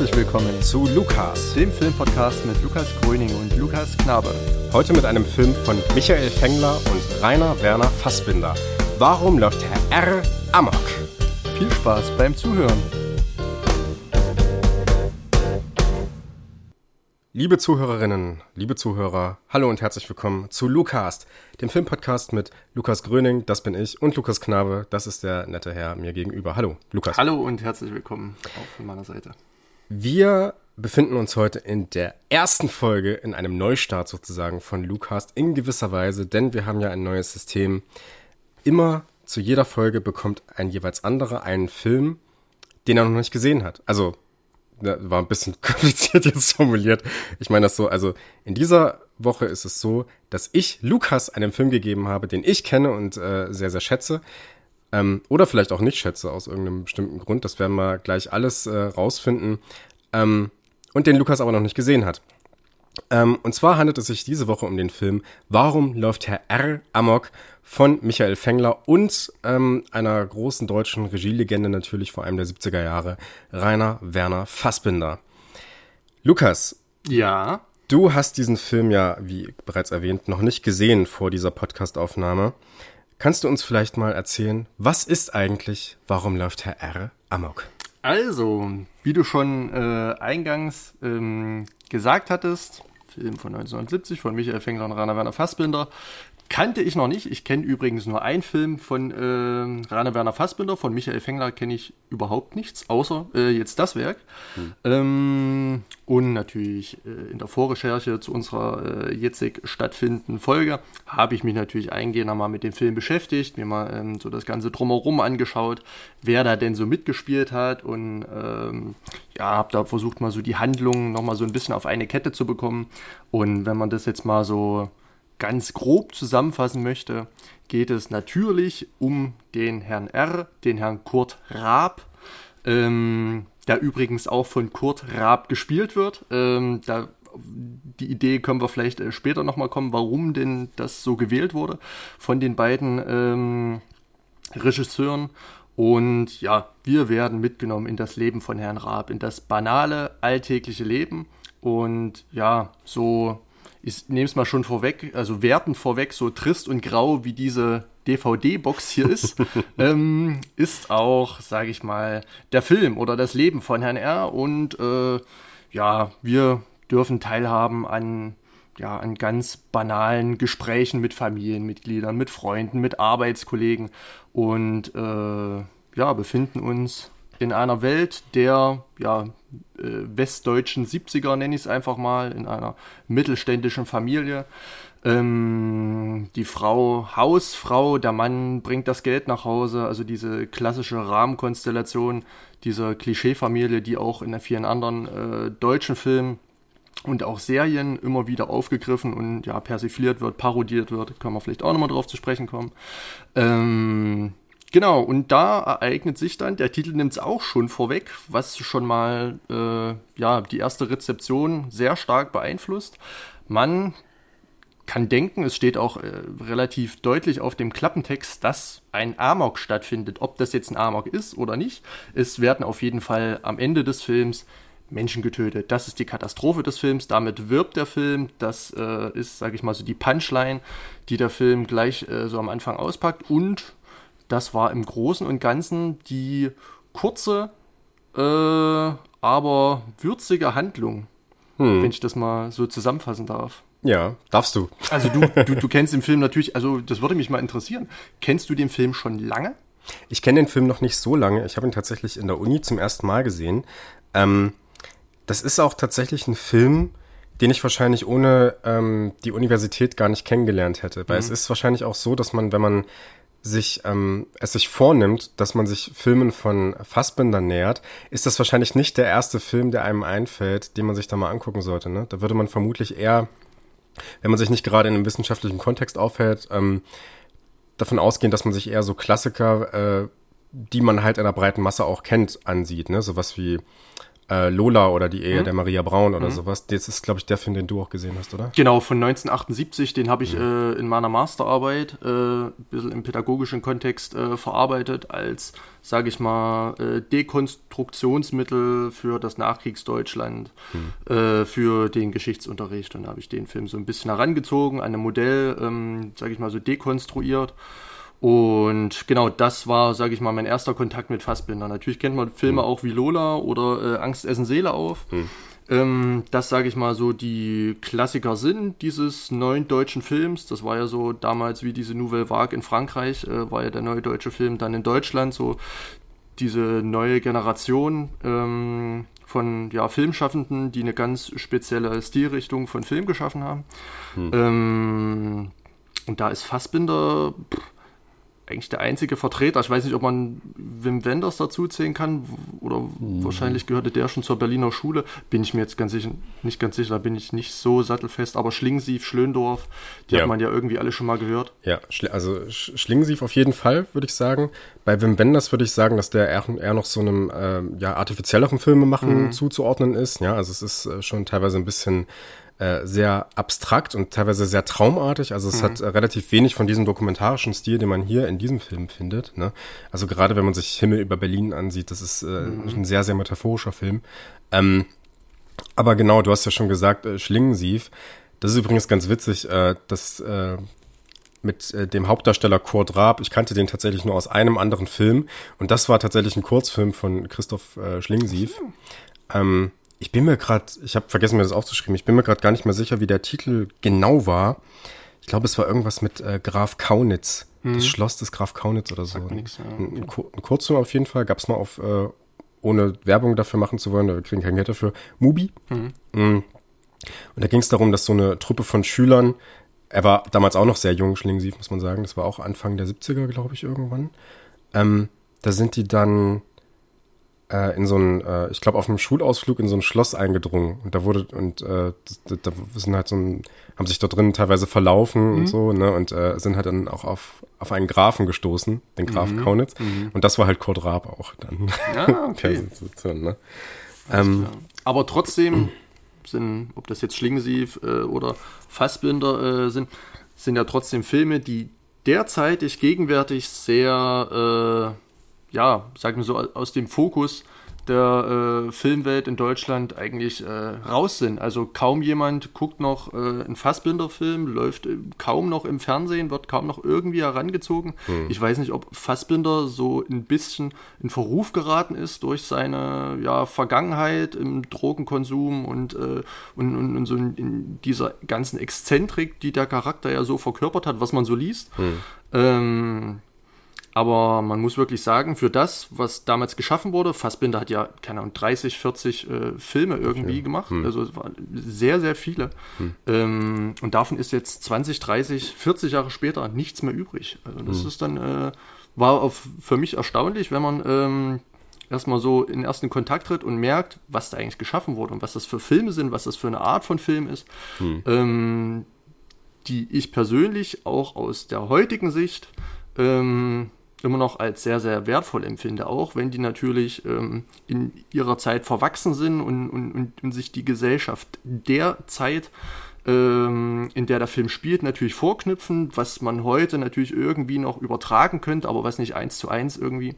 Herzlich willkommen zu Lukas, dem Filmpodcast mit Lukas Gröning und Lukas Knabe. Heute mit einem Film von Michael Fengler und Rainer Werner Fassbinder. Warum läuft Herr R. Amok? Viel Spaß beim Zuhören. Liebe Zuhörerinnen, liebe Zuhörer, hallo und herzlich willkommen zu Lukas, dem Filmpodcast mit Lukas Gröning, das bin ich, und Lukas Knabe, das ist der nette Herr mir gegenüber. Hallo, Lukas. Hallo und herzlich willkommen auch von meiner Seite. Wir befinden uns heute in der ersten Folge in einem Neustart sozusagen von Lukas in gewisser Weise, denn wir haben ja ein neues System. Immer zu jeder Folge bekommt ein jeweils anderer einen Film, den er noch nicht gesehen hat. Also war ein bisschen kompliziert jetzt formuliert. Ich meine das so, also in dieser Woche ist es so, dass ich Lukas einen Film gegeben habe, den ich kenne und äh, sehr, sehr schätze. Ähm, oder vielleicht auch nicht schätze, aus irgendeinem bestimmten Grund. Das werden wir gleich alles äh, rausfinden. Ähm, und den Lukas aber noch nicht gesehen hat. Ähm, und zwar handelt es sich diese Woche um den Film Warum läuft Herr R. Amok von Michael Fengler und ähm, einer großen deutschen Regielegende natürlich vor allem der 70er Jahre, Rainer Werner Fassbinder. Lukas. Ja. Du hast diesen Film ja, wie bereits erwähnt, noch nicht gesehen vor dieser Podcastaufnahme. Kannst du uns vielleicht mal erzählen, was ist eigentlich Warum läuft Herr R. Amok? Also, wie du schon äh, eingangs ähm, gesagt hattest, Film von 1970 von Michael Fengler und Rainer Werner Fassbinder, Kannte ich noch nicht. Ich kenne übrigens nur einen Film von äh, Rainer Werner Fassbinder. Von Michael Fengler kenne ich überhaupt nichts, außer äh, jetzt das Werk. Hm. Ähm, und natürlich äh, in der Vorrecherche zu unserer äh, jetzig stattfindenden Folge habe ich mich natürlich eingehender mal mit dem Film beschäftigt, mir mal ähm, so das Ganze drumherum angeschaut, wer da denn so mitgespielt hat und ähm, ja, habe da versucht mal so die Handlung nochmal so ein bisschen auf eine Kette zu bekommen. Und wenn man das jetzt mal so ganz grob zusammenfassen möchte, geht es natürlich um den Herrn R., den Herrn Kurt Raab, ähm, der übrigens auch von Kurt Raab gespielt wird. Ähm, da, die Idee können wir vielleicht äh, später nochmal kommen, warum denn das so gewählt wurde von den beiden ähm, Regisseuren. Und ja, wir werden mitgenommen in das Leben von Herrn Raab, in das banale, alltägliche Leben. Und ja, so ich nehme es mal schon vorweg, also werten vorweg, so trist und grau wie diese DVD-Box hier ist, ähm, ist auch, sage ich mal, der Film oder das Leben von Herrn R. Und äh, ja, wir dürfen teilhaben an, ja, an ganz banalen Gesprächen mit Familienmitgliedern, mit Freunden, mit Arbeitskollegen und äh, ja, befinden uns in einer Welt der ja, äh, westdeutschen 70er, nenne ich es einfach mal, in einer mittelständischen Familie. Ähm, die Frau Hausfrau, der Mann bringt das Geld nach Hause, also diese klassische Rahmenkonstellation dieser Klischeefamilie, die auch in vielen anderen äh, deutschen Filmen und auch Serien immer wieder aufgegriffen und ja persifliert wird, parodiert wird, kann man vielleicht auch nochmal drauf zu sprechen kommen. Ähm, Genau, und da ereignet sich dann, der Titel nimmt es auch schon vorweg, was schon mal äh, ja, die erste Rezeption sehr stark beeinflusst. Man kann denken, es steht auch äh, relativ deutlich auf dem Klappentext, dass ein Amok stattfindet. Ob das jetzt ein Amok ist oder nicht, es werden auf jeden Fall am Ende des Films Menschen getötet. Das ist die Katastrophe des Films, damit wirbt der Film. Das äh, ist, sage ich mal, so die Punchline, die der Film gleich äh, so am Anfang auspackt. Und das war im Großen und Ganzen die kurze, äh, aber würzige Handlung, hm. wenn ich das mal so zusammenfassen darf. Ja, darfst du. Also du, du, du kennst den Film natürlich, also das würde mich mal interessieren. Kennst du den Film schon lange? Ich kenne den Film noch nicht so lange. Ich habe ihn tatsächlich in der Uni zum ersten Mal gesehen. Ähm, das ist auch tatsächlich ein Film, den ich wahrscheinlich ohne ähm, die Universität gar nicht kennengelernt hätte. Weil mhm. es ist wahrscheinlich auch so, dass man, wenn man sich ähm, es sich vornimmt, dass man sich Filmen von Fassbinder nähert, ist das wahrscheinlich nicht der erste Film, der einem einfällt, den man sich da mal angucken sollte. Ne? Da würde man vermutlich eher, wenn man sich nicht gerade in einem wissenschaftlichen Kontext aufhält, ähm, davon ausgehen, dass man sich eher so Klassiker, äh, die man halt in der breiten Masse auch kennt, ansieht. Ne? Sowas wie äh, Lola oder die Ehe mhm. der Maria Braun oder mhm. sowas. Das ist, glaube ich, der Film, den du auch gesehen hast, oder? Genau, von 1978. Den habe ich mhm. äh, in meiner Masterarbeit äh, ein bisschen im pädagogischen Kontext äh, verarbeitet als, sage ich mal, äh, Dekonstruktionsmittel für das Nachkriegsdeutschland, mhm. äh, für den Geschichtsunterricht. Und da habe ich den Film so ein bisschen herangezogen, an einem Modell, ähm, sage ich mal, so dekonstruiert. Und genau, das war, sage ich mal, mein erster Kontakt mit Fassbinder. Natürlich kennt man Filme mhm. auch wie Lola oder äh, Angst essen Seele auf. Mhm. Ähm, das, sage ich mal, so die Klassiker sind dieses neuen deutschen Films. Das war ja so damals wie diese Nouvelle Vague in Frankreich, äh, war ja der neue deutsche Film dann in Deutschland so diese neue Generation ähm, von ja, Filmschaffenden, die eine ganz spezielle Stilrichtung von Film geschaffen haben. Mhm. Ähm, und da ist Fassbinder... Pff, eigentlich der einzige Vertreter. Ich weiß nicht, ob man Wim Wenders dazu zählen kann oder mhm. wahrscheinlich gehörte der schon zur Berliner Schule. Bin ich mir jetzt ganz sicher, nicht ganz sicher, da bin ich nicht so sattelfest. Aber Schlingensief, Schlöndorf, die ja. hat man ja irgendwie alle schon mal gehört. Ja, also Schlingensief auf jeden Fall, würde ich sagen. Bei Wim Wenders würde ich sagen, dass der eher, eher noch so einem äh, ja, artifizielleren Filmemachen mhm. zuzuordnen ist. Ja, also es ist äh, schon teilweise ein bisschen äh, sehr abstrakt und teilweise sehr traumartig. Also es mhm. hat äh, relativ wenig von diesem dokumentarischen Stil, den man hier in diesem Film findet. Ne? Also gerade wenn man sich Himmel über Berlin ansieht, das ist äh, mhm. ein sehr, sehr metaphorischer Film. Ähm, aber genau, du hast ja schon gesagt, äh, Schlingensief. Das ist übrigens ganz witzig, äh, dass äh, mit äh, dem Hauptdarsteller Kurt Raab. Ich kannte den tatsächlich nur aus einem anderen Film und das war tatsächlich ein Kurzfilm von Christoph äh, Schlingensief. Ähm, ich bin mir gerade, ich habe vergessen mir das aufzuschreiben, ich bin mir gerade gar nicht mehr sicher, wie der Titel genau war. Ich glaube, es war irgendwas mit äh, Graf Kaunitz. Mhm. Das Schloss des Graf Kaunitz oder so. Nix, ja. ein, ein, ein Kurzfilm auf jeden Fall, gab es mal auf, äh, ohne Werbung dafür machen zu wollen, wir kriegen kein Geld dafür, Mubi. Mhm. Mhm. Und da ging es darum, dass so eine Truppe von Schülern, er war damals auch noch sehr jung, Schlingensief, muss man sagen, das war auch Anfang der 70er, glaube ich, irgendwann. Ähm, da sind die dann äh, in so ein, äh, ich glaube, auf einem Schulausflug in so ein Schloss eingedrungen. Und da wurde, und äh, da, sind halt so ein, haben sich dort drin teilweise verlaufen mhm. und so, ne? Und äh, sind halt dann auch auf, auf einen Grafen gestoßen, den Graf mhm. Kaunitz. Mhm. Und das war halt Kurt Raab auch dann. Ja, okay. ne? ähm, Aber trotzdem sind, ob das jetzt Schlingensief äh, oder Fassbinder äh, sind, sind ja trotzdem Filme, die derzeitig gegenwärtig sehr äh, ja, sagen wir so, aus dem Fokus der äh, Filmwelt in Deutschland eigentlich äh, raus sind. Also kaum jemand guckt noch äh, einen Fassbinder-Film, läuft äh, kaum noch im Fernsehen, wird kaum noch irgendwie herangezogen. Hm. Ich weiß nicht, ob Fassbinder so ein bisschen in Verruf geraten ist durch seine ja, Vergangenheit im Drogenkonsum und, äh, und, und, und, so in, in, dieser ganzen Exzentrik, die der Charakter ja so verkörpert hat, was man so liest. Hm. Ähm, aber man muss wirklich sagen, für das, was damals geschaffen wurde, Fassbinder hat ja, keine Ahnung, 30, 40 äh, Filme irgendwie okay. gemacht. Hm. Also es waren sehr, sehr viele. Hm. Ähm, und davon ist jetzt 20, 30, 40 Jahre später nichts mehr übrig. Also das hm. ist dann, äh, war auf, für mich erstaunlich, wenn man ähm, erstmal so in den ersten Kontakt tritt und merkt, was da eigentlich geschaffen wurde und was das für Filme sind, was das für eine Art von Film ist. Hm. Ähm, die ich persönlich auch aus der heutigen Sicht ähm, immer noch als sehr, sehr wertvoll empfinde, auch wenn die natürlich ähm, in ihrer Zeit verwachsen sind und, und, und, sich die Gesellschaft der Zeit, ähm, in der der Film spielt, natürlich vorknüpfen, was man heute natürlich irgendwie noch übertragen könnte, aber was nicht eins zu eins irgendwie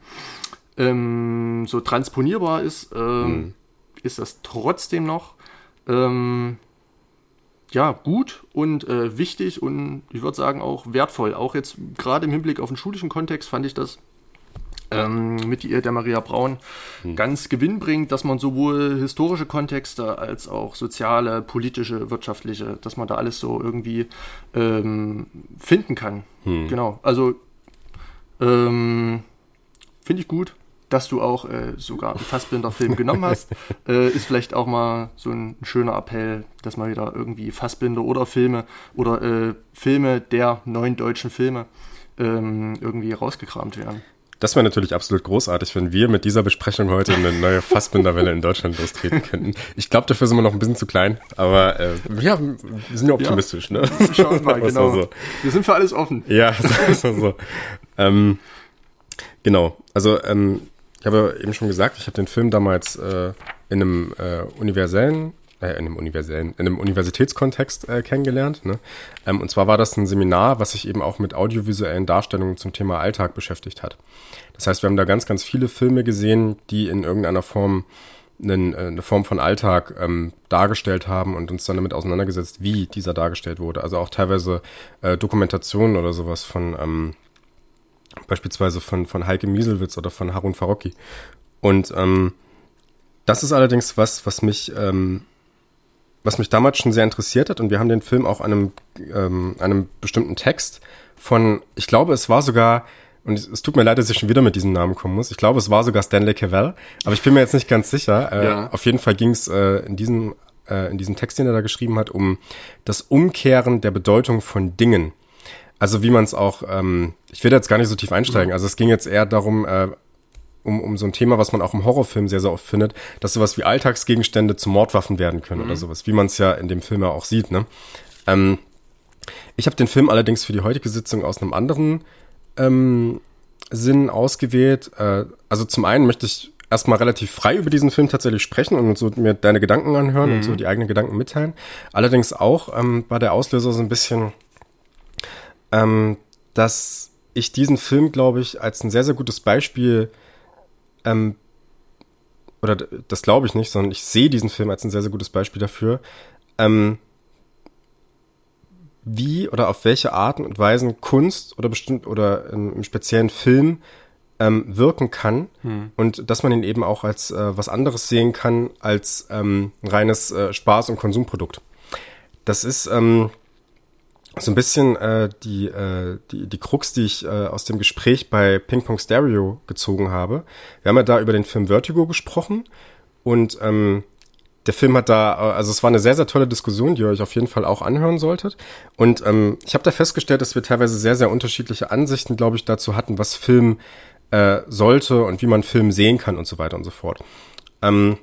ähm, so transponierbar ist, mhm. ist das trotzdem noch. Ähm, ja, gut und äh, wichtig und ich würde sagen auch wertvoll. Auch jetzt gerade im Hinblick auf den schulischen Kontext fand ich das ähm, mit die, der Maria Braun hm. ganz gewinnbringend, dass man sowohl historische Kontexte als auch soziale, politische, wirtschaftliche, dass man da alles so irgendwie ähm, finden kann. Hm. Genau, also ähm, finde ich gut dass du auch äh, sogar einen Fassbinder-Film genommen hast, äh, ist vielleicht auch mal so ein, schöner Appell, dass mal wieder irgendwie Fassbinder oder Filme oder äh, Filme der neuen deutschen Filme ähm, irgendwie rausgekramt werden. Das wäre natürlich absolut großartig, wenn wir mit dieser Besprechung heute eine neue Fassbinderwelle in Deutschland lostreten könnten. Ich glaube, dafür sind wir noch ein bisschen zu klein, aber äh, ja, wir sind ja optimistisch, ja, ne? Schauen mal, genau. So. Wir sind für alles offen. Ja, das ist so. ähm, genau, also ähm, ich habe eben schon gesagt, ich habe den Film damals äh, in einem äh, universellen, äh, in einem universellen, in einem Universitätskontext äh, kennengelernt. Ne? Ähm, und zwar war das ein Seminar, was sich eben auch mit audiovisuellen Darstellungen zum Thema Alltag beschäftigt hat. Das heißt, wir haben da ganz, ganz viele Filme gesehen, die in irgendeiner Form einen, äh, eine Form von Alltag ähm, dargestellt haben und uns dann damit auseinandergesetzt, wie dieser dargestellt wurde. Also auch teilweise äh, Dokumentationen oder sowas von ähm, beispielsweise von, von Heike Mieselwitz oder von Harun Farocki. Und ähm, das ist allerdings was, was mich, ähm, was mich damals schon sehr interessiert hat. Und wir haben den Film auch einem, ähm, einem bestimmten Text von, ich glaube, es war sogar und es tut mir leid, dass ich schon wieder mit diesem Namen kommen muss. Ich glaube, es war sogar Stanley Cavell, aber ich bin mir jetzt nicht ganz sicher. Äh, ja. Auf jeden Fall ging es äh, in diesem äh, in diesem Text, den er da geschrieben hat, um das Umkehren der Bedeutung von Dingen. Also wie man es auch, ähm, ich will jetzt gar nicht so tief einsteigen. Mhm. Also es ging jetzt eher darum, äh, um, um so ein Thema, was man auch im Horrorfilm sehr, sehr oft findet, dass sowas wie Alltagsgegenstände zu Mordwaffen werden können mhm. oder sowas, wie man es ja in dem Film ja auch sieht. Ne? Ähm, ich habe den Film allerdings für die heutige Sitzung aus einem anderen ähm, Sinn ausgewählt. Äh, also zum einen möchte ich erstmal relativ frei über diesen Film tatsächlich sprechen und so mir deine Gedanken anhören mhm. und so die eigenen Gedanken mitteilen. Allerdings auch ähm, war der Auslöser so ein bisschen, ähm, dass ich diesen Film, glaube ich, als ein sehr, sehr gutes Beispiel ähm, oder das glaube ich nicht, sondern ich sehe diesen Film als ein sehr, sehr gutes Beispiel dafür, ähm, wie oder auf welche Arten und Weisen Kunst oder bestimmt oder im, speziellen Film ähm, wirken kann hm. und dass man ihn eben auch als äh, was anderes sehen kann als ähm, reines äh, Spaß- und Konsumprodukt. Das ist ähm, so ein bisschen äh, die, äh, die, die Krux, die ich äh, aus dem Gespräch bei Ping Pong Stereo gezogen habe. Wir haben ja da über den Film Vertigo gesprochen und ähm, der Film hat da, also es war eine sehr, sehr tolle Diskussion, die ihr euch auf jeden Fall auch anhören solltet. Und ähm, ich habe da festgestellt, dass wir teilweise sehr, sehr unterschiedliche Ansichten, glaube ich, dazu hatten, was Film äh, sollte und wie man Film sehen kann und so weiter und so fort. Ähm,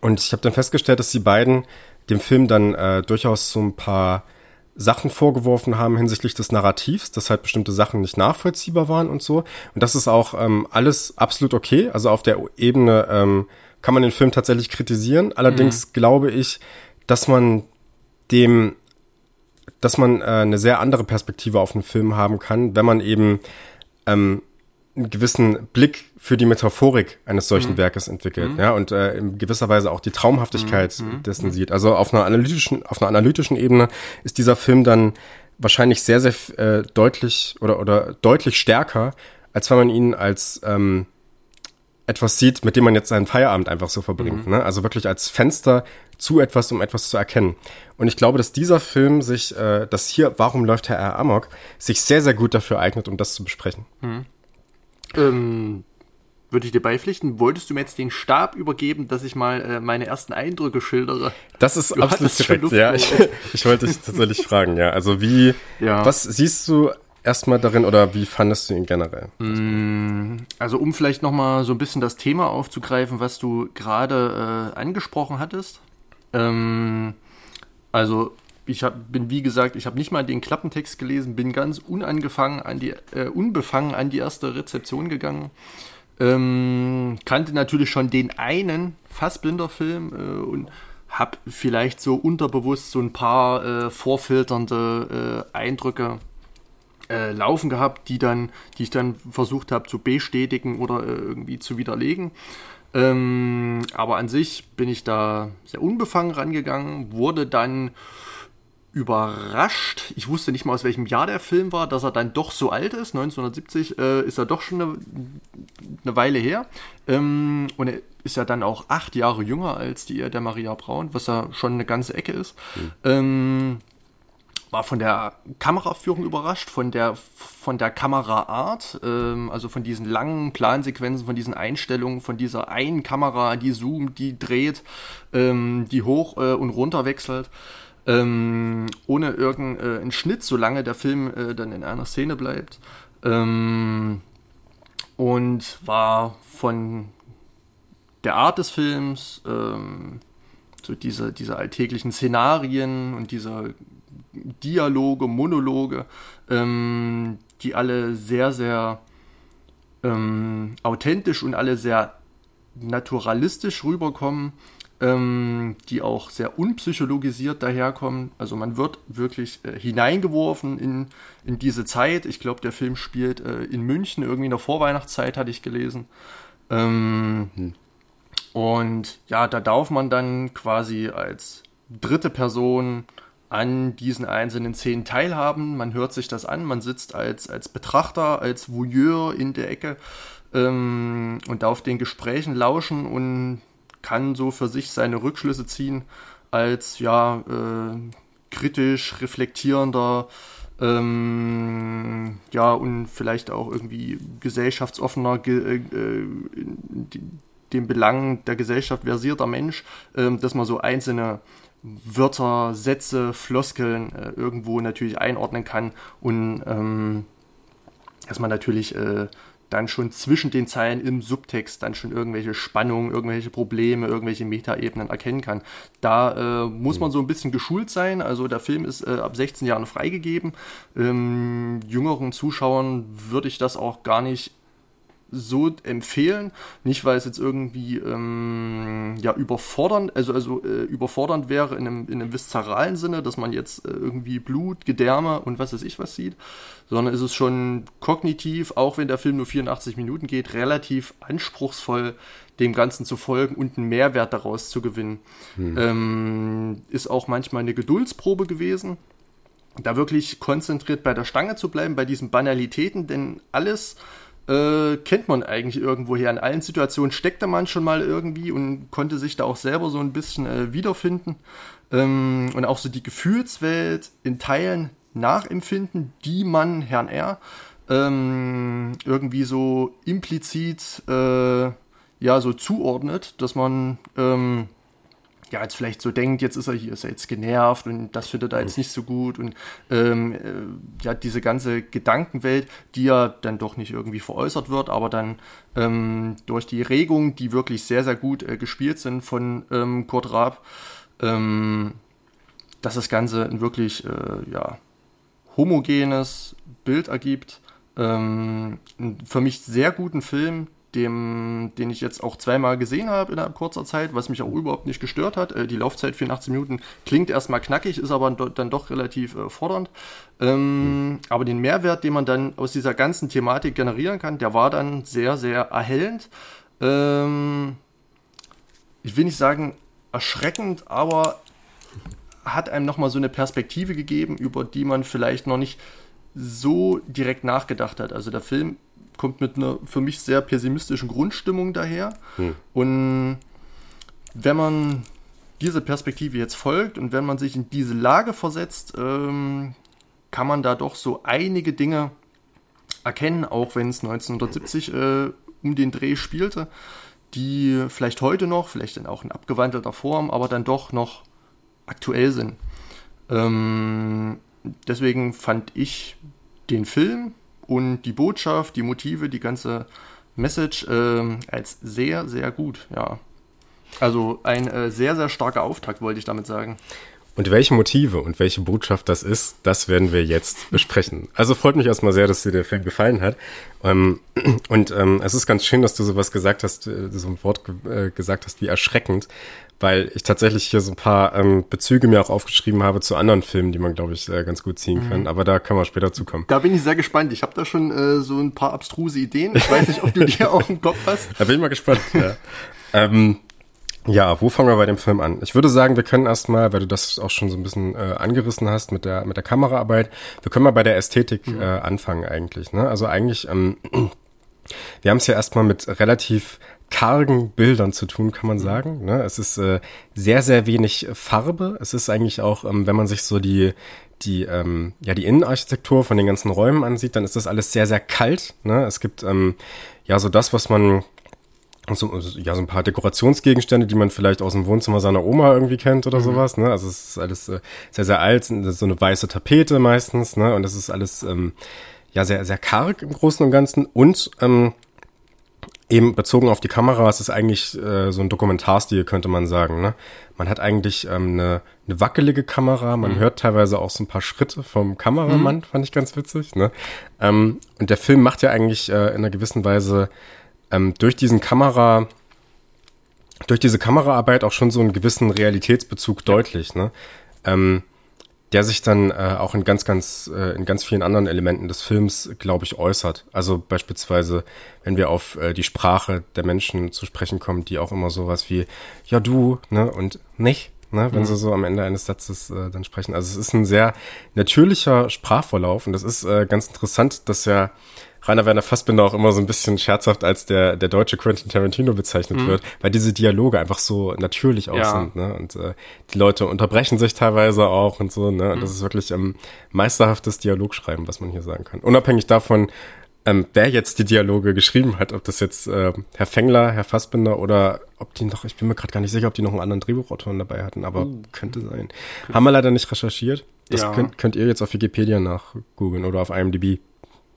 und ich habe dann festgestellt, dass die beiden dem Film dann äh, durchaus so ein paar Sachen vorgeworfen haben hinsichtlich des Narrativs, dass halt bestimmte Sachen nicht nachvollziehbar waren und so. Und das ist auch ähm, alles absolut okay. Also auf der Ebene ähm, kann man den Film tatsächlich kritisieren. Allerdings mhm. glaube ich, dass man dem, dass man äh, eine sehr andere Perspektive auf den Film haben kann, wenn man eben ähm, einen gewissen Blick für die Metaphorik eines solchen mhm. Werkes entwickelt, mhm. ja, und äh, in gewisser Weise auch die Traumhaftigkeit mhm. mhm. dessen sieht. Also auf einer analytischen, auf einer analytischen Ebene ist dieser Film dann wahrscheinlich sehr, sehr äh, deutlich oder, oder deutlich stärker, als wenn man ihn als ähm, etwas sieht, mit dem man jetzt seinen Feierabend einfach so verbringt. Mhm. Ne? Also wirklich als Fenster zu etwas, um etwas zu erkennen. Und ich glaube, dass dieser Film sich, äh, dass hier, warum läuft Herr R. Amok, sich sehr, sehr gut dafür eignet, um das zu besprechen. Mhm. Ähm, würde ich dir beipflichten. Wolltest du mir jetzt den Stab übergeben, dass ich mal äh, meine ersten Eindrücke schildere? Das ist du absolut korrekt. Ja, ich, ich wollte dich tatsächlich fragen, ja. Also wie, ja. was siehst du erstmal darin oder wie fandest du ihn generell? Mm, also um vielleicht nochmal so ein bisschen das Thema aufzugreifen, was du gerade äh, angesprochen hattest. Ähm, also ich hab, bin wie gesagt, ich habe nicht mal den Klappentext gelesen, bin ganz unangefangen an die, äh, unbefangen an die erste Rezeption gegangen. Ähm, kannte natürlich schon den einen Fassbinder-Film äh, und habe vielleicht so unterbewusst so ein paar äh, vorfilternde äh, Eindrücke äh, laufen gehabt, die dann, die ich dann versucht habe zu bestätigen oder äh, irgendwie zu widerlegen. Ähm, aber an sich bin ich da sehr unbefangen rangegangen, wurde dann überrascht. Ich wusste nicht mal, aus welchem Jahr der Film war, dass er dann doch so alt ist. 1970 äh, ist er doch schon eine, eine Weile her. Ähm, und er ist ja dann auch acht Jahre jünger als die der Maria Braun, was ja schon eine ganze Ecke ist. Mhm. Ähm, war von der Kameraführung überrascht, von der, von der Kameraart, ähm, also von diesen langen Plansequenzen, von diesen Einstellungen, von dieser einen Kamera, die zoomt, die dreht, ähm, die hoch äh, und runter wechselt, ähm, ohne irgendeinen äh, Schnitt, solange der Film äh, dann in einer Szene bleibt. Ähm, und war von der Art des Films, ähm, so diese, diese alltäglichen Szenarien und diese Dialoge, Monologe, ähm, die alle sehr, sehr ähm, authentisch und alle sehr naturalistisch rüberkommen, ähm, die auch sehr unpsychologisiert daherkommen. Also man wird wirklich äh, hineingeworfen in, in diese Zeit. Ich glaube, der Film spielt äh, in München, irgendwie in der Vorweihnachtszeit, hatte ich gelesen. Ähm, hm. Und ja, da darf man dann quasi als dritte Person an diesen einzelnen Szenen teilhaben. Man hört sich das an, man sitzt als, als Betrachter, als Voyeur in der Ecke ähm, und darf den Gesprächen lauschen und kann so für sich seine Rückschlüsse ziehen als ja äh, kritisch reflektierender ähm, ja und vielleicht auch irgendwie gesellschaftsoffener ge äh, den Belangen der Gesellschaft versierter Mensch, äh, dass man so einzelne Wörter, Sätze, Floskeln äh, irgendwo natürlich einordnen kann und ähm, dass man natürlich äh, dann schon zwischen den Zeilen im Subtext dann schon irgendwelche Spannungen, irgendwelche Probleme, irgendwelche Metaebenen erkennen kann. Da äh, muss man so ein bisschen geschult sein. Also der Film ist äh, ab 16 Jahren freigegeben. Ähm, jüngeren Zuschauern würde ich das auch gar nicht so empfehlen. Nicht, weil es jetzt irgendwie ähm, ja überfordernd, also, also äh, überfordernd wäre in einem, in einem viszeralen Sinne, dass man jetzt äh, irgendwie Blut, Gedärme und was weiß ich was sieht, sondern ist es schon kognitiv, auch wenn der Film nur 84 Minuten geht, relativ anspruchsvoll, dem Ganzen zu folgen und einen Mehrwert daraus zu gewinnen. Hm. Ähm, ist auch manchmal eine Geduldsprobe gewesen da wirklich konzentriert bei der Stange zu bleiben, bei diesen Banalitäten, denn alles, äh, kennt man eigentlich irgendwoher. In allen Situationen steckte man schon mal irgendwie und konnte sich da auch selber so ein bisschen äh, wiederfinden. Ähm, und auch so die Gefühlswelt in Teilen nachempfinden, die man Herrn R. Ähm, irgendwie so implizit äh, ja so zuordnet, dass man ähm, ja, jetzt vielleicht so denkt, jetzt ist er hier, ist er jetzt genervt und das findet er jetzt nicht so gut und ähm, äh, ja, diese ganze Gedankenwelt, die ja dann doch nicht irgendwie veräußert wird, aber dann ähm, durch die Regungen, die wirklich sehr, sehr gut äh, gespielt sind von ähm, Kurt Raab, ähm, dass das Ganze ein wirklich, äh, ja, homogenes Bild ergibt. Ähm, für mich sehr guten Film, dem, den ich jetzt auch zweimal gesehen habe innerhalb kurzer Zeit, was mich auch überhaupt nicht gestört hat. Äh, die Laufzeit 84 Minuten klingt erstmal knackig, ist aber dann doch relativ äh, fordernd. Ähm, mhm. Aber den Mehrwert, den man dann aus dieser ganzen Thematik generieren kann, der war dann sehr, sehr erhellend. Ähm, ich will nicht sagen erschreckend, aber hat einem nochmal so eine Perspektive gegeben, über die man vielleicht noch nicht so direkt nachgedacht hat. Also der Film kommt mit einer für mich sehr pessimistischen Grundstimmung daher. Hm. Und wenn man diese Perspektive jetzt folgt und wenn man sich in diese Lage versetzt, ähm, kann man da doch so einige Dinge erkennen, auch wenn es 1970 äh, um den Dreh spielte, die vielleicht heute noch, vielleicht dann auch in abgewandelter Form, aber dann doch noch aktuell sind. Ähm, deswegen fand ich den Film und die Botschaft, die Motive, die ganze Message äh, als sehr, sehr gut, ja. Also ein äh, sehr, sehr starker Auftakt, wollte ich damit sagen. Und welche Motive und welche Botschaft das ist, das werden wir jetzt besprechen. Also freut mich erstmal sehr, dass dir der Film gefallen hat. Ähm, und ähm, es ist ganz schön, dass du sowas gesagt hast, äh, so ein Wort äh, gesagt hast wie erschreckend, weil ich tatsächlich hier so ein paar ähm, Bezüge mir auch aufgeschrieben habe zu anderen Filmen, die man, glaube ich, äh, ganz gut ziehen kann. Mhm. Aber da können wir später zukommen. Da bin ich sehr gespannt. Ich habe da schon so ein paar abstruse Ideen. Ich weiß nicht, ob du die auch im Kopf hast. Da bin ich mal gespannt. ja. ähm, ja, wo fangen wir bei dem Film an? Ich würde sagen, wir können erstmal, weil du das auch schon so ein bisschen äh, angerissen hast mit der mit der Kameraarbeit, wir können mal bei der Ästhetik mhm. äh, anfangen eigentlich. Ne? Also eigentlich, ähm, wir haben es ja erstmal mit relativ kargen Bildern zu tun, kann man mhm. sagen. Ne? Es ist äh, sehr, sehr wenig Farbe. Es ist eigentlich auch, ähm, wenn man sich so die die ähm, ja die Innenarchitektur von den ganzen Räumen ansieht, dann ist das alles sehr, sehr kalt. Ne? Es gibt ähm, ja so das, was man so, ja, so ein paar Dekorationsgegenstände, die man vielleicht aus dem Wohnzimmer seiner Oma irgendwie kennt oder mhm. sowas, ne? Also es ist alles äh, sehr, sehr alt, so eine weiße Tapete meistens, ne? Und das ist alles ähm, ja sehr, sehr karg im Großen und Ganzen. Und ähm, eben bezogen auf die Kamera ist es eigentlich äh, so ein Dokumentarstil, könnte man sagen. Ne? Man hat eigentlich ähm, eine, eine wackelige Kamera, man mhm. hört teilweise auch so ein paar Schritte vom Kameramann, mhm. fand ich ganz witzig. Ne? Ähm, und der Film macht ja eigentlich äh, in einer gewissen Weise ähm, durch diesen Kamera durch diese Kameraarbeit auch schon so einen gewissen Realitätsbezug deutlich, ne? Ähm, der sich dann äh, auch in ganz, ganz, äh, in ganz vielen anderen Elementen des Films, glaube ich, äußert. Also beispielsweise, wenn wir auf äh, die Sprache der Menschen zu sprechen kommen, die auch immer sowas wie, ja du, ne, und nicht, ne, wenn mhm. sie so am Ende eines Satzes äh, dann sprechen. Also es ist ein sehr natürlicher Sprachverlauf und das ist äh, ganz interessant, dass ja Rainer Werner Fassbinder auch immer so ein bisschen scherzhaft als der, der deutsche Quentin Tarantino bezeichnet mhm. wird, weil diese Dialoge einfach so natürlich auch ja. sind, ne? Und äh, die Leute unterbrechen sich teilweise auch und so, ne? Und mhm. das ist wirklich ähm, meisterhaftes Dialogschreiben, was man hier sagen kann. Unabhängig davon, ähm, wer jetzt die Dialoge geschrieben hat, ob das jetzt äh, Herr Fengler, Herr Fassbinder oder ob die noch, ich bin mir gerade gar nicht sicher, ob die noch einen anderen Drehbuchautoren dabei hatten, aber uh. könnte sein. Haben wir leider nicht recherchiert. Das ja. könnt, könnt ihr jetzt auf Wikipedia nachgoogeln oder auf IMDb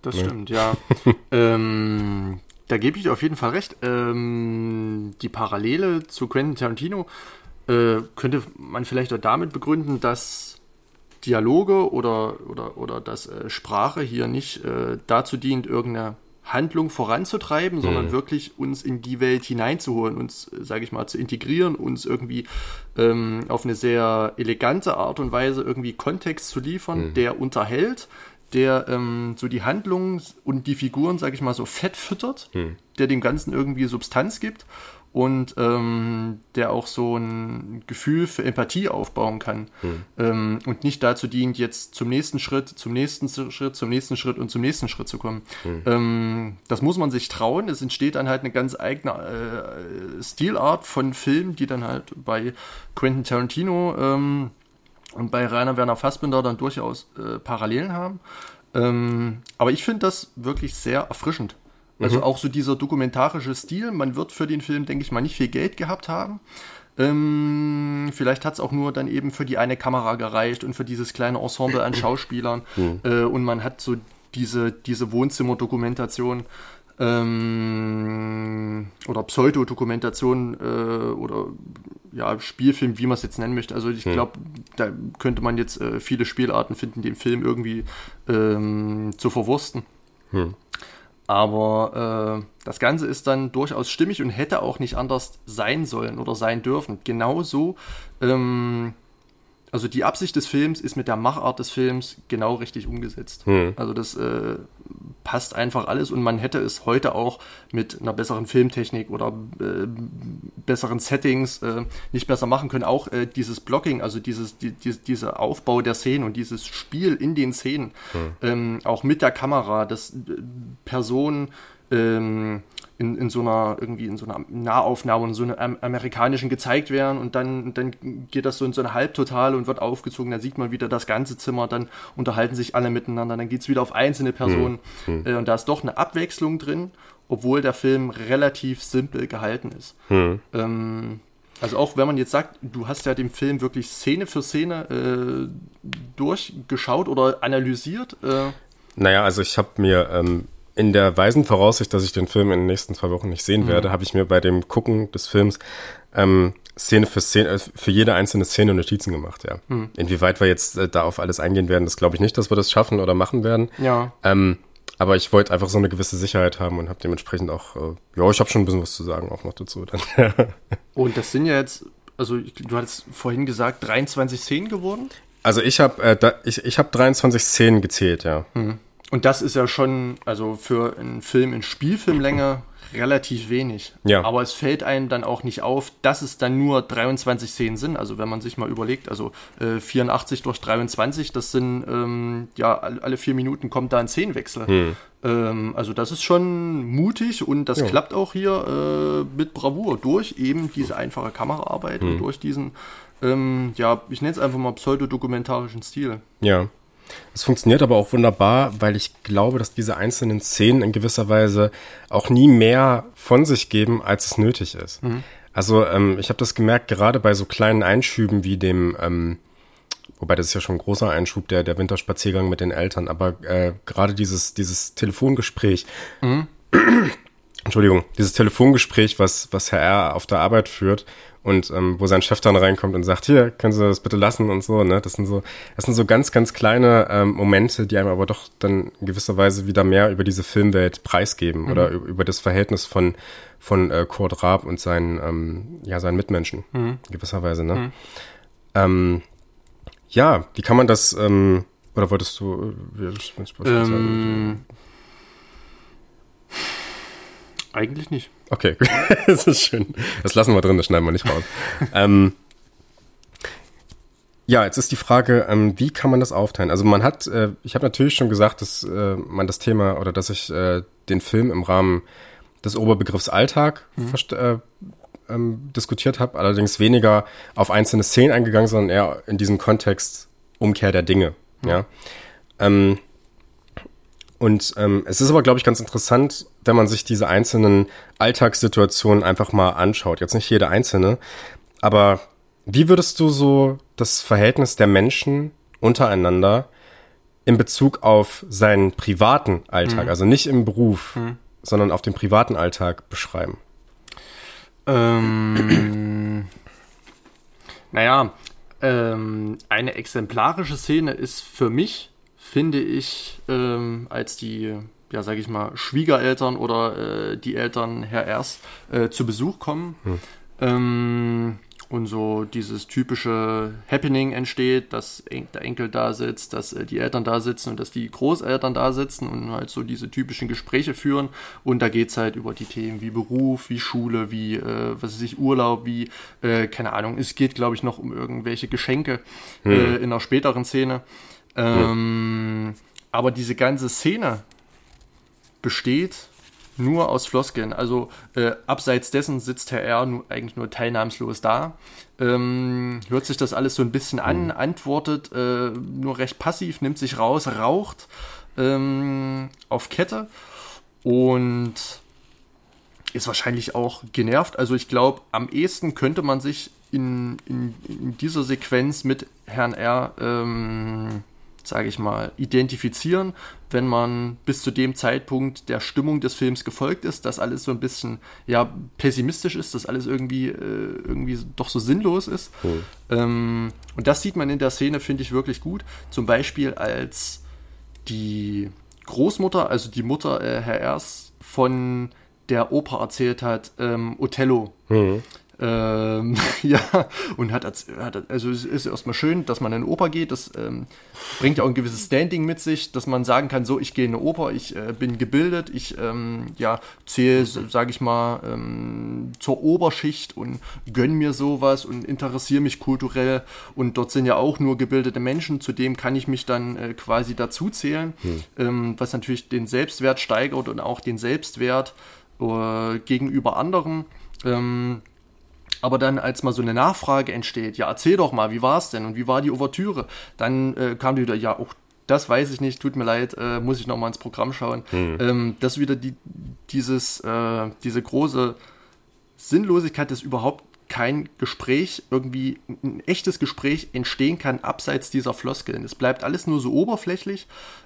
das ja. stimmt, ja. ähm, da gebe ich dir auf jeden Fall recht. Ähm, die Parallele zu Quentin Tarantino äh, könnte man vielleicht auch damit begründen, dass Dialoge oder, oder, oder dass äh, Sprache hier nicht äh, dazu dient, irgendeine Handlung voranzutreiben, sondern mhm. wirklich uns in die Welt hineinzuholen, uns, äh, sage ich mal, zu integrieren, uns irgendwie ähm, auf eine sehr elegante Art und Weise irgendwie Kontext zu liefern, mhm. der unterhält, der ähm, so die Handlungen und die Figuren, sag ich mal, so fett füttert, hm. der dem Ganzen irgendwie Substanz gibt und ähm, der auch so ein Gefühl für Empathie aufbauen kann hm. ähm, und nicht dazu dient, jetzt zum nächsten Schritt, zum nächsten Schritt, zum nächsten Schritt und zum nächsten Schritt zu kommen. Hm. Ähm, das muss man sich trauen. Es entsteht dann halt eine ganz eigene äh, Stilart von Filmen, die dann halt bei Quentin Tarantino ähm, und bei Rainer Werner Fassbinder dann durchaus äh, Parallelen haben. Ähm, aber ich finde das wirklich sehr erfrischend. Also mhm. auch so dieser dokumentarische Stil. Man wird für den Film, denke ich mal, nicht viel Geld gehabt haben. Ähm, vielleicht hat es auch nur dann eben für die eine Kamera gereicht und für dieses kleine Ensemble an Schauspielern. Mhm. Äh, und man hat so diese, diese Wohnzimmerdokumentation ähm, oder Pseudodokumentation äh, oder ja, Spielfilm, wie man es jetzt nennen möchte. Also ich hm. glaube, da könnte man jetzt äh, viele Spielarten finden, den Film irgendwie ähm, zu verwursten. Hm. Aber äh, das Ganze ist dann durchaus stimmig und hätte auch nicht anders sein sollen oder sein dürfen. Genauso ähm, also die Absicht des Films ist mit der Machart des Films genau richtig umgesetzt. Hm. Also das äh, passt einfach alles und man hätte es heute auch mit einer besseren Filmtechnik oder äh, besseren Settings äh, nicht besser machen können. Auch äh, dieses Blocking, also dieses, die, die, dieser Aufbau der Szenen und dieses Spiel in den Szenen, hm. ähm, auch mit der Kamera, dass äh, Personen ähm, in, in so einer irgendwie in so einer Nahaufnahme in so einer amerikanischen gezeigt werden und dann, dann geht das so in so eine Halbtotale und wird aufgezogen, dann sieht man wieder das ganze Zimmer, dann unterhalten sich alle miteinander, dann geht es wieder auf einzelne Personen hm. Äh, und da ist doch eine Abwechslung drin, obwohl der Film relativ simpel gehalten ist. Hm. Ähm, also auch wenn man jetzt sagt, du hast ja den Film wirklich Szene für Szene äh, durchgeschaut oder analysiert. Äh. Naja, also ich habe mir ähm, in der weisen Voraussicht, dass ich den Film in den nächsten zwei Wochen nicht sehen mhm. werde, habe ich mir bei dem Gucken des Films ähm, Szene für Szene, äh, für jede einzelne Szene Notizen gemacht, ja. Mhm. Inwieweit wir jetzt äh, da auf alles eingehen werden, das glaube ich nicht, dass wir das schaffen oder machen werden. Ja. Ähm, aber ich wollte einfach so eine gewisse Sicherheit haben und habe dementsprechend auch, äh, ja, ich habe schon ein bisschen was zu sagen auch noch dazu. Dann. und das sind ja jetzt, also du hattest vorhin gesagt, 23 Szenen geworden? Also ich habe äh, ich, ich hab 23 Szenen gezählt, ja. Mhm. Und das ist ja schon, also für einen Film in Spielfilmlänge relativ wenig. Ja. Aber es fällt einem dann auch nicht auf, dass es dann nur 23 Szenen sind. Also wenn man sich mal überlegt, also äh, 84 durch 23, das sind ähm, ja alle vier Minuten kommt da ein Szenenwechsel. Hm. Ähm, also das ist schon mutig und das ja. klappt auch hier äh, mit Bravour durch eben diese einfache Kameraarbeit hm. und durch diesen, ähm, ja, ich nenne es einfach mal pseudodokumentarischen Stil. Ja. Es funktioniert aber auch wunderbar, weil ich glaube, dass diese einzelnen Szenen in gewisser Weise auch nie mehr von sich geben, als es nötig ist. Mhm. Also ähm, ich habe das gemerkt, gerade bei so kleinen Einschüben wie dem, ähm, wobei das ist ja schon ein großer Einschub, der, der Winterspaziergang mit den Eltern, aber äh, gerade dieses, dieses Telefongespräch, mhm. Entschuldigung, dieses Telefongespräch, was, was Herr R. auf der Arbeit führt und ähm, wo sein Chef dann reinkommt und sagt, hier, können Sie das bitte lassen und so, ne? Das sind so, das sind so ganz, ganz kleine ähm, Momente, die einem aber doch dann in gewisser Weise wieder mehr über diese Filmwelt preisgeben mhm. oder über das Verhältnis von, von äh, Kurt Raab und seinen, ähm, ja, seinen Mitmenschen, mhm. in gewisser Weise, ne? Mhm. Ähm, ja, wie kann man das, ähm, oder wolltest du, äh, ähm, eigentlich nicht. Okay, das ist schön. Das lassen wir drin, das schneiden wir nicht raus. ähm, ja, jetzt ist die Frage, ähm, wie kann man das aufteilen? Also man hat, äh, ich habe natürlich schon gesagt, dass äh, man das Thema oder dass ich äh, den Film im Rahmen des Oberbegriffs Alltag mhm. äh, ähm, diskutiert habe, allerdings weniger auf einzelne Szenen eingegangen, sondern eher in diesem Kontext Umkehr der Dinge. Mhm. Ja. Ähm, und ähm, es ist aber, glaube ich, ganz interessant, wenn man sich diese einzelnen Alltagssituationen einfach mal anschaut. Jetzt nicht jede einzelne, aber wie würdest du so das Verhältnis der Menschen untereinander in Bezug auf seinen privaten Alltag, mhm. also nicht im Beruf, mhm. sondern auf den privaten Alltag beschreiben? Ähm, naja, ähm, eine exemplarische Szene ist für mich finde ich, ähm, als die, ja, sage ich mal, Schwiegereltern oder äh, die Eltern Herr Erst äh, zu Besuch kommen. Hm. Ähm, und so dieses typische Happening entsteht, dass der Enkel da sitzt, dass äh, die Eltern da sitzen und dass die Großeltern da sitzen und halt so diese typischen Gespräche führen. Und da geht es halt über die Themen wie Beruf, wie Schule, wie, äh, was weiß ich, Urlaub, wie, äh, keine Ahnung, es geht, glaube ich, noch um irgendwelche Geschenke hm. äh, in einer späteren Szene. Ähm, ja. Aber diese ganze Szene besteht nur aus Floskeln. Also äh, abseits dessen sitzt Herr R. Nur, eigentlich nur teilnahmslos da. Ähm, hört sich das alles so ein bisschen an, mhm. antwortet äh, nur recht passiv, nimmt sich raus, raucht ähm, auf Kette und ist wahrscheinlich auch genervt. Also ich glaube, am ehesten könnte man sich in, in, in dieser Sequenz mit Herrn R. Ähm, sage ich mal, identifizieren, wenn man bis zu dem Zeitpunkt der Stimmung des Films gefolgt ist, dass alles so ein bisschen ja pessimistisch ist, dass alles irgendwie äh, irgendwie doch so sinnlos ist. Cool. Ähm, und das sieht man in der Szene, finde ich wirklich gut. Zum Beispiel als die Großmutter, also die Mutter äh, Herr Ers von der Oper erzählt hat, ähm, Othello. Mhm. Ähm, ja, und hat, hat, also es ist erstmal schön, dass man in eine Oper geht. Das ähm, bringt ja auch ein gewisses Standing mit sich, dass man sagen kann, so, ich gehe in eine Oper, ich äh, bin gebildet, ich ähm, ja, zähle, sage ich mal, ähm, zur Oberschicht und gönn mir sowas und interessiere mich kulturell. Und dort sind ja auch nur gebildete Menschen, zu dem kann ich mich dann äh, quasi dazu zählen, hm. was natürlich den Selbstwert steigert und auch den Selbstwert äh, gegenüber anderen. Ähm, aber dann, als mal so eine Nachfrage entsteht, ja, erzähl doch mal, wie war es denn und wie war die Ouvertüre? Dann äh, kam die wieder, ja, auch das weiß ich nicht, tut mir leid, äh, muss ich nochmal ins Programm schauen. Hm. Ähm, dass wieder die, dieses, äh, diese große Sinnlosigkeit, dass überhaupt kein Gespräch, irgendwie ein echtes Gespräch entstehen kann, abseits dieser Floskeln. Es bleibt alles nur so oberflächlich.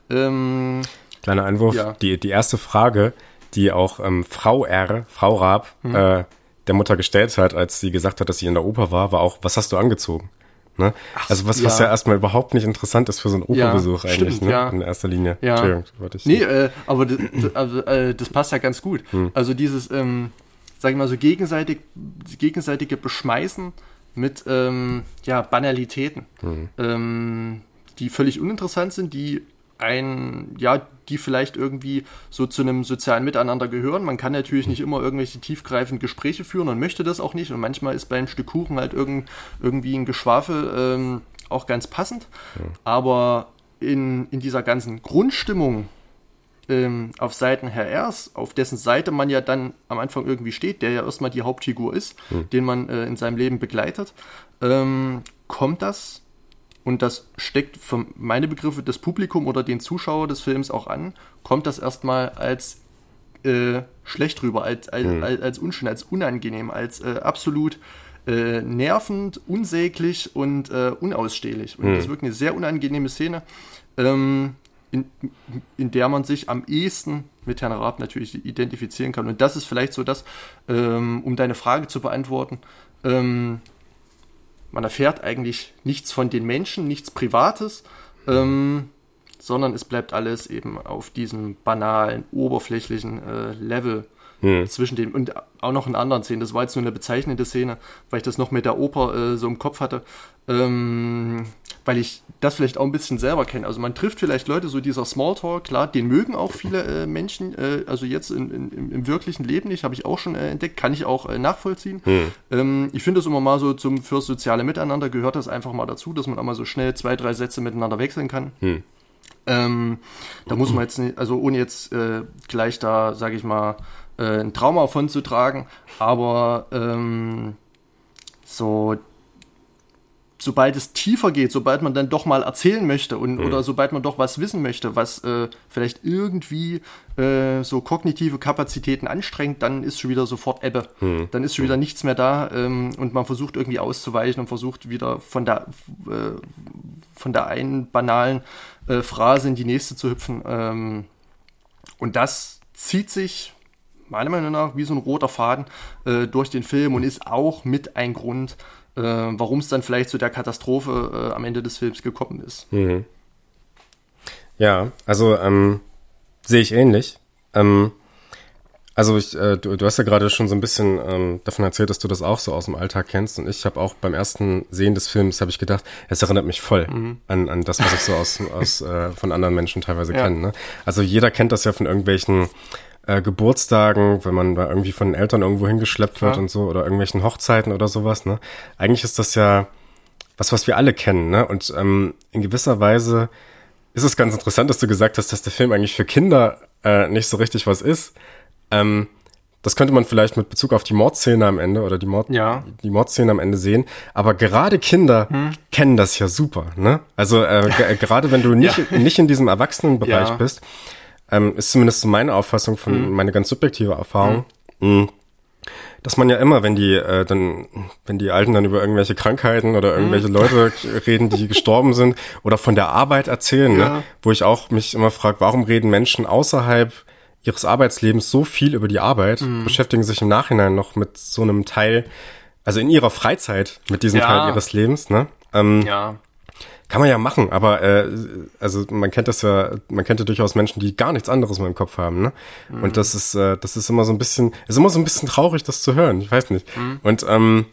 Ähm, Kleiner Einwurf, ja. die, die erste Frage, die auch ähm, Frau R, Frau Raab, hm. äh, der Mutter gestellt hat, als sie gesagt hat, dass sie in der Oper war, war auch, was hast du angezogen? Ne? Ach, also was, ja. was ja erstmal überhaupt nicht interessant ist für so einen Operbesuch ja, eigentlich, stimmt, ne? Ja. In erster Linie. Ja. Entschuldigung, wollte ich. Nee, äh, aber das, also, äh, das passt ja ganz gut. Hm. Also dieses, ähm, sag ich mal so, gegenseitig, gegenseitige Beschmeißen mit ähm, ja, Banalitäten, hm. ähm, die völlig uninteressant sind, die ein, ja, die vielleicht irgendwie so zu einem sozialen Miteinander gehören. Man kann natürlich nicht immer irgendwelche tiefgreifenden Gespräche führen und möchte das auch nicht. Und manchmal ist beim Stück Kuchen halt irgend, irgendwie ein Geschwafel ähm, auch ganz passend. Ja. Aber in, in dieser ganzen Grundstimmung ähm, auf Seiten Herr Ers, auf dessen Seite man ja dann am Anfang irgendwie steht, der ja erstmal die Hauptfigur ist, mhm. den man äh, in seinem Leben begleitet, ähm, kommt das und das steckt für meine Begriffe das Publikum oder den Zuschauer des Films auch an, kommt das erstmal als äh, schlecht rüber, als, als, mhm. als, als, unschön, als unangenehm, als äh, absolut äh, nervend, unsäglich und äh, unausstehlich. Und mhm. das ist wirklich eine sehr unangenehme Szene. Ähm, in, in der man sich am ehesten mit Herrn Raab natürlich identifizieren kann. Und das ist vielleicht so das, ähm, um deine Frage zu beantworten. Ähm, man erfährt eigentlich nichts von den Menschen, nichts Privates, ähm, sondern es bleibt alles eben auf diesem banalen, oberflächlichen äh, Level hm. zwischen dem und auch noch in anderen Szenen. Das war jetzt nur eine bezeichnende Szene, weil ich das noch mit der Oper äh, so im Kopf hatte, ähm, weil ich das vielleicht auch ein bisschen selber kenne. Also man trifft vielleicht Leute, so dieser Smalltalk, klar, den mögen auch viele äh, Menschen, äh, also jetzt in, in, im, wirklichen Leben nicht, habe ich auch schon äh, entdeckt, kann ich auch äh, nachvollziehen. Hm. Ähm, ich finde das immer mal so zum fürs soziale Miteinander gehört das einfach mal dazu, dass man auch mal so schnell zwei, drei Sätze miteinander wechseln kann. Hm. Ähm, da muss man jetzt nicht, also ohne jetzt äh, gleich da, sage ich mal, äh, ein Trauma von zu tragen, aber ähm, so sobald es tiefer geht, sobald man dann doch mal erzählen möchte und mhm. oder sobald man doch was wissen möchte, was äh, vielleicht irgendwie äh, so kognitive Kapazitäten anstrengt, dann ist schon wieder sofort Ebbe. Mhm. Dann ist schon wieder nichts mehr da ähm, und man versucht irgendwie auszuweichen und versucht wieder von der äh, von der einen banalen äh, Phrase in die nächste zu hüpfen. Ähm, und das zieht sich meiner Meinung nach wie so ein roter Faden äh, durch den Film und ist auch mit ein Grund, äh, warum es dann vielleicht zu der Katastrophe äh, am Ende des Films gekommen ist. Mhm. Ja, also ähm, sehe ich ähnlich. Ähm, also ich, äh, du, du hast ja gerade schon so ein bisschen ähm, davon erzählt, dass du das auch so aus dem Alltag kennst. Und ich habe auch beim ersten Sehen des Films habe ich gedacht, es erinnert mich voll mhm. an, an das, was ich so aus, aus äh, von anderen Menschen teilweise ja. kenne. Ne? Also jeder kennt das ja von irgendwelchen äh, Geburtstagen, wenn man da irgendwie von den Eltern irgendwo hingeschleppt wird ja. und so, oder irgendwelchen Hochzeiten oder sowas, ne? Eigentlich ist das ja was, was wir alle kennen, ne? Und ähm, in gewisser Weise ist es ganz interessant, dass du gesagt hast, dass der Film eigentlich für Kinder äh, nicht so richtig was ist. Ähm, das könnte man vielleicht mit Bezug auf die Mordszene am Ende oder die, Mord, ja. die Mordszene am Ende sehen. Aber gerade Kinder hm. kennen das ja super. Ne? Also äh, gerade wenn du nicht, ja. nicht in diesem Erwachsenenbereich ja. bist, ähm, ist zumindest so meine Auffassung von mhm. meine ganz subjektive Erfahrung, mhm. dass man ja immer, wenn die äh, dann, wenn die Alten dann über irgendwelche Krankheiten oder irgendwelche mhm. Leute reden, die gestorben sind, oder von der Arbeit erzählen, ne, ja. ne, wo ich auch mich immer frage, warum reden Menschen außerhalb ihres Arbeitslebens so viel über die Arbeit, mhm. beschäftigen sich im Nachhinein noch mit so einem Teil, also in ihrer Freizeit mit diesem ja. Teil ihres Lebens, ne? Ähm, ja. Kann man ja machen, aber äh, also man kennt das ja, man kennt ja durchaus Menschen, die gar nichts anderes mehr im Kopf haben, ne? Mhm. Und das ist, äh, das ist immer so ein bisschen, ist immer so ein bisschen traurig, das zu hören. Ich weiß nicht. Mhm. Und ähm,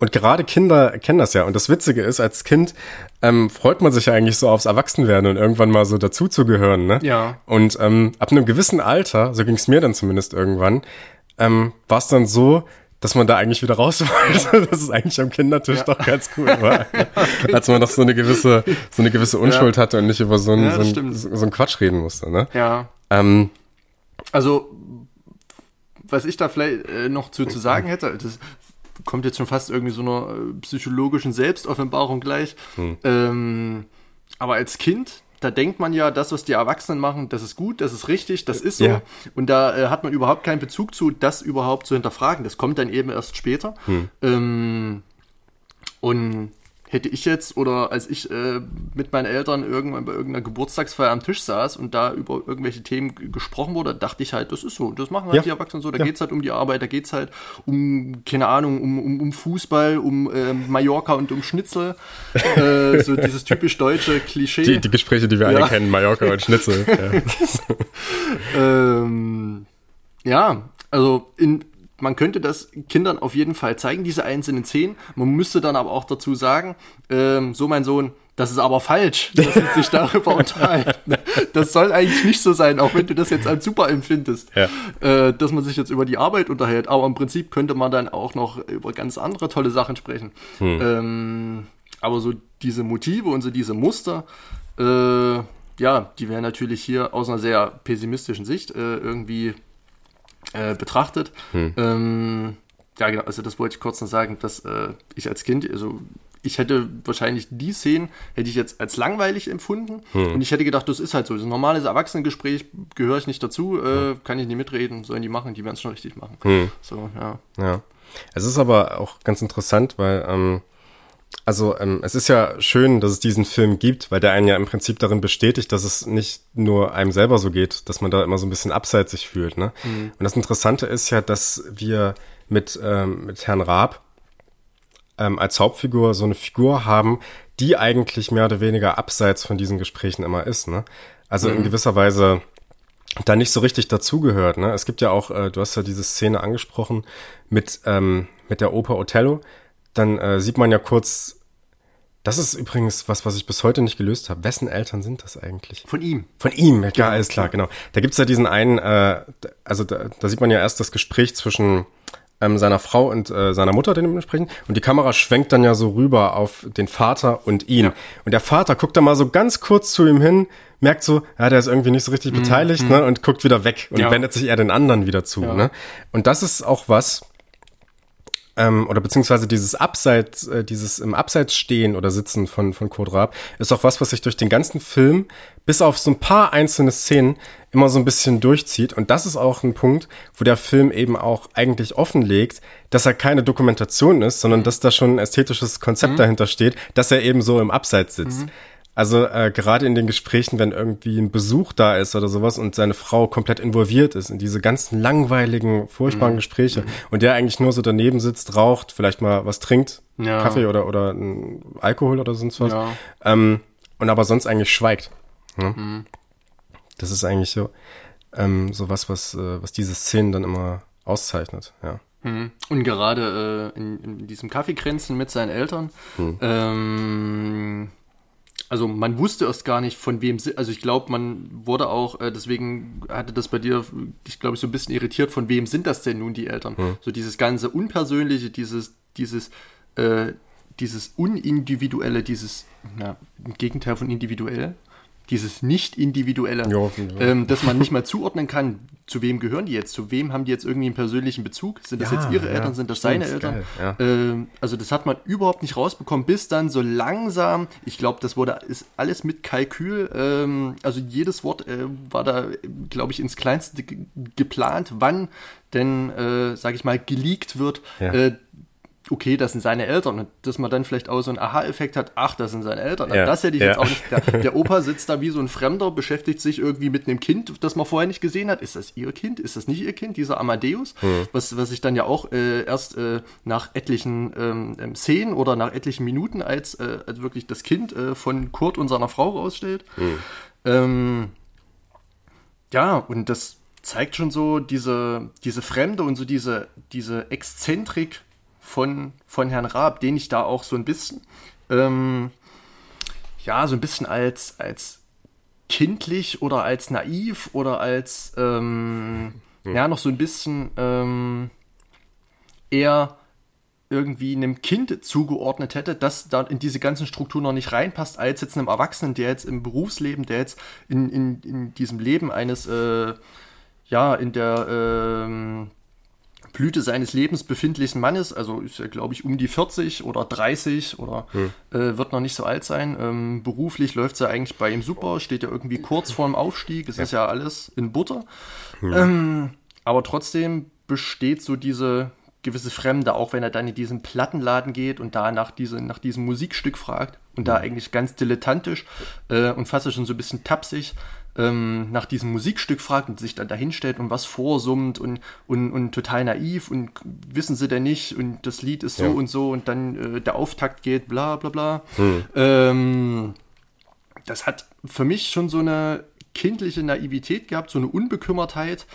und gerade Kinder kennen das ja. Und das Witzige ist, als Kind ähm, freut man sich ja eigentlich so aufs Erwachsenwerden und irgendwann mal so dazuzugehören, ne? Ja. Und ähm, ab einem gewissen Alter, so ging es mir dann zumindest irgendwann, ähm, war es dann so, dass man da eigentlich wieder raus wollte. Das ist eigentlich am Kindertisch ja. doch ganz cool war. Als man noch so eine gewisse, so eine gewisse Unschuld ja. hatte und nicht über so einen, ja, so, einen, so einen Quatsch reden musste, ne? Ja. Ähm, also, was ich da vielleicht äh, noch zu, zu sagen hätte, das kommt jetzt schon fast irgendwie so einer äh, psychologischen Selbstoffenbarung gleich. Hm. Ähm, aber als Kind da denkt man ja, das, was die Erwachsenen machen, das ist gut, das ist richtig, das ist so. Ja. Und da äh, hat man überhaupt keinen Bezug zu, das überhaupt zu hinterfragen. Das kommt dann eben erst später. Hm. Ähm, und hätte ich jetzt oder als ich äh, mit meinen Eltern irgendwann bei irgendeiner Geburtstagsfeier am Tisch saß und da über irgendwelche Themen gesprochen wurde, dachte ich halt, das ist so, das machen halt ja. die Erwachsenen so, da ja. es halt um die Arbeit, da geht es halt um, keine Ahnung, um, um, um Fußball, um äh, Mallorca und um Schnitzel. äh, so dieses typisch deutsche Klischee. Die, die Gespräche, die wir ja. alle kennen, Mallorca und Schnitzel. ja. ähm, ja, also in, man könnte das Kindern auf jeden Fall zeigen, diese einzelnen Szenen. Man müsste dann aber auch dazu sagen, ähm, so mein Sohn, das ist aber falsch, dass sie sich darüber unterhalten. Das soll eigentlich nicht so sein, auch wenn du das jetzt als super empfindest, ja. äh, dass man sich jetzt über die Arbeit unterhält. Aber im Prinzip könnte man dann auch noch über ganz andere tolle Sachen sprechen. Hm. Ähm, aber so diese Motive und so diese Muster, äh, ja, die wären natürlich hier aus einer sehr pessimistischen Sicht äh, irgendwie äh, betrachtet. Hm. Ähm, ja, genau, also das wollte ich kurz noch sagen, dass äh, ich als Kind, also ich hätte wahrscheinlich die Szenen, hätte ich jetzt als langweilig empfunden hm. und ich hätte gedacht, das ist halt so, das ist ein normales Erwachsenengespräch, gehöre ich nicht dazu, äh, hm. kann ich nicht mitreden, sollen die machen, die werden es schon richtig machen. Hm. So, ja. Ja. Es ist aber auch ganz interessant, weil ähm, Also ähm, es ist ja schön, dass es diesen Film gibt, weil der einen ja im Prinzip darin bestätigt, dass es nicht nur einem selber so geht, dass man da immer so ein bisschen abseits sich fühlt. Ne? Mhm. Und das Interessante ist ja, dass wir mit, ähm, mit Herrn Raab ähm, als Hauptfigur so eine Figur haben, die eigentlich mehr oder weniger abseits von diesen Gesprächen immer ist. Ne? Also mhm. in gewisser Weise da nicht so richtig dazugehört. Ne? Es gibt ja auch, äh, du hast ja diese Szene angesprochen mit, ähm, mit der Oper Othello. Dann äh, sieht man ja kurz, das ist übrigens was, was ich bis heute nicht gelöst habe. Wessen Eltern sind das eigentlich? Von ihm. Von ihm, ja, genau. alles klar, genau. Da gibt's ja diesen einen, äh, also da, da sieht man ja erst das Gespräch zwischen ähm, seiner Frau und äh, seiner Mutter dementsprechend. Und die Kamera schwenkt dann ja so rüber auf den Vater und ihn. Ja. Und der Vater guckt dann mal so ganz kurz zu ihm hin, merkt so, ja, der ist irgendwie nicht so richtig mhm. beteiligt, mhm. ne, und guckt wieder weg und ja. wendet sich eher den anderen wieder zu, ja. ne. Und das ist auch was, ähm, oder beziehungsweise dieses Abseits, äh, dieses im Abseits stehen oder sitzen von, von Kurt Raab, ist auch was, was sich durch den ganzen Film bis auf so ein paar einzelne Szenen immer so ein bisschen durchzieht. Und das ist auch ein Punkt, wo der Film eben auch eigentlich offenlegt, dass er keine Dokumentation ist, sondern mhm. dass da schon ein ästhetisches Konzept mhm. dahinter steht, dass er eben so im Abseits sitzt. Mhm. Also äh, gerade in den Gesprächen, wenn irgendwie ein Besuch da ist oder sowas und seine Frau komplett involviert ist in diese ganzen langweiligen, furchtbaren mhm. Gespräche mhm. und der eigentlich nur so daneben sitzt, raucht, vielleicht mal was trinkt, ja. Kaffee oder oder Alkohol oder sonst was, ja. ähm, und aber sonst eigentlich schweigt. Ne? Mhm. Das ist eigentlich so ähm, so was, was äh, was diese Szenen dann immer auszeichnet. Ja. Mhm. Und gerade äh, in, in diesem Kaffeekränzen mit seinen Eltern. Mhm. Ähm, also man wusste erst gar nicht, von wem, also ich glaube, man wurde auch, äh, deswegen hatte das bei dir, ich glaube, so ein bisschen irritiert, von wem sind das denn nun die Eltern? Hm. So dieses ganze Unpersönliche, dieses, dieses, äh, dieses Unindividuelle, dieses, na, im Gegenteil von individuell, dieses nicht-individuelle, ja, ja. ähm, dass man nicht mal zuordnen kann, zu wem gehören die jetzt, zu wem haben die jetzt irgendwie einen persönlichen Bezug, sind das ja, jetzt ihre Eltern, sind das seine Eltern? Ähm, also das hat man überhaupt nicht rausbekommen, bis dann so langsam, ich glaube, das wurde, ist alles mit Kalkül, ähm, also jedes Wort äh, war da, glaube ich, ins Kleinste geplant, wann denn, äh, sage ich mal, geleakt wird, äh, okay, das sind seine Eltern. Und dass man dann vielleicht auch so einen Aha-Effekt hat, ach, das sind seine Eltern. Ja. Das hätte ich ja. jetzt auch nicht. Der, der, Opa sitzt da wie so ein Fremder, beschäftigt sich irgendwie mit einem Kind, das man vorher nicht gesehen hat. Ist das ihr Kind? Ist das nicht ihr Kind? Dieser Amadeus? Hm. Was, was sich dann ja auch äh, erst äh, nach etlichen ähm, ähm, Szenen oder nach etlichen Minuten als, äh, als wirklich das Kind äh, von Kurt und seiner Frau rausstellt. Hm. Ähm, ja, und das zeigt schon so diese, diese Fremde und so diese, diese Exzentrik von, von Herrn Raab, den ich da auch so ein bisschen, ähm, ja, so ein bisschen als, als kindlich oder als naiv oder als, ähm, hm. ja, noch so ein bisschen ähm, eher irgendwie einem Kind zugeordnet hätte, das da in diese ganzen Strukturen noch nicht reinpasst, als jetzt einem Erwachsenen, der jetzt im Berufsleben, der jetzt in, in, in diesem Leben eines, äh, ja, in der, ähm, Blüte seines Lebens befindlichen Mannes, also ist er, glaube ich, um die 40 oder 30 oder hm. äh, wird noch nicht so alt sein. Ähm, beruflich läuft es ja eigentlich bei ihm super, steht ja irgendwie kurz vorm Aufstieg, es ja. ist ja alles in Butter. Hm. Ähm, aber trotzdem besteht so diese gewisse Fremde, auch wenn er dann in diesen Plattenladen geht und da nach, diese, nach diesem Musikstück fragt und da hm. eigentlich ganz dilettantisch äh, und fast schon so ein bisschen tapsig ähm, nach diesem Musikstück fragt und sich dann dahinstellt und was vorsummt und, und, und total naiv und wissen sie denn nicht und das Lied ist so ja. und so und dann äh, der Auftakt geht, bla bla bla. Hm. Ähm, das hat für mich schon so eine kindliche Naivität gehabt, so eine Unbekümmertheit,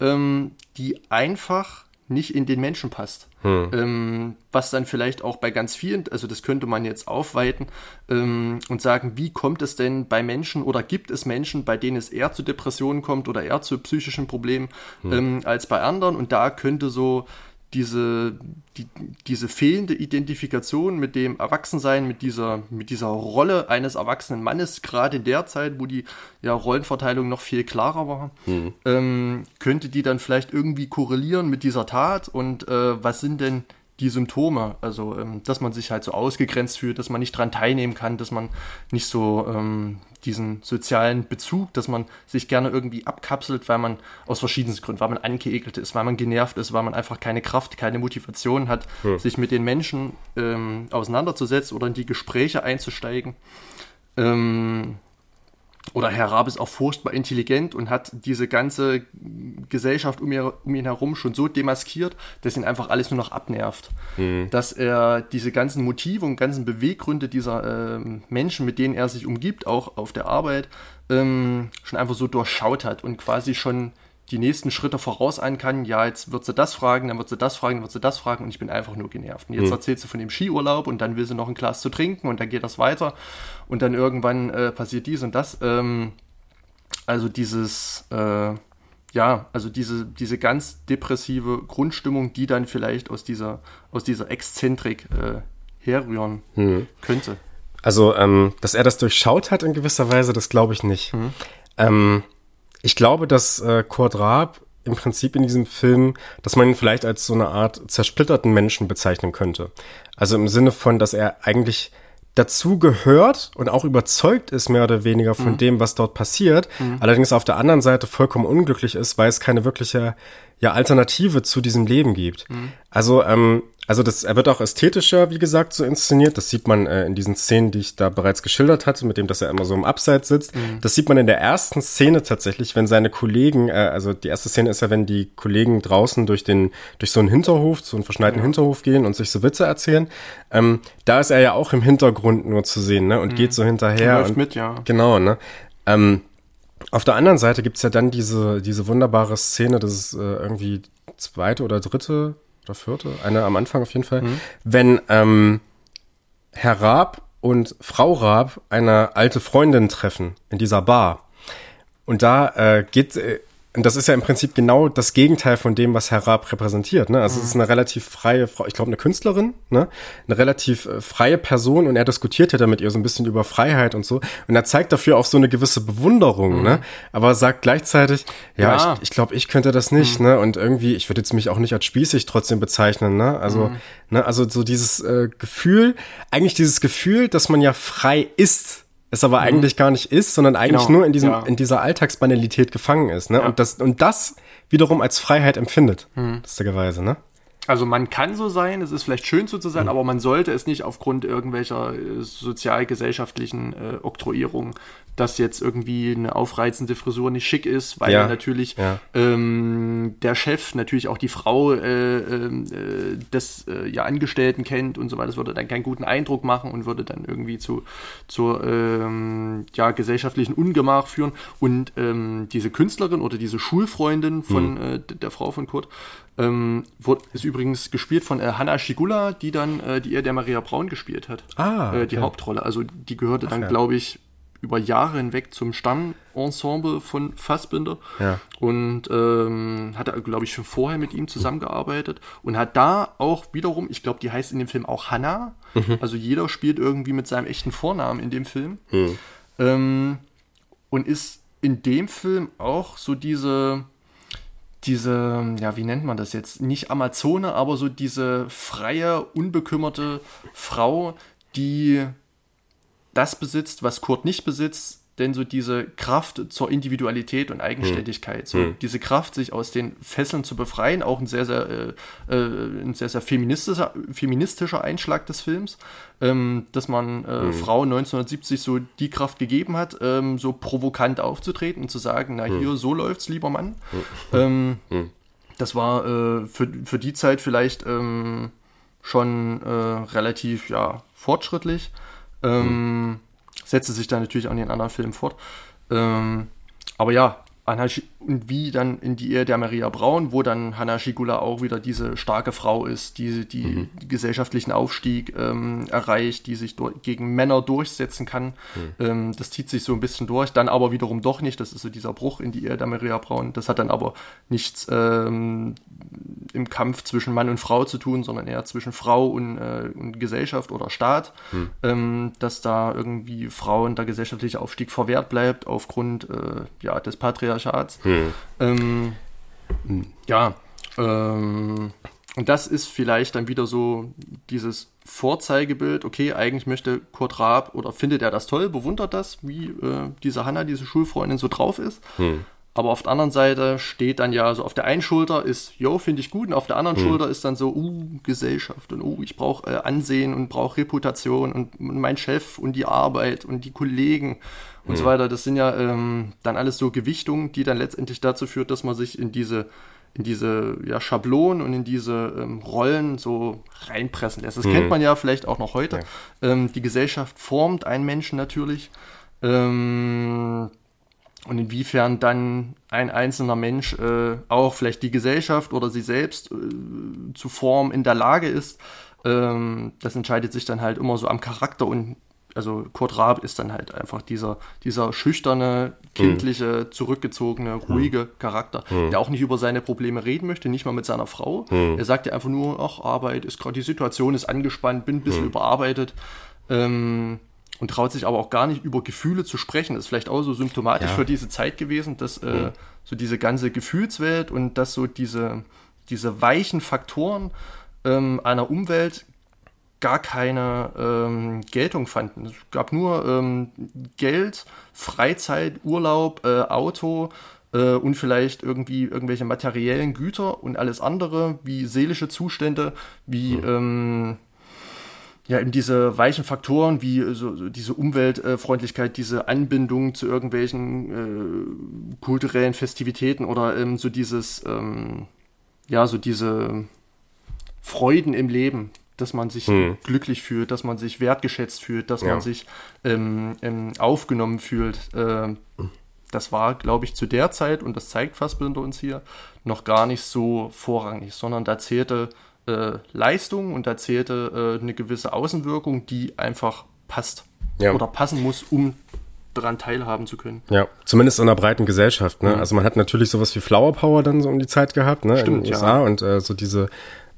ähm, die einfach nicht in den Menschen passt. Hm. Ähm, was dann vielleicht auch bei ganz vielen, also das könnte man jetzt aufweiten ähm, und sagen, wie kommt es denn bei Menschen oder gibt es Menschen, bei denen es eher zu Depressionen kommt oder eher zu psychischen Problemen hm. ähm, als bei anderen? Und da könnte so diese, die, diese fehlende Identifikation mit dem Erwachsensein, mit dieser, mit dieser Rolle eines erwachsenen Mannes, gerade in der Zeit, wo die ja, Rollenverteilung noch viel klarer war, mhm. ähm, könnte die dann vielleicht irgendwie korrelieren mit dieser Tat und äh, was sind denn die Symptome, also ähm, dass man sich halt so ausgegrenzt fühlt, dass man nicht dran teilnehmen kann, dass man nicht so ähm, diesen sozialen Bezug, dass man sich gerne irgendwie abkapselt, weil man aus verschiedensten Gründen, weil man angeekelt ist, weil man genervt ist, weil man einfach keine Kraft, keine Motivation hat, hm. sich mit den Menschen ähm, auseinanderzusetzen oder in die Gespräche einzusteigen. Ähm, oder Herr Raab ist auch furchtbar intelligent und hat diese ganze Gesellschaft um, ihn, um ihn herum schon so demaskiert, dass ihn einfach alles nur noch abnervt. Mhm. Dass er diese ganzen Motive und ganzen Beweggründe dieser äh, Menschen, mit denen er sich umgibt, auch auf der Arbeit, ähm, schon einfach so durchschaut hat und quasi schon die nächsten Schritte voraus ein kann, ja, jetzt wird sie das fragen, dann wird sie das fragen, dann wird sie das fragen und ich bin einfach nur genervt. Und jetzt mhm. erzählt sie von dem Skiurlaub und dann will sie noch ein Glas zu trinken und dann geht das weiter und dann irgendwann äh, passiert dies und das. Ähm, also dieses, äh, ja, also diese, diese ganz depressive Grundstimmung, die dann vielleicht aus dieser, aus dieser Exzentrik äh, herrühren mhm. könnte. Also, ähm, dass er das durchschaut hat in gewisser Weise, das glaube ich nicht. Mhm. Ähm, ich glaube, dass äh, Kurt Raab im Prinzip in diesem Film, dass man ihn vielleicht als so eine Art zersplitterten Menschen bezeichnen könnte. Also im Sinne von, dass er eigentlich dazu gehört und auch überzeugt ist, mehr oder weniger von mhm. dem, was dort passiert, mhm. allerdings auf der anderen Seite vollkommen unglücklich ist, weil es keine wirkliche ja, Alternative zu diesem Leben gibt. Mhm. Also ähm, also das, er wird auch ästhetischer, wie gesagt, so inszeniert. Das sieht man äh, in diesen Szenen, die ich da bereits geschildert hatte, mit dem, dass er immer so im Abseits sitzt. Mhm. Das sieht man in der ersten Szene tatsächlich, wenn seine Kollegen, äh, also die erste Szene ist ja, wenn die Kollegen draußen durch den, durch so einen Hinterhof, so einen verschneiten ja. Hinterhof gehen und sich so Witze erzählen. Ähm, da ist er ja auch im Hintergrund nur zu sehen, ne, und mhm. geht so hinterher. Er läuft und, mit, ja. Genau, ne. Ähm, auf der anderen Seite gibt's ja dann diese, diese wunderbare Szene, das ist äh, irgendwie zweite oder dritte oder vierte, eine am Anfang auf jeden Fall, mhm. wenn ähm, Herr Raab und Frau Raab eine alte Freundin treffen in dieser Bar. Und da äh, geht äh, und das ist ja im Prinzip genau das Gegenteil von dem, was Herr Raab repräsentiert. Ne? Also mhm. es ist eine relativ freie Frau, ich glaube eine Künstlerin, ne? eine relativ äh, freie Person und er diskutiert ja da mit ihr so ein bisschen über Freiheit und so. Und er zeigt dafür auch so eine gewisse Bewunderung, ne? mhm. ne? aber sagt gleichzeitig, ja, ja. ich, ich glaube, ich könnte das nicht. Mhm. Ne? Und irgendwie, ich würde jetzt mich auch nicht als spießig trotzdem bezeichnen. Ne? Also, mhm. ne? also so dieses äh, Gefühl, eigentlich dieses Gefühl, dass man ja frei ist es aber mhm. eigentlich gar nicht ist, sondern eigentlich genau, nur in diesem, ja. in dieser Alltagsbanalität gefangen ist, ne? Ja. Und das, und das wiederum als Freiheit empfindet, mhm. lustigerweise, ne? Also man kann so sein, es ist vielleicht schön so zu sein, mhm. aber man sollte es nicht aufgrund irgendwelcher äh, sozialgesellschaftlichen äh, Oktroyierung dass jetzt irgendwie eine aufreizende Frisur nicht schick ist, weil ja, natürlich ja. Ähm, der Chef natürlich auch die Frau äh, ähm, äh, des äh, ja, Angestellten kennt und so weiter. Das würde dann keinen guten Eindruck machen und würde dann irgendwie zu zur ähm, ja, gesellschaftlichen Ungemach führen. Und ähm, diese Künstlerin oder diese Schulfreundin von mhm. der Frau von Kurt ähm, wurde, ist übrigens gespielt von äh, Hanna Schigula, die dann äh, die Ehe der Maria Braun gespielt hat. Ah. Okay. Äh, die Hauptrolle. Also die gehörte Ach, dann, ja. glaube ich, über Jahre hinweg zum Stammensemble von Fassbinder ja. und ähm, hat, glaube ich, schon vorher mit ihm zusammengearbeitet und hat da auch wiederum, ich glaube, die heißt in dem Film auch Hannah, mhm. also jeder spielt irgendwie mit seinem echten Vornamen in dem Film mhm. ähm, und ist in dem Film auch so diese diese, ja, wie nennt man das jetzt? Nicht Amazone, aber so diese freie, unbekümmerte Frau, die das besitzt, was Kurt nicht besitzt, denn so diese Kraft zur Individualität und Eigenständigkeit, so hm. diese Kraft, sich aus den Fesseln zu befreien, auch ein sehr, sehr, äh, äh, ein sehr, sehr feministischer, feministischer Einschlag des Films, ähm, dass man äh, hm. Frauen 1970 so die Kraft gegeben hat, ähm, so provokant aufzutreten und zu sagen, na hm. hier, so läuft's, lieber Mann. Hm. Ähm, hm. das war äh, für, für die Zeit vielleicht ähm, schon äh, relativ, ja, fortschrittlich. Setzte sich dann natürlich in den anderen Filmen fort. Ähm, aber ja, und wie dann in die Ehe der Maria Braun, wo dann Hanna Schigula auch wieder diese starke Frau ist, die, die mhm. gesellschaftlichen Aufstieg ähm, erreicht, die sich gegen Männer durchsetzen kann. Mhm. Ähm, das zieht sich so ein bisschen durch, dann aber wiederum doch nicht. Das ist so dieser Bruch in die Ehe der Maria Braun. Das hat dann aber nichts ähm, im Kampf zwischen Mann und Frau zu tun, sondern eher zwischen Frau und, äh, und Gesellschaft oder Staat, mhm. ähm, dass da irgendwie Frauen der gesellschaftliche Aufstieg verwehrt bleibt aufgrund äh, ja, des Patriarchats. Mhm. Ähm, ja, ähm, und das ist vielleicht dann wieder so dieses Vorzeigebild, okay, eigentlich möchte Kurt Raab oder findet er das toll, bewundert das, wie äh, diese Hanna, diese Schulfreundin so drauf ist. Hm. Aber auf der anderen Seite steht dann ja so auf der einen Schulter ist, yo, finde ich gut, und auf der anderen hm. Schulter ist dann so, uh, Gesellschaft und uh, ich brauche äh, Ansehen und brauche Reputation und, und, mein Chef und die Arbeit und die Kollegen und hm. so weiter. Das sind ja ähm, dann alles so Gewichtungen, die dann letztendlich dazu führt, dass man sich in diese in diese ja, Schablonen und in diese ähm, Rollen so reinpressen lässt. Das mhm. kennt man ja vielleicht auch noch heute. Ja. Ähm, die Gesellschaft formt einen Menschen natürlich. Ähm, und inwiefern dann ein einzelner Mensch äh, auch vielleicht die Gesellschaft oder sie selbst äh, zu formen in der Lage ist, ähm, das entscheidet sich dann halt immer so am Charakter und also Kurt Raab ist dann halt einfach dieser, dieser schüchterne, kindliche, zurückgezogene, ruhige Charakter, mhm. der auch nicht über seine Probleme reden möchte, nicht mal mit seiner Frau. Mhm. Er sagt ja einfach nur, ach, Arbeit ist gerade, die Situation ist angespannt, bin ein bisschen mhm. überarbeitet. Ähm, und traut sich aber auch gar nicht über Gefühle zu sprechen. Das ist vielleicht auch so symptomatisch ja. für diese Zeit gewesen, dass äh, so diese ganze Gefühlswelt und dass so diese, diese weichen Faktoren ähm, einer Umwelt gar keine ähm, Geltung fanden. Es gab nur ähm, Geld, Freizeit, Urlaub, äh, Auto äh, und vielleicht irgendwie irgendwelche materiellen Güter und alles andere, wie seelische Zustände, wie mhm. ähm, ja eben diese weichen Faktoren, wie äh, so, so diese Umweltfreundlichkeit, diese Anbindung zu irgendwelchen äh, kulturellen Festivitäten oder ähm, so dieses ähm, ja so diese Freuden im Leben, dass man sich hm. glücklich fühlt, dass man sich wertgeschätzt fühlt, dass ja. man sich ähm, ähm, aufgenommen fühlt. Äh, das war, glaube ich, zu der Zeit, und das zeigt Fassbinder uns hier, noch gar nicht so vorrangig, sondern da zählte äh, Leistung und da zählte äh, eine gewisse Außenwirkung, die einfach passt ja. oder passen muss, um daran teilhaben zu können. Ja, zumindest in einer breiten Gesellschaft. Ne? Mhm. Also man hat natürlich sowas wie Flower Power dann so um die Zeit gehabt, ne? Stimmt, in den USA ja. und äh, so diese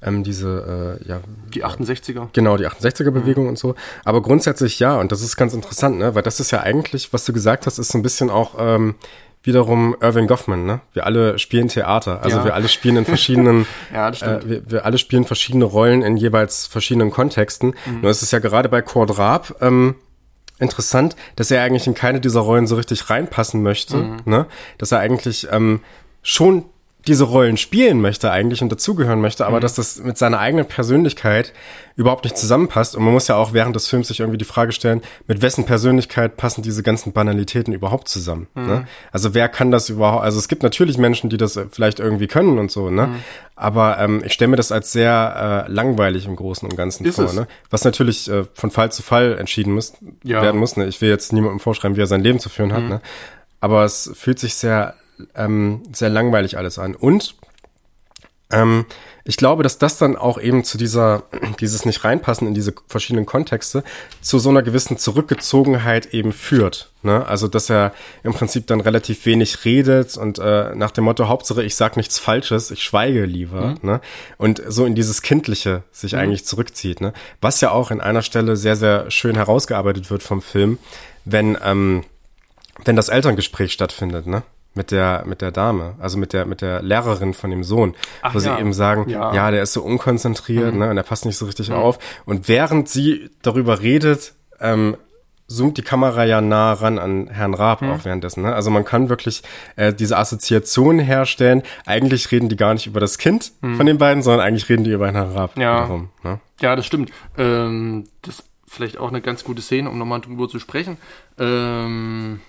ähm, diese, äh, ja. Die 68er. Genau, die 68er-Bewegung mhm. und so. Aber grundsätzlich ja, und das ist ganz interessant, ne? Weil das ist ja eigentlich, was du gesagt hast, ist so ein bisschen auch ähm, wiederum Irving Goffman, ne? Wir alle spielen Theater. Also ja. wir alle spielen in verschiedenen, ja. Äh, wir, wir alle spielen verschiedene Rollen in jeweils verschiedenen Kontexten. Mhm. Nur ist es ja gerade bei Kurt Raab, ähm, interessant, dass er eigentlich in keine dieser Rollen so richtig reinpassen möchte, mhm. ne? Dass er eigentlich ähm, schon diese Rollen spielen möchte eigentlich und dazugehören möchte, aber mhm. dass das mit seiner eigenen Persönlichkeit überhaupt nicht zusammenpasst. Und man muss ja auch während des Films sich irgendwie die Frage stellen, mit wessen Persönlichkeit passen diese ganzen Banalitäten überhaupt zusammen? Mhm. Ne? Also wer kann das überhaupt? Also es gibt natürlich Menschen, die das vielleicht irgendwie können und so, ne? Mhm. Aber ähm, ich stelle mir das als sehr äh, langweilig im Großen und Ganzen Ist vor, es? ne? Was natürlich äh, von Fall zu Fall entschieden muss, ja. werden muss. Ne? Ich will jetzt niemandem vorschreiben, wie er sein Leben zu führen hat, mhm. ne? Aber es fühlt sich sehr ähm, sehr langweilig alles an. Und ähm, ich glaube, dass das dann auch eben zu dieser, dieses nicht reinpassen in diese verschiedenen Kontexte, zu so einer gewissen Zurückgezogenheit eben führt. Ne? Also, dass er im Prinzip dann relativ wenig redet und äh, nach dem Motto, Hauptsache, ich sag nichts Falsches, ich schweige lieber. Mhm. Ne? Und so in dieses Kindliche sich mhm. eigentlich zurückzieht. Ne? Was ja auch in einer Stelle sehr, sehr schön herausgearbeitet wird vom Film, wenn, ähm, wenn das Elterngespräch stattfindet, ne? Mit der mit der Dame, also mit der mit der Lehrerin von dem Sohn, Ach, wo ja. sie eben sagen, ja. ja. der ist so unkonzentriert, mhm. ne, und er passt nicht so richtig mhm. auf. Und während sie darüber redet, ähm, zoomt die Kamera ja nah ran an Herrn Raab mhm. auch währenddessen. Ne? Also man kann wirklich äh, diese Assoziation herstellen. Eigentlich reden die gar nicht über das Kind mhm. von den beiden, sondern eigentlich reden die über Herrn Raab. Ja, darum, ne? ja das stimmt. Ähm, das ist vielleicht auch eine ganz gute Szene, um nochmal drüber zu sprechen. Ähm,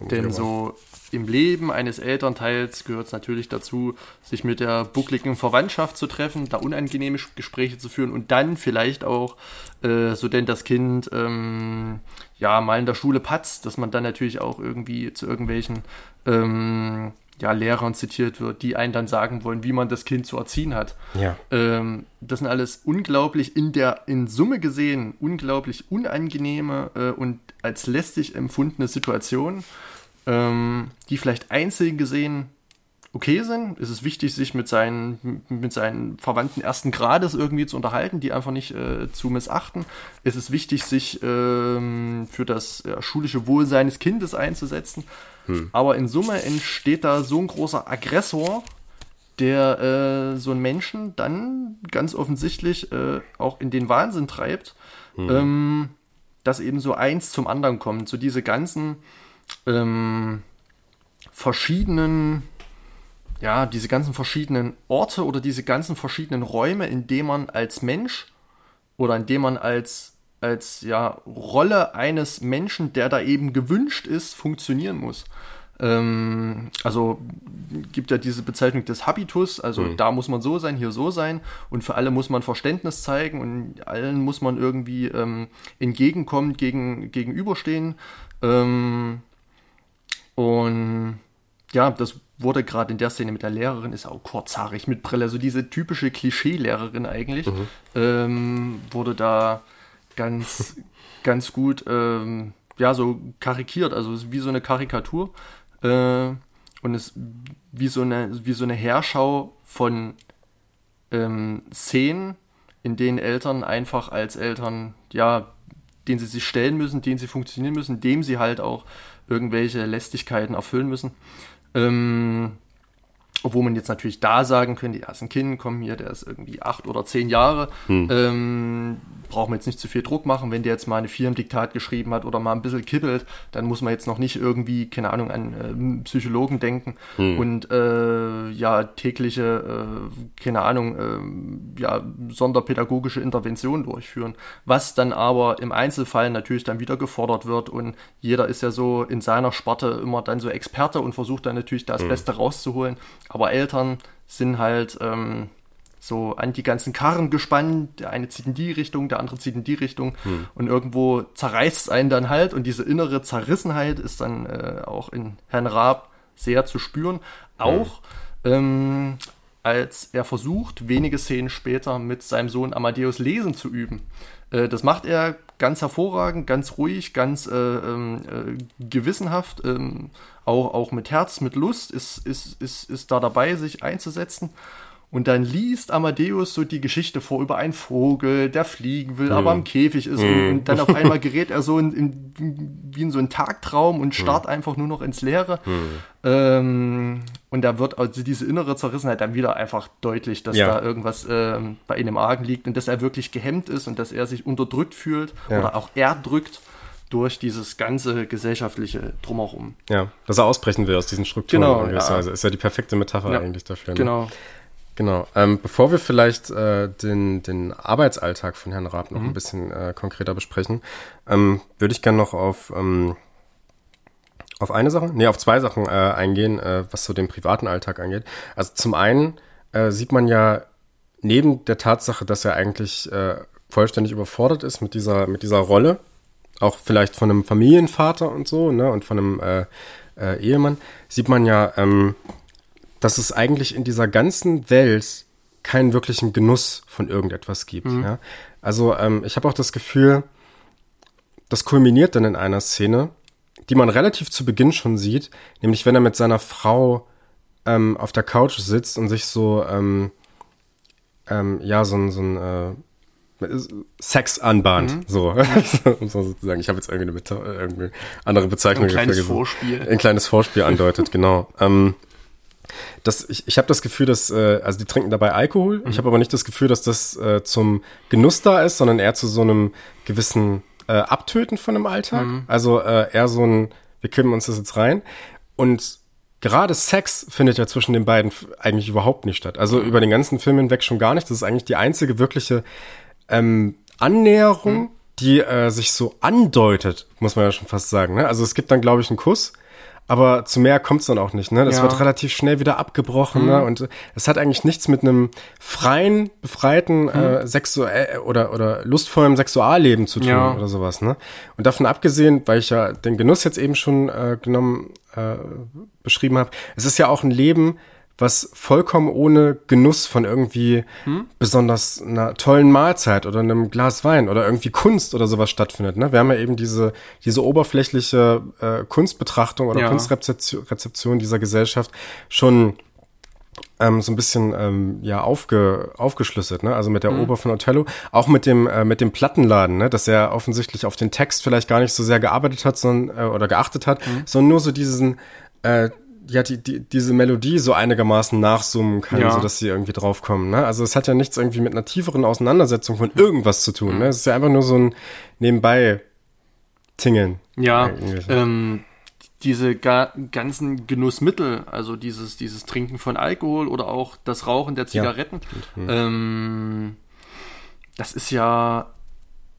denn so im Leben eines Elternteils gehört es natürlich dazu, sich mit der buckligen Verwandtschaft zu treffen, da unangenehme Gespräche zu führen und dann vielleicht auch, äh, so denn das Kind ähm, ja mal in der Schule patzt, dass man dann natürlich auch irgendwie zu irgendwelchen ähm, ja, Lehrern zitiert wird, die einen dann sagen wollen, wie man das Kind zu erziehen hat. Ja. Ähm, das sind alles unglaublich in der in Summe gesehen unglaublich unangenehme äh, und als lästig empfundene Situationen ähm, die vielleicht einzeln gesehen okay sind. Es ist wichtig, sich mit seinen, mit seinen Verwandten ersten Grades irgendwie zu unterhalten, die einfach nicht äh, zu missachten. Es ist wichtig, sich ähm, für das ja, schulische Wohl seines Kindes einzusetzen. Hm. Aber in Summe entsteht da so ein großer Aggressor, der äh, so einen Menschen dann ganz offensichtlich äh, auch in den Wahnsinn treibt, mhm. ähm, dass eben so eins zum anderen kommt. So diese ganzen ähm, verschiedenen, ja, diese ganzen verschiedenen Orte oder diese ganzen verschiedenen Räume, in denen man als Mensch oder in denen man als, als ja, Rolle eines Menschen, der da eben gewünscht ist, funktionieren muss. Ähm, also gibt ja diese Bezeichnung des Habitus, also mhm. da muss man so sein, hier so sein und für alle muss man Verständnis zeigen und allen muss man irgendwie ähm, entgegenkommen, gegen, gegenüberstehen. Ähm, und ja, das wurde gerade in der Szene mit der Lehrerin, ist auch kurzhaarig mit Brille, so diese typische Klischee-Lehrerin eigentlich, mhm. ähm, wurde da ganz, ganz gut, ähm, ja, so karikiert, also wie so eine Karikatur. Äh, und es wie so eine, wie so eine Herschau von ähm, Szenen, in denen Eltern einfach als Eltern, ja, denen sie sich stellen müssen, denen sie funktionieren müssen, dem sie halt auch irgendwelche Lästigkeiten erfüllen müssen. Ähm, obwohl man jetzt natürlich da sagen könnte, ja, ist ein Kind, komm hier, der ist irgendwie acht oder zehn Jahre. Hm. Ähm, brauchen wir jetzt nicht zu viel Druck machen. Wenn der jetzt mal eine Vier im Diktat geschrieben hat oder mal ein bisschen kippelt, dann muss man jetzt noch nicht irgendwie, keine Ahnung, an äh, Psychologen denken hm. und äh, ja, tägliche, äh, keine Ahnung, äh, ja, sonderpädagogische Interventionen durchführen. Was dann aber im Einzelfall natürlich dann wieder gefordert wird und jeder ist ja so in seiner Sparte immer dann so Experte und versucht dann natürlich das hm. Beste rauszuholen. Aber Eltern sind halt, ähm, so an die ganzen Karren gespannt. Der eine zieht in die Richtung, der andere zieht in die Richtung. Hm. Und irgendwo zerreißt es einen dann halt. Und diese innere Zerrissenheit ist dann äh, auch in Herrn Raab sehr zu spüren. Auch hm. ähm, als er versucht, wenige Szenen später mit seinem Sohn Amadeus lesen zu üben. Äh, das macht er ganz hervorragend, ganz ruhig, ganz äh, ähm, äh, gewissenhaft, ähm, auch, auch mit Herz, mit Lust, ist, ist, ist, ist da dabei, sich einzusetzen. Und dann liest Amadeus so die Geschichte vor über einen Vogel, der fliegen will, mm. aber im Käfig ist. Mm. Und, und, dann auf einmal gerät er so in, in, wie in so einen Tagtraum und starrt mm. einfach nur noch ins Leere. Ähm, und da wird also diese innere Zerrissenheit dann wieder einfach deutlich, dass ja. da irgendwas ähm, bei ihm im Argen liegt und dass er wirklich gehemmt ist und dass er sich unterdrückt fühlt ja. oder auch erdrückt durch dieses ganze gesellschaftliche Drumherum. Ja, dass er ausbrechen will aus diesen Strukturen. Genau, ja. Ist ja die perfekte Metapher ja. eigentlich dafür. Ne? Genau. Genau. Ähm, bevor wir vielleicht äh, den, den Arbeitsalltag von Herrn Raab noch mhm. ein bisschen äh, konkreter besprechen, ähm, würde ich gerne noch auf, ähm, auf eine Sache, nee, auf zwei Sachen äh, eingehen, äh, was so den privaten Alltag angeht. Also zum einen äh, sieht man ja neben der Tatsache, dass er eigentlich äh, vollständig überfordert ist mit dieser, mit dieser Rolle, auch vielleicht von einem Familienvater und so, ne, und von einem äh, äh, Ehemann, sieht man ja, ähm, dass es eigentlich in dieser ganzen Welt keinen wirklichen Genuss von irgendetwas gibt. Mhm. Ja? Also ähm, ich habe auch das Gefühl, das kulminiert dann in einer Szene, die man relativ zu Beginn schon sieht, nämlich wenn er mit seiner Frau ähm, auf der Couch sitzt und sich so, ähm, ähm, ja, so ein, so ein äh, Sex anbahnt, mhm. so, um so sozusagen. Ich habe jetzt irgendwie eine, irgendwie andere Bezeichnung. Ein kleines Vorspiel. Ein kleines Vorspiel andeutet, genau. Ähm, das, ich ich habe das Gefühl, dass, äh, also die trinken dabei Alkohol. Mhm. Ich habe aber nicht das Gefühl, dass das äh, zum Genuss da ist, sondern eher zu so einem gewissen äh, Abtöten von dem Alltag. Mhm. Also äh, eher so ein, wir kippen uns das jetzt rein. Und gerade Sex findet ja zwischen den beiden eigentlich überhaupt nicht statt. Also mhm. über den ganzen Film hinweg schon gar nicht. Das ist eigentlich die einzige wirkliche ähm, Annäherung, mhm. die äh, sich so andeutet, muss man ja schon fast sagen. Ne? Also es gibt dann, glaube ich, einen Kuss aber zu mehr kommt es dann auch nicht. Ne? Das ja. wird relativ schnell wieder abgebrochen. Ne? Mhm. Ne? Und es hat eigentlich nichts mit einem freien, befreiten mhm. äh, sexuell oder oder lustvollen Sexualleben zu tun ja. oder sowas. Ne? Und davon abgesehen, weil ich ja den Genuss jetzt eben schon äh, genommen äh, beschrieben habe, es ist ja auch ein Leben, was vollkommen ohne Genuss von irgendwie hm? besonders einer tollen Mahlzeit oder einem Glas Wein oder irgendwie Kunst oder sowas stattfindet. Ne? Wir haben ja eben diese, diese oberflächliche äh, Kunstbetrachtung oder ja. Kunstrezeption dieser Gesellschaft schon ähm, so ein bisschen ähm, ja aufge, aufgeschlüsselt, ne? Also mit der mhm. Oper von Othello, auch mit dem äh, mit dem Plattenladen, ne? Dass er offensichtlich auf den Text vielleicht gar nicht so sehr gearbeitet hat, sondern äh, oder geachtet hat, mhm. sondern nur so diesen äh, ja, die, die, diese Melodie so einigermaßen nachsummen kann, Ja. so dass sie irgendwie draufkommen. Ne? Also es hat ja nichts irgendwie mit einer tieferen Auseinandersetzung von irgendwas zu tun. Ne? Es ist ja einfach nur so ein nebenbei Tingeln. Ja, ähm, diese ga ganzen Genussmittel, also dieses, dieses Trinken von Alkohol oder auch das Rauchen der Zigaretten, ähm, das ist ja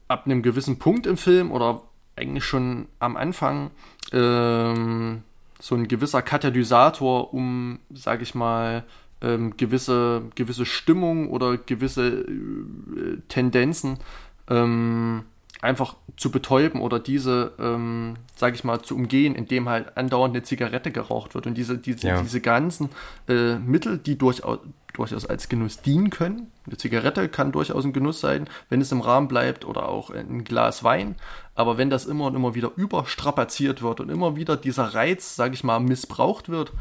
ab einem gewissen Punkt im Film oder eigentlich schon am Anfang ähm, so ein gewisser Katalysator, um, sag ich mal, ähm, gewisse, gewisse Stimmung oder gewisse äh, Tendenzen ähm, einfach zu betäuben oder diese, ähm, sage ich mal, zu umgehen, indem halt andauernd eine Zigarette geraucht wird. Und diese, diese, Ja. diese ganzen äh, Mittel, die durchaus, durchaus als Genuss dienen können. Eine Zigarette kann durchaus ein Genuss sein, wenn es im Rahmen bleibt oder auch ein Glas Wein. Aber wenn das immer und immer wieder überstrapaziert wird und immer wieder dieser Reiz, sage ich mal, missbraucht wird,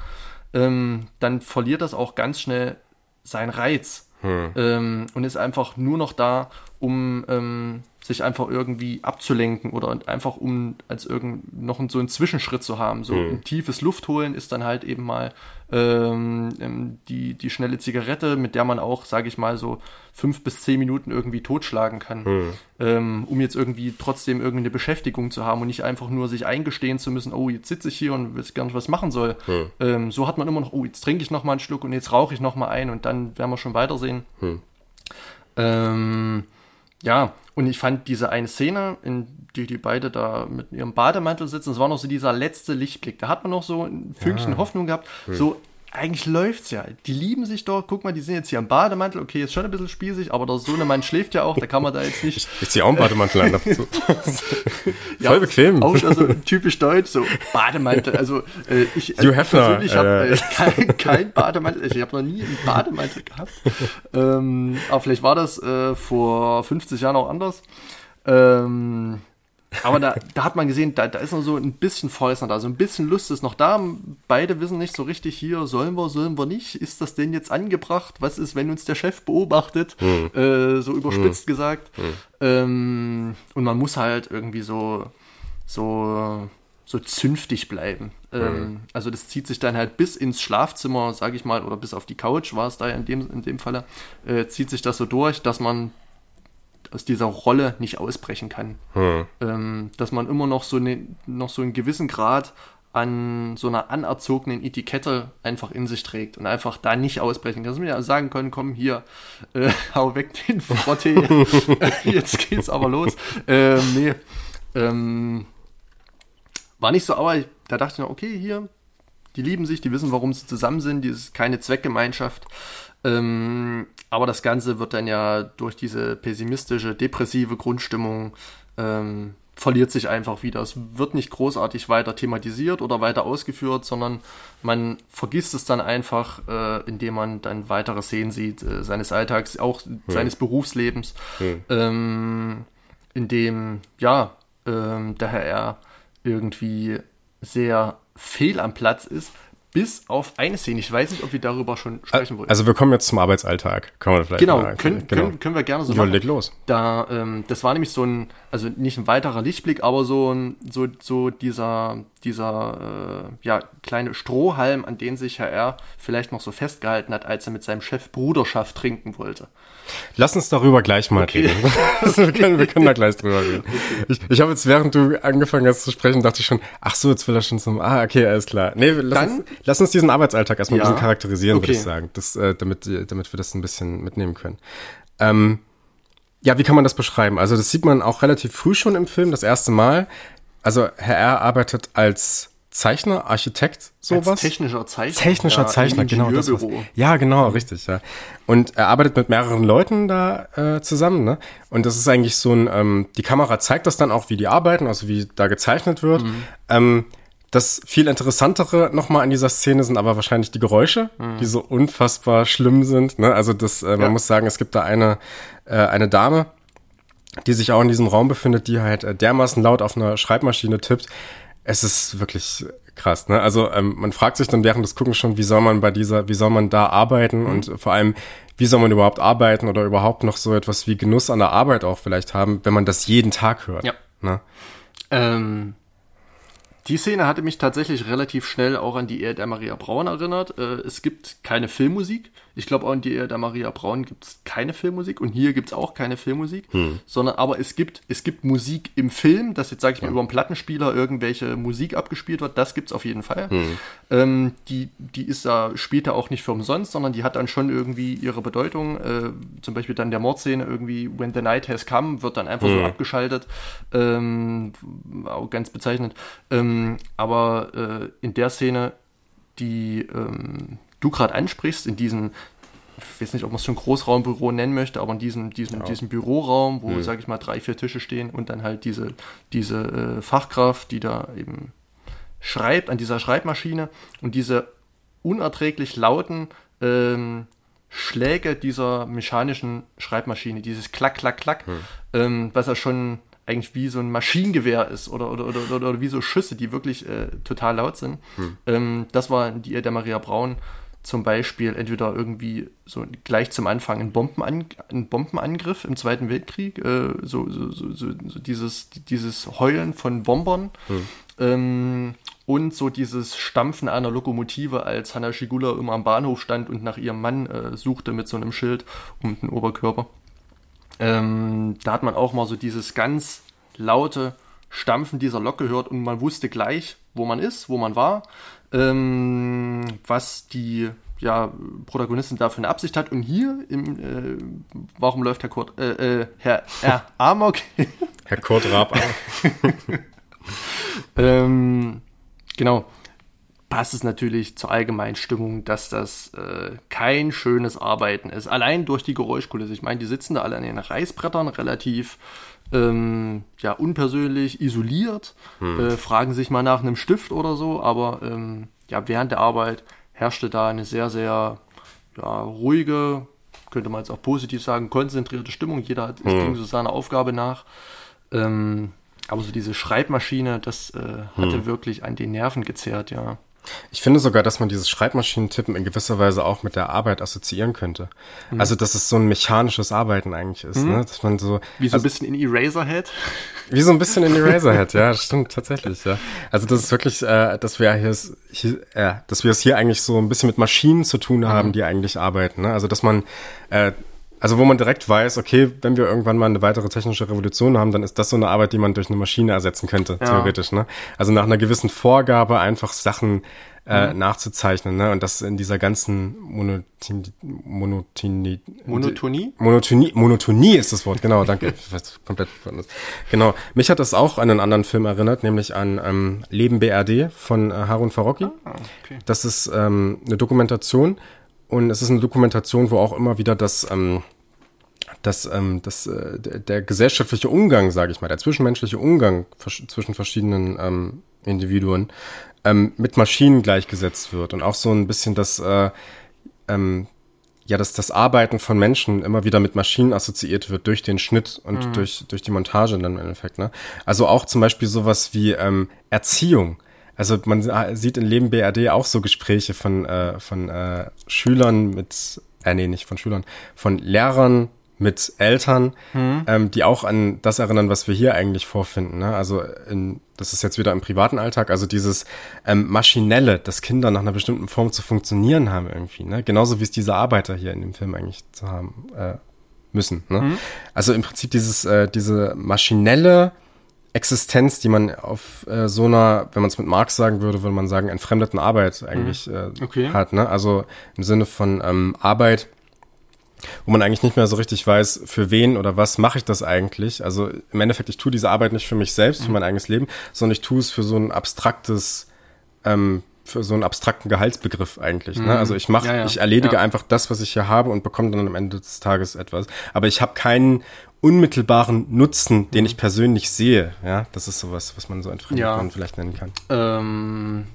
ähm, dann verliert das auch ganz schnell seinen Reiz. Ähm, und ist einfach nur noch da, um ähm, sich einfach irgendwie abzulenken oder einfach um als irgend noch so einen Zwischenschritt zu haben. So ein tiefes Luftholen ist dann halt eben mal ähm, ähm, die, die schnelle Zigarette, mit der man auch, sage ich mal, so fünf bis zehn Minuten irgendwie totschlagen kann, ähm, um jetzt irgendwie trotzdem irgendeine Beschäftigung zu haben und nicht einfach nur sich eingestehen zu müssen, oh, jetzt sitze ich hier und weiß gar nicht, was machen soll. Ähm, so hat man immer noch, oh, jetzt trinke ich noch mal einen Schluck und jetzt rauche ich noch mal ein und dann werden wir schon weitersehen. Ähm, ja, und ich fand diese eine Szene, in die die beide da mit ihrem Bademantel sitzen, das war noch so dieser letzte Lichtblick. Da hat man noch so ein Fünkchen Hoffnung gehabt. So, eigentlich läuft's ja. Die lieben sich doch. Guck mal, die sind jetzt hier im Bademantel. Okay, ist schon ein bisschen spießig, aber der Sohnemann schläft ja auch. Da kann man da jetzt nicht. Ich ziehe auch einen Bademantel an. dazu. Ja, Voll bequem. Auch also typisch deutsch, so Bademantel. Also äh, ich Hefner, persönlich habe äh. äh, kein, kein Bademantel. Ich habe noch nie einen Bademantel gehabt. Ähm, aber vielleicht war das äh, vor 50 Jahren auch anders. Ähm, aber da, da hat man gesehen, da, da ist noch so ein bisschen Fäusten da, so ein bisschen Lust ist noch da. Beide wissen nicht so richtig hier, sollen wir, sollen wir nicht? Ist das denn jetzt angebracht? Was ist, wenn uns der Chef beobachtet? Äh, so überspitzt gesagt. Ähm, und man muss halt irgendwie so, so, so zünftig bleiben. Ähm, also das zieht sich dann halt bis ins Schlafzimmer, sage ich mal, oder bis auf die Couch war es da in dem, in dem Falle, äh, zieht sich das so durch, dass man aus dieser Rolle nicht ausbrechen kann. Ähm, dass man immer noch so, ne, noch so einen gewissen Grad an so einer anerzogenen Etikette einfach in sich trägt und einfach da nicht ausbrechen kann. Dass man ja sagen können, komm hier, äh, hau weg den Frottee, jetzt geht's aber los. Ähm, nee, ähm, war nicht so, aber da dachte ich noch, okay, hier, die lieben sich, die wissen, warum sie zusammen sind, die ist keine Zweckgemeinschaft. Ähm, aber das Ganze wird dann ja durch diese pessimistische, depressive Grundstimmung ähm, verliert sich einfach wieder. Es wird nicht großartig weiter thematisiert oder weiter ausgeführt, sondern man vergisst es dann einfach, äh, indem man dann weitere Szenen sieht, äh, seines Alltags, auch seines Berufslebens, ähm, in dem, ja, ähm, der Herr R. irgendwie sehr fehl am Platz ist, bis auf eine Szene. Ich weiß nicht, ob wir darüber schon sprechen wollen. Also wir kommen jetzt zum Arbeitsalltag. Kann man vielleicht genau, mal können, genau. können, können wir gerne so Ja, leg los. Da, ähm, das war nämlich so ein, also nicht ein weiterer Lichtblick, aber so ein, so, so dieser, dieser, äh, ja, kleine Strohhalm, an den sich Herr R. vielleicht noch so festgehalten hat, als er mit seinem Chef Bruderschaft trinken wollte. Lass uns darüber gleich mal reden. wir, können, wir können da gleich drüber reden. Ich, ich habe jetzt, während du angefangen hast zu sprechen, dachte ich schon, ach so, jetzt will er schon zum, ah, okay, alles klar. Nee, lass, Dann- uns, lass uns diesen Arbeitsalltag erstmal Ja. ein bisschen charakterisieren, würde Okay. ich sagen, das, äh, damit, damit wir das ein bisschen mitnehmen können. Ähm, ja, wie kann man das beschreiben? Also das sieht man auch relativ früh schon im Film, das erste Mal. Also Herr R. arbeitet als Zeichner, Architekt, sowas. Als technischer Zeichner. Technischer ja, Zeichner, genau. Das was, ja, genau, richtig, ja. Und er arbeitet mit mehreren Leuten da äh, zusammen, ne? Und das ist eigentlich so ein, ähm, die Kamera zeigt das dann auch, wie die arbeiten, also wie da gezeichnet wird. Ähm, das viel interessantere nochmal an dieser Szene sind aber wahrscheinlich die Geräusche, die so unfassbar schlimm sind. Ne? Also das, äh, man Ja. muss sagen, es gibt da eine, äh, eine Dame, die sich auch in diesem Raum befindet, die halt äh, dermaßen laut auf einer Schreibmaschine tippt. Es ist wirklich krass, ne? Also ähm, man fragt sich dann während des Guckens schon, wie soll man bei dieser, wie soll man da arbeiten und vor allem, wie soll man überhaupt arbeiten oder überhaupt noch so etwas wie Genuss an der Arbeit auch vielleicht haben, wenn man das jeden Tag hört. Ja. Ne? Ähm, Die Szene hatte mich tatsächlich relativ schnell auch an die Ehe der Maria Braun erinnert. Äh, es gibt keine Filmmusik. Ich glaube, auch in die Ehe der Maria Braun gibt es keine Filmmusik und hier gibt es auch keine Filmmusik, hm. sondern aber es gibt, es gibt Musik im Film, dass jetzt, sage ich mal, über einen Plattenspieler irgendwelche Musik abgespielt wird, das gibt es auf jeden Fall. Hm. Ähm, die, die ist da, da auch nicht für umsonst, sondern die hat dann schon irgendwie ihre Bedeutung. Äh, zum Beispiel dann der Mordszene irgendwie, When the Night Has Come, wird dann einfach hm. so abgeschaltet. Ähm, auch ganz bezeichnend. Ähm, aber äh, in der Szene, die ähm, du gerade ansprichst, in diesem, ich weiß nicht, ob man es schon Großraumbüro nennen möchte, aber in diesem, diesem, ja. diesem Büroraum, wo, mhm. sage ich mal, drei, vier Tische stehen und dann halt diese, diese äh, Fachkraft, die da eben schreibt, an dieser Schreibmaschine und diese unerträglich lauten ähm, Schläge dieser mechanischen Schreibmaschine, dieses Klack, Klack, Klack, mhm. ähm, was ja schon eigentlich wie so ein Maschinengewehr ist oder, oder, oder, oder, oder wie so Schüsse, die wirklich äh, total laut sind. Mhm. Ähm, das war die der Maria Braun zum Beispiel entweder irgendwie so gleich zum Anfang ein, Bombenan ein Bombenangriff im Zweiten Weltkrieg, äh, so, so, so, so, dieses, dieses Heulen von Bombern hm. ähm, und so dieses Stampfen einer Lokomotive, als Hanna Schigula immer am Bahnhof stand und nach ihrem Mann äh, suchte mit so einem Schild um den Oberkörper. Ähm, da hat man auch mal so dieses ganz laute Stampfen dieser Lok gehört und man wusste gleich, wo man ist, wo man war ähm, was die ja, Protagonistin da für eine Absicht hat. Und hier, im, äh, warum läuft Herr Kurt, äh, äh, Herr, Herr Amok? Herr Kurt Raab. ähm, genau. Passt es natürlich zur allgemeinen Stimmung, dass das äh, kein schönes Arbeiten ist. Allein durch die Geräuschkulisse. Ich meine, die sitzen da alle an den Reißbrettern relativ ähm, ja, unpersönlich, isoliert, hm. äh, fragen sich mal nach einem Stift oder so, aber ähm, ja, während der Arbeit herrschte da eine sehr, sehr ja, ruhige, könnte man jetzt auch positiv sagen, konzentrierte Stimmung. Jeder hat, hm. ging so seiner Aufgabe nach. Ähm, aber so diese Schreibmaschine, das äh, hatte hm. wirklich an den Nerven gezerrt, ja. Ich finde sogar, dass man dieses Schreibmaschinentippen in gewisser Weise auch mit der Arbeit assoziieren könnte. Mhm. Also, dass es so ein mechanisches Arbeiten eigentlich ist, mhm. ne? Dass man so. Wie so also, ein bisschen in Eraserhead? Wie so ein bisschen in Eraserhead, ja, das stimmt tatsächlich, ja. Also, das ist wirklich, äh, dass wir hier, hier äh, dass wir es hier eigentlich so ein bisschen mit Maschinen zu tun haben, mhm. die eigentlich arbeiten, ne? Also, dass man, äh, also wo man direkt weiß, okay, wenn wir irgendwann mal eine weitere technische Revolution haben, dann ist das so eine Arbeit, die man durch eine Maschine ersetzen könnte, ja. theoretisch. Ne? Also nach einer gewissen Vorgabe einfach Sachen äh, mhm. nachzuzeichnen. Ne? Und das in dieser ganzen Monotin Monotonie. Monotonie? Monotonie, Monotonie ist das Wort, genau, danke. komplett Genau. Mich hat das auch an einen anderen Film erinnert, nämlich an ähm, Leben BRD von äh, Harun Farocki. Ah, okay. Das ist ähm, eine Dokumentation und es ist eine Dokumentation, wo auch immer wieder das, ähm, das, ähm, das, äh, der, der gesellschaftliche Umgang, sage ich mal, der zwischenmenschliche Umgang zwischen verschiedenen ähm, Individuen ähm, mit Maschinen gleichgesetzt wird und auch so ein bisschen das, äh, ähm, ja, dass das Arbeiten von Menschen immer wieder mit Maschinen assoziiert wird durch den Schnitt und mhm. durch, durch die Montage dann im Endeffekt. Ne? Also auch zum Beispiel sowas wie ähm, Erziehung. Also man sieht in Leben BRD auch so Gespräche von, äh, von äh, Schülern mit, äh, nee, nicht von Schülern, von Lehrern mit Eltern, hm. ähm, die auch an das erinnern, was wir hier eigentlich vorfinden. Ne? Also in, das ist jetzt wieder im privaten Alltag, also dieses ähm, Maschinelle, dass Kinder nach einer bestimmten Form zu funktionieren haben irgendwie. Ne? Genauso wie es diese Arbeiter hier in dem Film eigentlich zu haben äh, müssen. Ne? Hm. Also im Prinzip dieses, äh, diese maschinelle Existenz, die man auf äh, so einer, wenn man es mit Marx sagen würde, würde man sagen, entfremdeten Arbeit eigentlich mhm. äh, okay. hat. Ne? Also im Sinne von ähm, Arbeit, wo man eigentlich nicht mehr so richtig weiß, für wen oder was mache ich das eigentlich. Also im Endeffekt, ich tue diese Arbeit nicht für mich selbst, mhm. für mein eigenes Leben, sondern ich tue es für so ein abstraktes, ähm, für so einen abstrakten Gehaltsbegriff eigentlich. Ne? Mhm. Ne? Also ich mache, ja, ja. ich erledige ja. einfach das, was ich hier habe und bekomme dann am Ende des Tages etwas. Aber ich habe keinen unmittelbaren Nutzen, den ich persönlich sehe. Ja, das ist sowas, was man so entfremdet ja. vielleicht nennen kann. Ähm,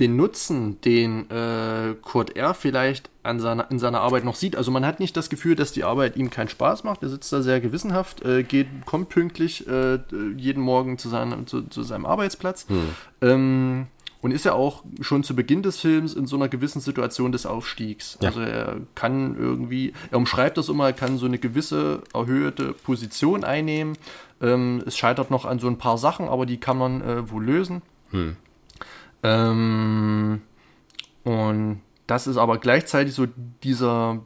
den Nutzen, den äh, Kurt R. vielleicht an seiner, in seiner Arbeit noch sieht. Also man hat nicht das Gefühl, dass die Arbeit ihm keinen Spaß macht. Er sitzt da sehr gewissenhaft, äh, geht, kommt pünktlich äh, jeden Morgen zu, seinem, zu, zu seinem Arbeitsplatz. Hm. Ähm, und ist ja auch schon zu Beginn des Films in so einer gewissen Situation des Aufstiegs. Ja. Also er kann irgendwie, er umschreibt das immer, er kann so eine gewisse erhöhte Position einnehmen, Ähm, es scheitert noch an so ein paar Sachen, aber die kann man äh, wohl lösen. Hm. Ähm, und das ist aber gleichzeitig so dieser,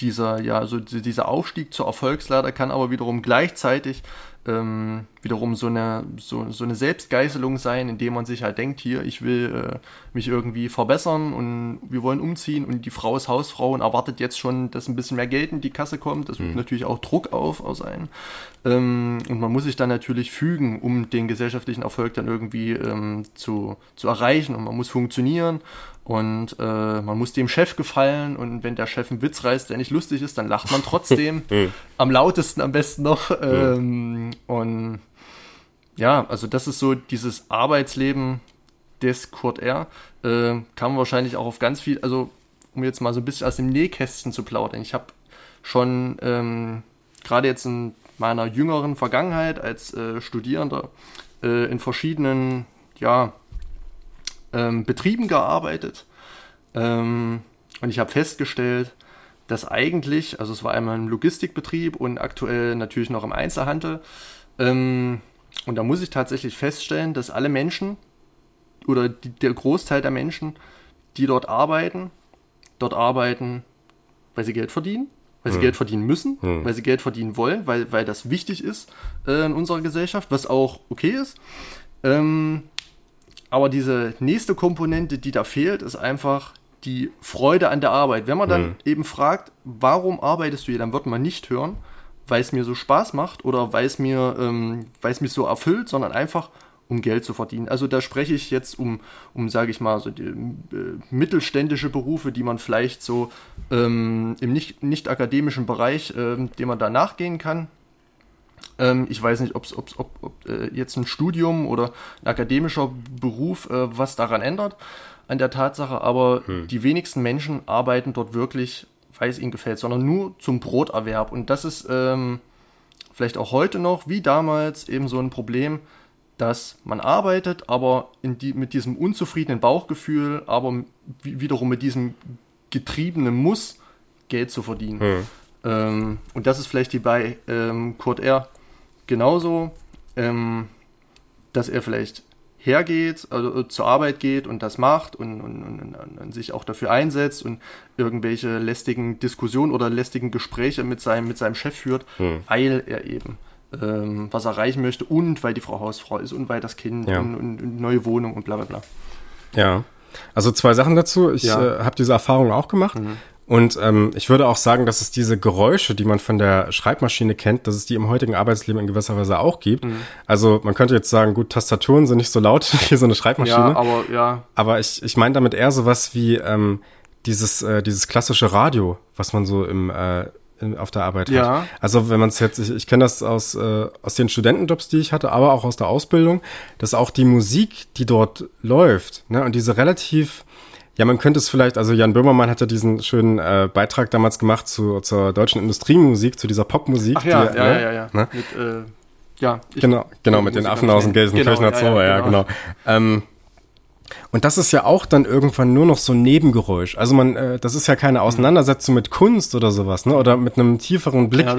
dieser, ja, so dieser Aufstieg zur Erfolgsleiter kann aber wiederum gleichzeitig ähm, wiederum so eine, so, so eine Selbstgeißelung sein, indem man sich halt denkt, hier, ich will äh, mich irgendwie verbessern und wir wollen umziehen und die Frau ist Hausfrau und erwartet jetzt schon, dass ein bisschen mehr Geld in die Kasse kommt. Das mhm. natürlich auch Druck auf aus einem. Ähm, und man muss sich dann natürlich fügen, um den gesellschaftlichen Erfolg dann irgendwie ähm, zu, zu erreichen und man muss funktionieren und äh, man muss dem Chef gefallen und wenn der Chef einen Witz reißt, der nicht lustig ist, dann lacht man trotzdem. Am lautesten am besten noch. Ähm, und ja, also das ist so dieses Arbeitsleben des Kurt R. Äh, kann man wahrscheinlich auch auf ganz viel, also um jetzt mal so ein bisschen aus dem Nähkästchen zu plaudern. Ich habe schon ähm, gerade jetzt in meiner jüngeren Vergangenheit als äh, Studierender äh, in verschiedenen, ja, ähm, Betrieben gearbeitet ähm, und ich habe festgestellt, dass eigentlich, also es war einmal ein Logistikbetrieb und aktuell natürlich noch im Einzelhandel. Ähm, und da muss ich tatsächlich feststellen, dass alle Menschen oder die, der Großteil der Menschen, die dort arbeiten, dort arbeiten, weil sie Geld verdienen, weil sie hm. Geld verdienen müssen, hm. weil sie Geld verdienen wollen, weil, weil das wichtig ist äh, in unserer Gesellschaft, was auch okay ist. Ähm, aber diese nächste Komponente, die da fehlt, ist einfach die Freude an der Arbeit. Wenn man dann mhm. eben fragt, warum arbeitest du hier, dann wird man nicht hören, weil es mir so Spaß macht oder weil es mir, ähm, weil es mich so erfüllt, sondern einfach um Geld zu verdienen. Also da spreche ich jetzt um, um sage ich mal, so die, äh, mittelständische Berufe, die man vielleicht so ähm, im nicht, nicht akademischen Bereich, ähm, dem man da nachgehen kann. Ähm, ich weiß nicht, ob's, ob's, ob, ob äh, jetzt ein Studium oder ein akademischer Beruf äh, was daran ändert an der Tatsache, aber hm. die wenigsten Menschen arbeiten dort wirklich, weil es ihnen gefällt, sondern nur zum Broterwerb. Und das ist ähm, vielleicht auch heute noch, wie damals, eben so ein Problem, dass man arbeitet, aber die, mit diesem unzufriedenen Bauchgefühl, aber wiederum mit diesem getriebenen Muss, Geld zu verdienen. Hm. Ähm, und das ist vielleicht die bei ähm, Kurt R genauso, ähm, dass er vielleicht hergeht, also zur Arbeit geht und das macht und, und, und, und, sich auch dafür einsetzt und irgendwelche lästigen Diskussionen oder lästigen Gespräche mit seinem, mit seinem Chef führt, hm. weil er eben ähm, was erreichen möchte und weil die Frau Hausfrau ist und weil das Kind ja. und, und, neue Wohnung und bla bla bla. Ja, also zwei Sachen dazu. Ich ja. äh, habe diese Erfahrung auch gemacht. Mhm. Und ähm, ich würde auch sagen, dass es diese Geräusche, die man von der Schreibmaschine kennt, dass es die im heutigen Arbeitsleben in gewisser Weise auch gibt. Mhm. Also man könnte jetzt sagen, gut, Tastaturen sind nicht so laut wie so eine Schreibmaschine. Ja, aber ja. Aber ich, ich meine damit eher sowas wie ähm, dieses, äh, dieses klassische Radio, was man so im äh, in, auf der Arbeit ja. hat. Also wenn man es jetzt, ich, ich kenne das aus, äh, aus den Studentenjobs, die ich hatte, aber auch aus der Ausbildung, dass auch die Musik, die dort läuft, ne, und diese relativ ja, man könnte es vielleicht, also Jan Böhmermann hat ja diesen schönen äh, Beitrag damals gemacht zu, zur deutschen Industriemusik, zu dieser Popmusik. Ach ja, die, ja, ne? ja, ja, ne? Mit, äh, ja genau, genau, mit den Affen aus dem Gelsenkirchener genau, Zoo, ja, ja, genau. genau. Ähm, und das ist ja auch dann irgendwann nur noch so ein Nebengeräusch. Also man, äh, das ist ja keine Auseinandersetzung mit Kunst oder sowas, ne? Oder mit einem tieferen Blick ja,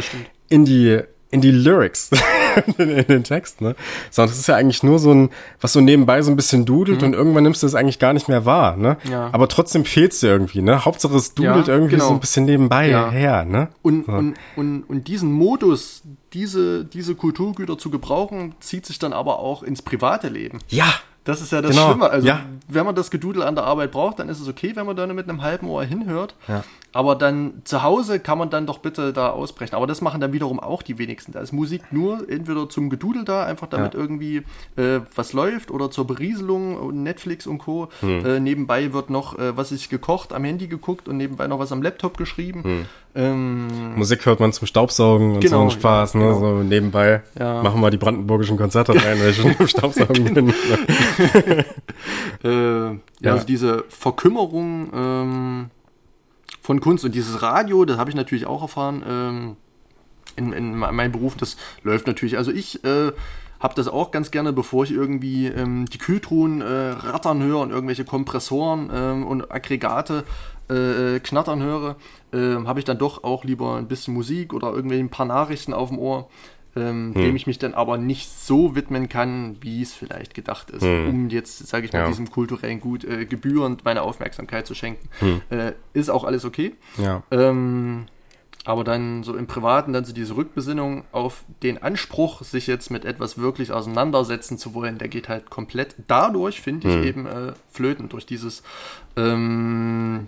in die in die Lyrics, in, in, den Text, ne? Sondern das ist ja eigentlich nur so ein, was so nebenbei so ein bisschen dudelt mhm. und irgendwann nimmst du es eigentlich gar nicht mehr wahr, ne? Ja. Aber trotzdem fehlt's dir irgendwie, ne? Hauptsache es dudelt ja, irgendwie genau. so ein bisschen nebenbei ja. her, ne? Und, so. und, und, und diesen Modus, diese, diese Kulturgüter zu gebrauchen, zieht sich dann aber auch ins private Leben. Ja, das ist ja das genau. Schlimme. Also, ja. wenn man das Gedudel an der Arbeit braucht, dann ist es okay, wenn man da mit einem halben Ohr hinhört. Ja. Aber dann zu Hause kann man dann doch bitte da ausbrechen. Aber das machen dann wiederum auch die wenigsten. Da ist Musik nur entweder zum Gedudel da, einfach damit ja. irgendwie äh, was läuft oder zur Berieselung, Netflix und Co. Hm. Äh, nebenbei wird noch äh, was ist gekocht, am Handy geguckt und nebenbei noch was am Laptop geschrieben. Hm. Ähm, Musik hört man zum Staubsaugen und genau, so einen Spaß. Ja, ne? genau. So nebenbei ja. machen wir die brandenburgischen Konzerte rein, weil ich schon im Staubsaugen bin. äh, ja, also diese Verkümmerung ähm, von Kunst und dieses Radio, das habe ich natürlich auch erfahren ähm, in, in meinem Beruf, das läuft natürlich. Also ich äh, habe das auch ganz gerne, bevor ich irgendwie ähm, die Kühltruhen äh, rattern höre und irgendwelche Kompressoren ähm, und Aggregate äh, knattern höre, äh, habe ich dann doch auch lieber ein bisschen Musik oder irgendwie ein paar Nachrichten auf dem Ohr. ähm, hm. dem ich mich dann aber nicht so widmen kann, wie es vielleicht gedacht ist, hm. um jetzt, sage ich mal, ja. diesem kulturellen Gut äh, gebührend meine Aufmerksamkeit zu schenken. Hm. Äh, ist auch alles okay. Ja. Ähm, aber dann so im Privaten dann so diese Rückbesinnung auf den Anspruch, sich jetzt mit etwas wirklich auseinandersetzen zu wollen, der geht halt komplett dadurch, finde ich, hm. eben äh, flöten, durch dieses ähm,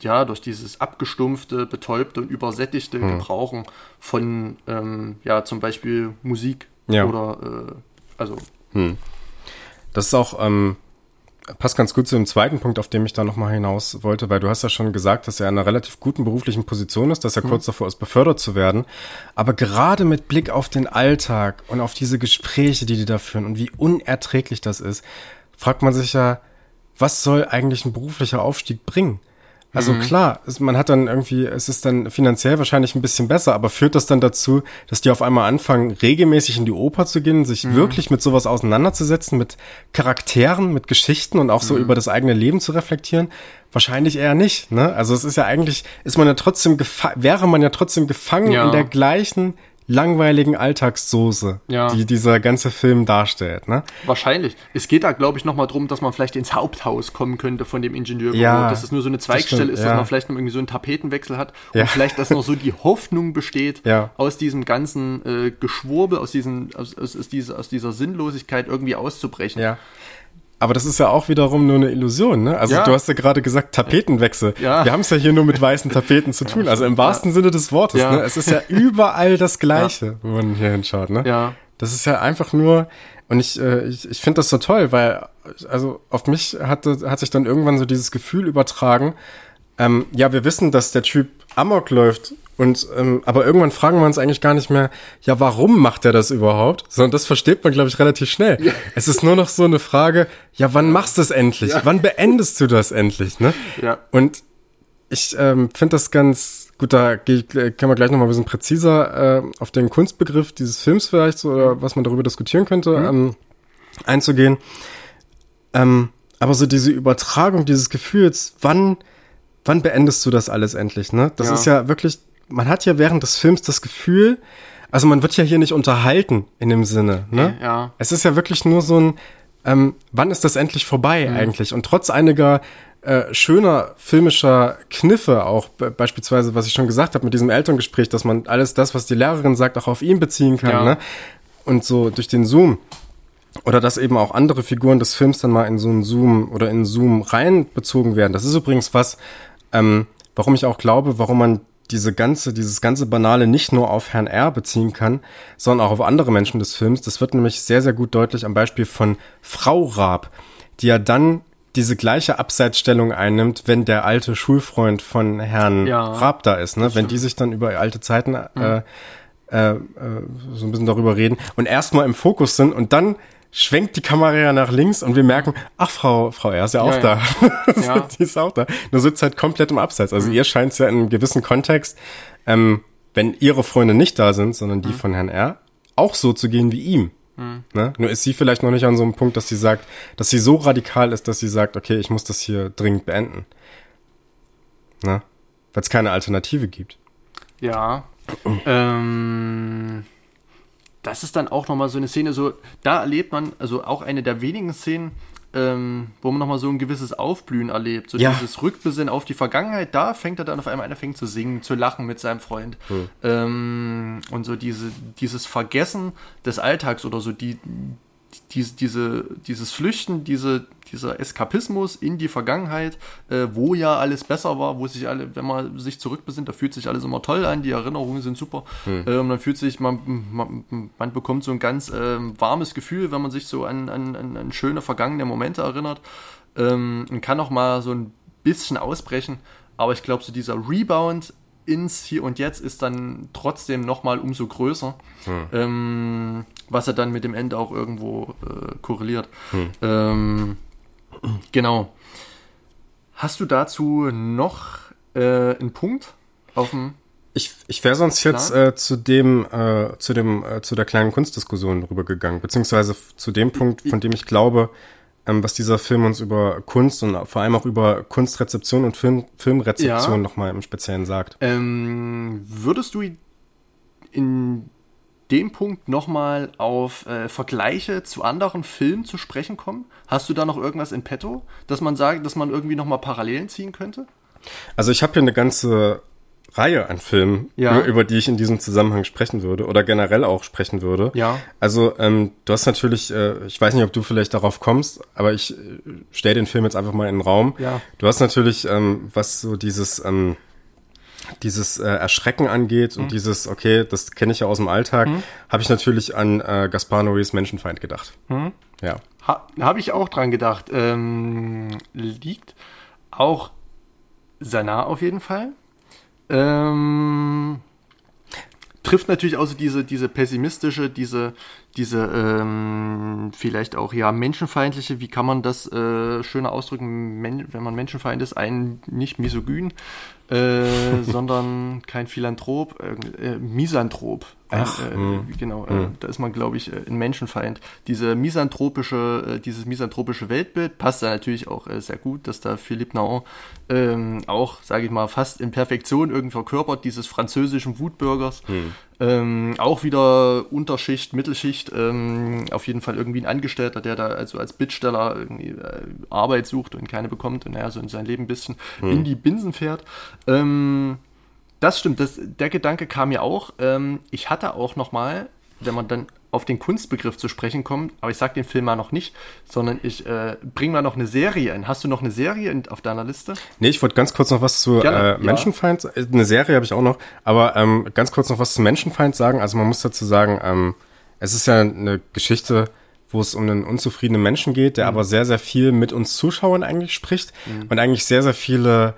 ja, durch dieses abgestumpfte, betäubte und übersättigte hm. Gebrauchen von, ähm, ja, zum Beispiel Musik ja. oder, äh, also. Hm. Das ist auch, ähm, passt ganz gut zu dem zweiten Punkt, auf dem ich da nochmal hinaus wollte, weil du hast ja schon gesagt, dass er in einer relativ guten beruflichen Position ist, dass er hm. kurz davor ist, befördert zu werden. Aber gerade mit Blick auf den Alltag und auf diese Gespräche, die die da führen und wie unerträglich das ist, fragt man sich ja, was soll eigentlich ein beruflicher Aufstieg bringen? Also mhm. klar, es, man hat dann irgendwie, es ist dann finanziell wahrscheinlich ein bisschen besser, aber führt das dann dazu, dass die auf einmal anfangen, regelmäßig in die Oper zu gehen, sich mhm. wirklich mit sowas auseinanderzusetzen, mit Charakteren, mit Geschichten und auch so mhm. über das eigene Leben zu reflektieren? Wahrscheinlich eher nicht, ne? Also es ist ja eigentlich, ist man ja trotzdem, wäre man ja trotzdem gefangen ja. in der gleichen langweiligen Alltagssoße, ja. die dieser ganze Film darstellt. Ne? Wahrscheinlich. Es geht da, glaube ich, nochmal drum, dass man vielleicht ins Haupthaus kommen könnte von dem Ingenieur. Ja, dass es nur so eine Zweigstelle das ist, ja. dass man vielleicht noch irgendwie so einen Tapetenwechsel hat und ja. vielleicht, dass noch so die Hoffnung besteht, aus diesem ganzen äh, Geschwurbel, aus, diesen, aus, aus, aus, dieser, aus dieser Sinnlosigkeit irgendwie auszubrechen. Aber das ist ja auch wiederum nur eine Illusion, ne? Also ja. du hast ja gerade gesagt, Tapetenwechsel. Ja. Wir haben es ja hier nur mit weißen Tapeten zu tun. Also im wahrsten. Sinne des Wortes, ja. ne? Es ist ja überall das Gleiche, wenn man hier hinschaut, ne? Ja. Das ist ja einfach nur, und ich, äh, ich, ich finde das so toll, weil, also auf mich hatte, hat sich dann irgendwann so dieses Gefühl übertragen, ähm, ja, wir wissen, dass der Typ Amok läuft und ähm, aber irgendwann fragen wir uns eigentlich gar nicht mehr, ja, warum macht er das überhaupt? Sondern das versteht man, glaube ich, relativ schnell. Ja. Es ist nur noch so eine Frage, ja, wann machst du es endlich? Ja. Wann beendest du das endlich? Ne? Ja. Und ich ähm, finde das ganz gut, da geh, können wir gleich noch mal ein bisschen präziser äh, auf den Kunstbegriff dieses Films vielleicht so, oder was man darüber diskutieren könnte, mhm. ähm, einzugehen. Ähm, aber so diese Übertragung dieses Gefühls, wann wann beendest du das alles endlich, ne? Das ja. ist ja wirklich man hat ja während des Films das Gefühl, also man wird ja hier nicht unterhalten in dem Sinne. Ne? Ja. Es ist ja wirklich nur so ein, ähm, wann ist das endlich vorbei mhm. eigentlich? Und trotz einiger äh, schöner filmischer Kniffe, auch beispielsweise, was ich schon gesagt habe mit diesem Elterngespräch, dass man alles das, was die Lehrerin sagt, auch auf ihn beziehen kann. Ja. Ne? Und so durch den Zoom. Oder dass eben auch andere Figuren des Films dann mal in so einen Zoom oder in Zoom reinbezogen werden. Das ist übrigens was, ähm, warum ich auch glaube, warum man diese ganze, dieses ganze Banale nicht nur auf Herrn R beziehen kann, sondern auch auf andere Menschen des Films. Das wird nämlich sehr, sehr gut deutlich am Beispiel von Frau Raab, die ja dann diese gleiche Abseitsstellung einnimmt, wenn der alte Schulfreund von Herrn ja, Raab da ist, ne? Wenn die sich dann über alte Zeiten äh, mhm. äh, äh, so ein bisschen darüber reden und erstmal im Fokus sind und dann schwenkt die Kamera ja nach links und wir merken, ach, Frau, Frau R ist ja auch ja, da. Ja. die ist auch da. Nur sitzt halt komplett im Abseits. Also mhm. ihr scheint es ja in einem gewissen Kontext, ähm, wenn ihre Freunde nicht da sind, sondern die mhm. von Herrn R, auch so zu gehen wie ihm. Mhm. Ne? Nur ist sie vielleicht noch nicht an so einem Punkt, dass sie sagt, dass sie so radikal ist, dass sie sagt, okay, ich muss das hier dringend beenden. Ne? Weil es keine Alternative gibt. Ja. ähm, das ist dann auch nochmal so eine Szene, so, da erlebt man, also auch eine der wenigen Szenen, ähm, wo man nochmal so ein gewisses Aufblühen erlebt. So ja. dieses Rückbesinnen auf die Vergangenheit, da fängt er dann auf einmal an, er fängt zu singen, zu lachen mit seinem Freund. Hm. Ähm, und so diese, dieses Vergessen des Alltags oder so die, diese, diese, dieses Flüchten, diese, dieser Eskapismus in die Vergangenheit, äh, wo ja alles besser war, wo sich alle, wenn man sich zurückbesinnt, da fühlt sich alles immer toll an, die Erinnerungen sind super. Hm. Ähm, dann fühlt sich, man, man, man bekommt so ein ganz äh, warmes Gefühl, wenn man sich so an, an, an, an schöne vergangene Momente erinnert ähm, und kann auch mal so ein bisschen ausbrechen. Aber ich glaube, so dieser Rebound ins Hier und Jetzt ist dann trotzdem nochmal umso größer. Hm. Ähm, was er dann mit dem Ende auch irgendwo äh, korreliert. Hm. Ähm, genau. Hast du dazu noch äh, einen Punkt auf dem ich, ich wäre sonst jetzt äh, zu dem, äh, zu dem, äh, zu der kleinen Kunstdiskussion rübergegangen, beziehungsweise zu dem Punkt, von dem ich glaube, ähm, was dieser Film uns über Kunst und vor allem auch über Kunstrezeption und Film, Filmrezeption ja. nochmal im Speziellen sagt. Ähm, würdest du in dem Punkt nochmal auf äh, Vergleiche zu anderen Filmen zu sprechen kommen? Hast du da noch irgendwas in petto, dass man sagt, dass man irgendwie nochmal Parallelen ziehen könnte? Also ich habe hier eine ganze Reihe an Filmen, Ja. über, über die ich in diesem Zusammenhang sprechen würde oder generell auch sprechen würde. Ja. Also ähm, du hast natürlich, äh, ich weiß nicht, ob du vielleicht darauf kommst, aber ich äh, stelle den Film jetzt einfach mal in den Raum. Ja. Du hast natürlich, ähm, was so dieses ähm, dieses äh, Erschrecken angeht Mhm. und dieses, okay, das kenne ich ja aus dem Alltag, habe ich natürlich an äh, Gaspar Noés Menschenfeind gedacht. Mhm. Ja. Ha, Habe ich auch dran gedacht. Ähm, liegt auch sehr nah auf jeden Fall. Ähm, trifft natürlich auch so diese, diese pessimistische, diese, diese ähm, vielleicht auch ja menschenfeindliche, wie kann man das äh, schöner ausdrücken, men wenn man Menschenfeind ist, ein nicht misogyn, äh, sondern kein Philanthrop, äh, äh, Ein, Ach, äh, hm. Genau, äh, da ist man, glaube ich, äh, ein Menschenfeind. Diese misanthropische, äh, dieses misanthropische Weltbild passt da natürlich auch äh, sehr gut, dass da Philippe Naon ähm, auch, sage ich mal, fast in Perfektion irgendwie verkörpert, dieses französischen Wutbürgers. Ähm, auch wieder Unterschicht, Mittelschicht, ähm, auf jeden Fall irgendwie ein Angestellter, der da also als Bittsteller irgendwie äh, Arbeit sucht und keine bekommt und naja, so in sein Leben ein bisschen in die Binsen fährt. Ähm, das stimmt, das, der Gedanke kam mir auch. Ähm, ich hatte auch noch mal, wenn man dann auf den Kunstbegriff zu sprechen kommt, aber ich sag den Film mal noch nicht, sondern ich äh, bringe mal noch eine Serie ein. Hast du noch eine Serie in, auf deiner Liste? Nee, ich wollte ganz kurz noch was zu Gerne, äh, ja. Menschenfeind, äh, eine Serie habe ich auch noch, aber ähm, ganz kurz noch was zu Menschenfeind sagen. Also man muss dazu sagen, ähm, es ist ja eine Geschichte, wo es um einen unzufriedenen Menschen geht, Mhm. der aber sehr, sehr viel mit uns Zuschauern eigentlich spricht und eigentlich sehr, sehr viele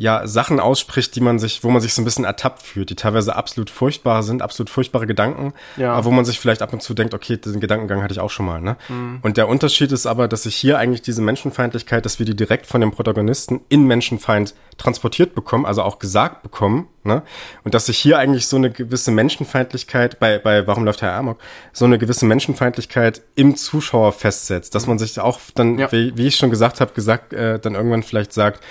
ja, Sachen ausspricht, die man sich, wo man sich so ein bisschen ertappt fühlt, die teilweise absolut furchtbar sind, absolut furchtbare Gedanken, Ja. aber wo man sich vielleicht ab und zu denkt, okay, diesen Gedankengang hatte ich auch schon mal, ne? Und der Unterschied ist aber, dass ich hier eigentlich diese Menschenfeindlichkeit, dass wir die direkt von dem Protagonisten in Menschenfeind transportiert bekommen, also auch gesagt bekommen, ne? Und dass sich hier eigentlich so eine gewisse Menschenfeindlichkeit bei, bei Warum läuft Herr Amok, so eine gewisse Menschenfeindlichkeit im Zuschauer festsetzt, dass man sich auch dann, Ja. wie, wie ich schon gesagt habe, gesagt, äh, dann irgendwann vielleicht sagt,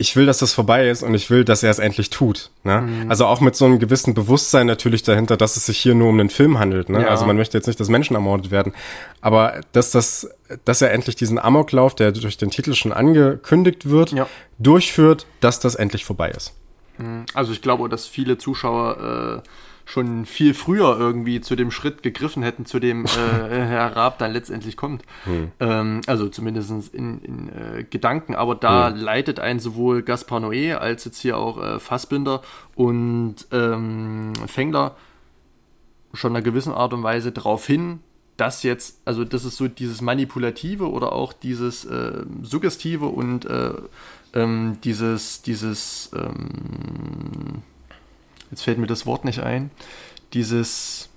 ich will, dass das vorbei ist und ich will, dass er es endlich tut. Ne? Mhm. Also auch mit so einem gewissen Bewusstsein natürlich dahinter, dass es sich hier nur um einen Film handelt. Ne? Ja. Also man möchte jetzt nicht, dass Menschen ermordet werden. Aber dass, das, dass er endlich diesen Amoklauf, der durch den Titel schon angekündigt wird, Ja. durchführt, dass das endlich vorbei ist. Also ich glaube, dass viele Zuschauer äh, schon viel früher irgendwie zu dem Schritt gegriffen hätten, zu dem äh, Herr Raab dann letztendlich kommt. Ähm, also zumindest in, in äh, Gedanken. Aber da leitet einen sowohl Gaspar Noé als jetzt hier auch äh, Fassbinder und ähm, Fengler schon in einer gewissen Art und Weise darauf hin, dass jetzt, also das ist so dieses Manipulative oder auch dieses äh, Suggestive und äh, ähm, dieses, dieses, ähm, jetzt fällt mir das Wort nicht ein, dieses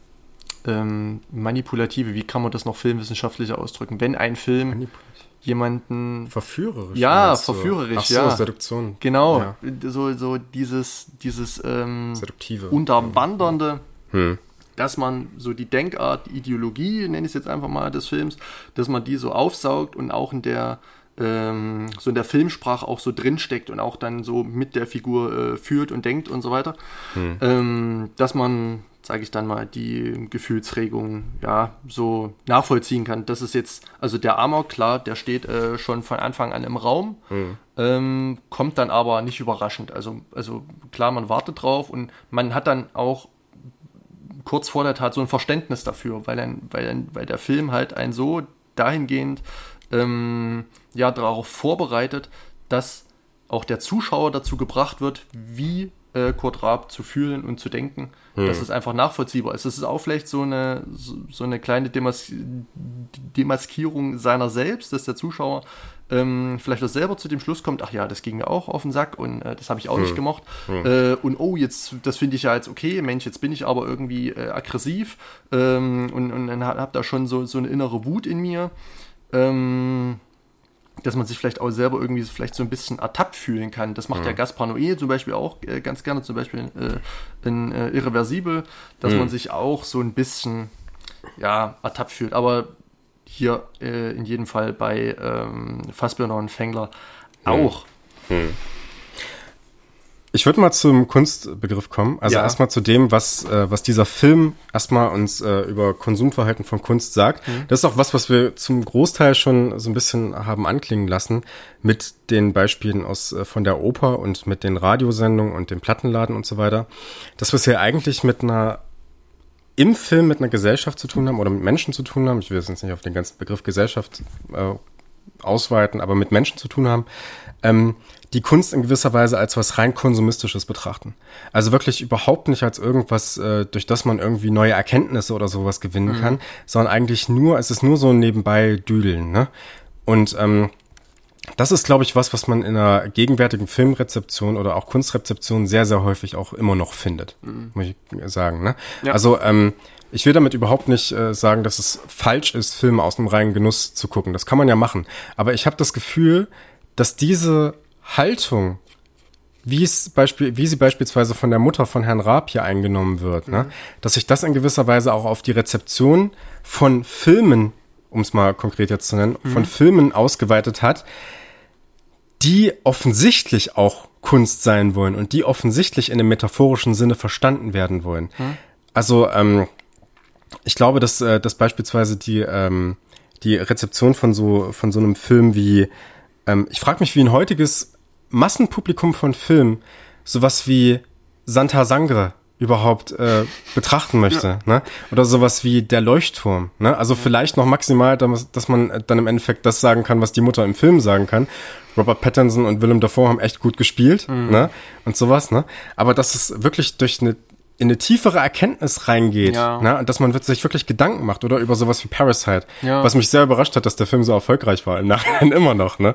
ähm, Manipulative, wie kann man das noch filmwissenschaftlicher ausdrücken? Wenn ein Film jemanden Verführerisch. Ja, verführerisch, Ach so, ja. Seduktion. Genau, Ja. so, so dieses, dieses ähm, Seduktive. Unterwandernde, Hm. dass man so die Denkart, die Ideologie, nenne ich es jetzt einfach mal, des Films, dass man die so aufsaugt und auch in der ähm, so in der Filmsprache auch so drinsteckt und auch dann so mit der Figur äh, führt und denkt und so weiter, ähm, dass man, sage ich dann mal, die Gefühlsregung ja so nachvollziehen kann. Das ist jetzt, also der Amok, klar, der steht äh, schon von Anfang an im Raum, ähm, kommt dann aber nicht überraschend. Also, also klar, man wartet drauf und man hat dann auch kurz vor der Tat so ein Verständnis dafür, weil, ein, weil, ein, weil der Film halt einen so dahingehend ähm, ja darauf vorbereitet, dass auch der Zuschauer dazu gebracht wird, wie äh, Kurt Raab zu fühlen und zu denken, dass es einfach nachvollziehbar ist. Es ist auch vielleicht so eine, so, so eine kleine Demas Demaskierung seiner selbst, dass der Zuschauer ähm, vielleicht auch selber zu dem Schluss kommt, ach ja, das ging mir auch auf den Sack und äh, das habe ich auch nicht gemocht. Äh, und oh, jetzt, das finde ich ja jetzt okay, Mensch, jetzt bin ich aber irgendwie äh, aggressiv ähm, und, und dann habe da schon so, so eine innere Wut in mir. Ähm, dass man sich vielleicht auch selber irgendwie vielleicht so ein bisschen ertappt fühlen kann. Das macht ja Gaspar Noé zum Beispiel auch äh, ganz gerne, zum Beispiel äh, in äh, Irreversibel, dass man sich auch so ein bisschen ja, ertappt fühlt. Aber hier äh, in jedem Fall bei ähm, Fassbinder und Fengler auch. Ich würde mal zum Kunstbegriff kommen. Also Ja. erstmal zu dem, was, äh, was dieser Film erstmal uns äh, über Konsumverhalten von Kunst sagt. Mhm. Das ist auch was, was wir zum Großteil schon so ein bisschen haben anklingen lassen mit den Beispielen aus äh, von der Oper und mit den Radiosendungen und dem Plattenladen und so weiter. Dass wir es hier eigentlich mit einer im Film mit einer Gesellschaft zu tun haben oder mit Menschen zu tun haben. Ich will jetzt nicht auf den ganzen Begriff Gesellschaft äh, ausweiten, aber mit Menschen zu tun haben, ähm, die Kunst in gewisser Weise als was rein konsumistisches betrachten. Also wirklich überhaupt nicht als irgendwas, äh, durch das man irgendwie neue Erkenntnisse oder sowas gewinnen kann, sondern eigentlich nur, es ist nur so ein nebenbei Düdeln. Ne? Und ähm, das ist, glaube ich, was, was man in einer gegenwärtigen Filmrezeption oder auch Kunstrezeption sehr, sehr häufig auch immer noch findet, muss ich sagen. Ne? Ja. Also ähm, ich will damit überhaupt nicht äh, sagen, dass es falsch ist, Filme aus dem reinen Genuss zu gucken. Das kann man ja machen. Aber ich habe das Gefühl, dass diese Haltung, wie es Beispiel, wie sie beispielsweise von der Mutter von Herrn Raab hier eingenommen wird, ne, dass sich das in gewisser Weise auch auf die Rezeption von Filmen, um es mal konkret jetzt zu nennen, von Filmen ausgeweitet hat, die offensichtlich auch Kunst sein wollen und die offensichtlich in dem metaphorischen Sinne verstanden werden wollen. Also ähm, ich glaube, dass, äh, dass beispielsweise die, ähm, die Rezeption von so, von so einem Film wie, ähm, ich frage mich, wie ein heutiges Massenpublikum von Filmen sowas wie Santa Sangre überhaupt äh, betrachten möchte, ne? Oder sowas wie der Leuchtturm, ne? Also vielleicht noch maximal, dass man dann im Endeffekt das sagen kann, was die Mutter im Film sagen kann. Robert Pattinson und Willem Dafoe haben echt gut gespielt, ne? Und sowas, ne? Aber dass es wirklich durch eine in eine tiefere Erkenntnis reingeht, Ja. ne? Und dass man sich wirklich Gedanken macht oder über sowas wie Parasite, Ja. was mich sehr überrascht hat, dass der Film so erfolgreich war im Nachhinein immer noch, ne?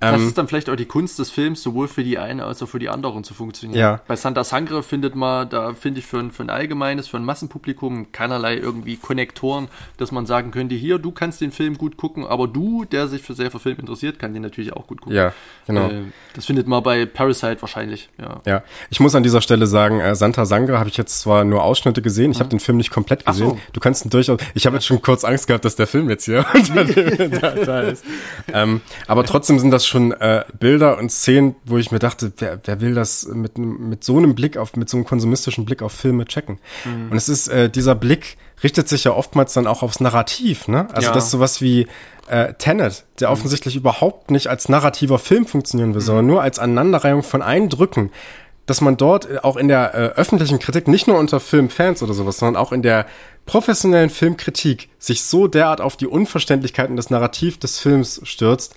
Das ist dann vielleicht auch die Kunst des Films, sowohl für die eine als auch für die anderen zu funktionieren. Ja. Bei Santa Sangre findet man, da finde ich für ein, für ein allgemeines, für ein Massenpublikum keinerlei irgendwie Konnektoren, dass man sagen könnte, hier, du kannst den Film gut gucken, aber du, der sich für sehr für Film interessiert, kann den natürlich auch gut gucken. Ja, genau. Äh, das findet man bei Parasite wahrscheinlich, ja. Ja, ich muss an dieser Stelle sagen, äh, Santa Sangre habe ich jetzt zwar nur Ausschnitte gesehen, ich habe den Film nicht komplett Ach so. gesehen. Du kannst ihn durchaus. Ich habe jetzt schon kurz Angst gehabt, dass der Film jetzt hier da, da ist. Ähm, aber trotzdem sind das schon äh, Bilder und Szenen, wo ich mir dachte, wer, wer will das mit, mit so einem Blick auf, mit so einem konsumistischen Blick auf Filme checken? Mhm. Und es ist äh, dieser Blick richtet sich ja oftmals dann auch aufs Narrativ, ne? Also Ja. das ist sowas wie äh, Tenet, der offensichtlich überhaupt nicht als narrativer Film funktionieren will, sondern nur als Aneinanderreihung von Eindrücken, dass man dort äh, auch in der äh, öffentlichen Kritik, nicht nur unter Filmfans oder sowas, sondern auch in der professionellen Filmkritik sich so derart auf die Unverständlichkeiten des Narrativ des Films stürzt,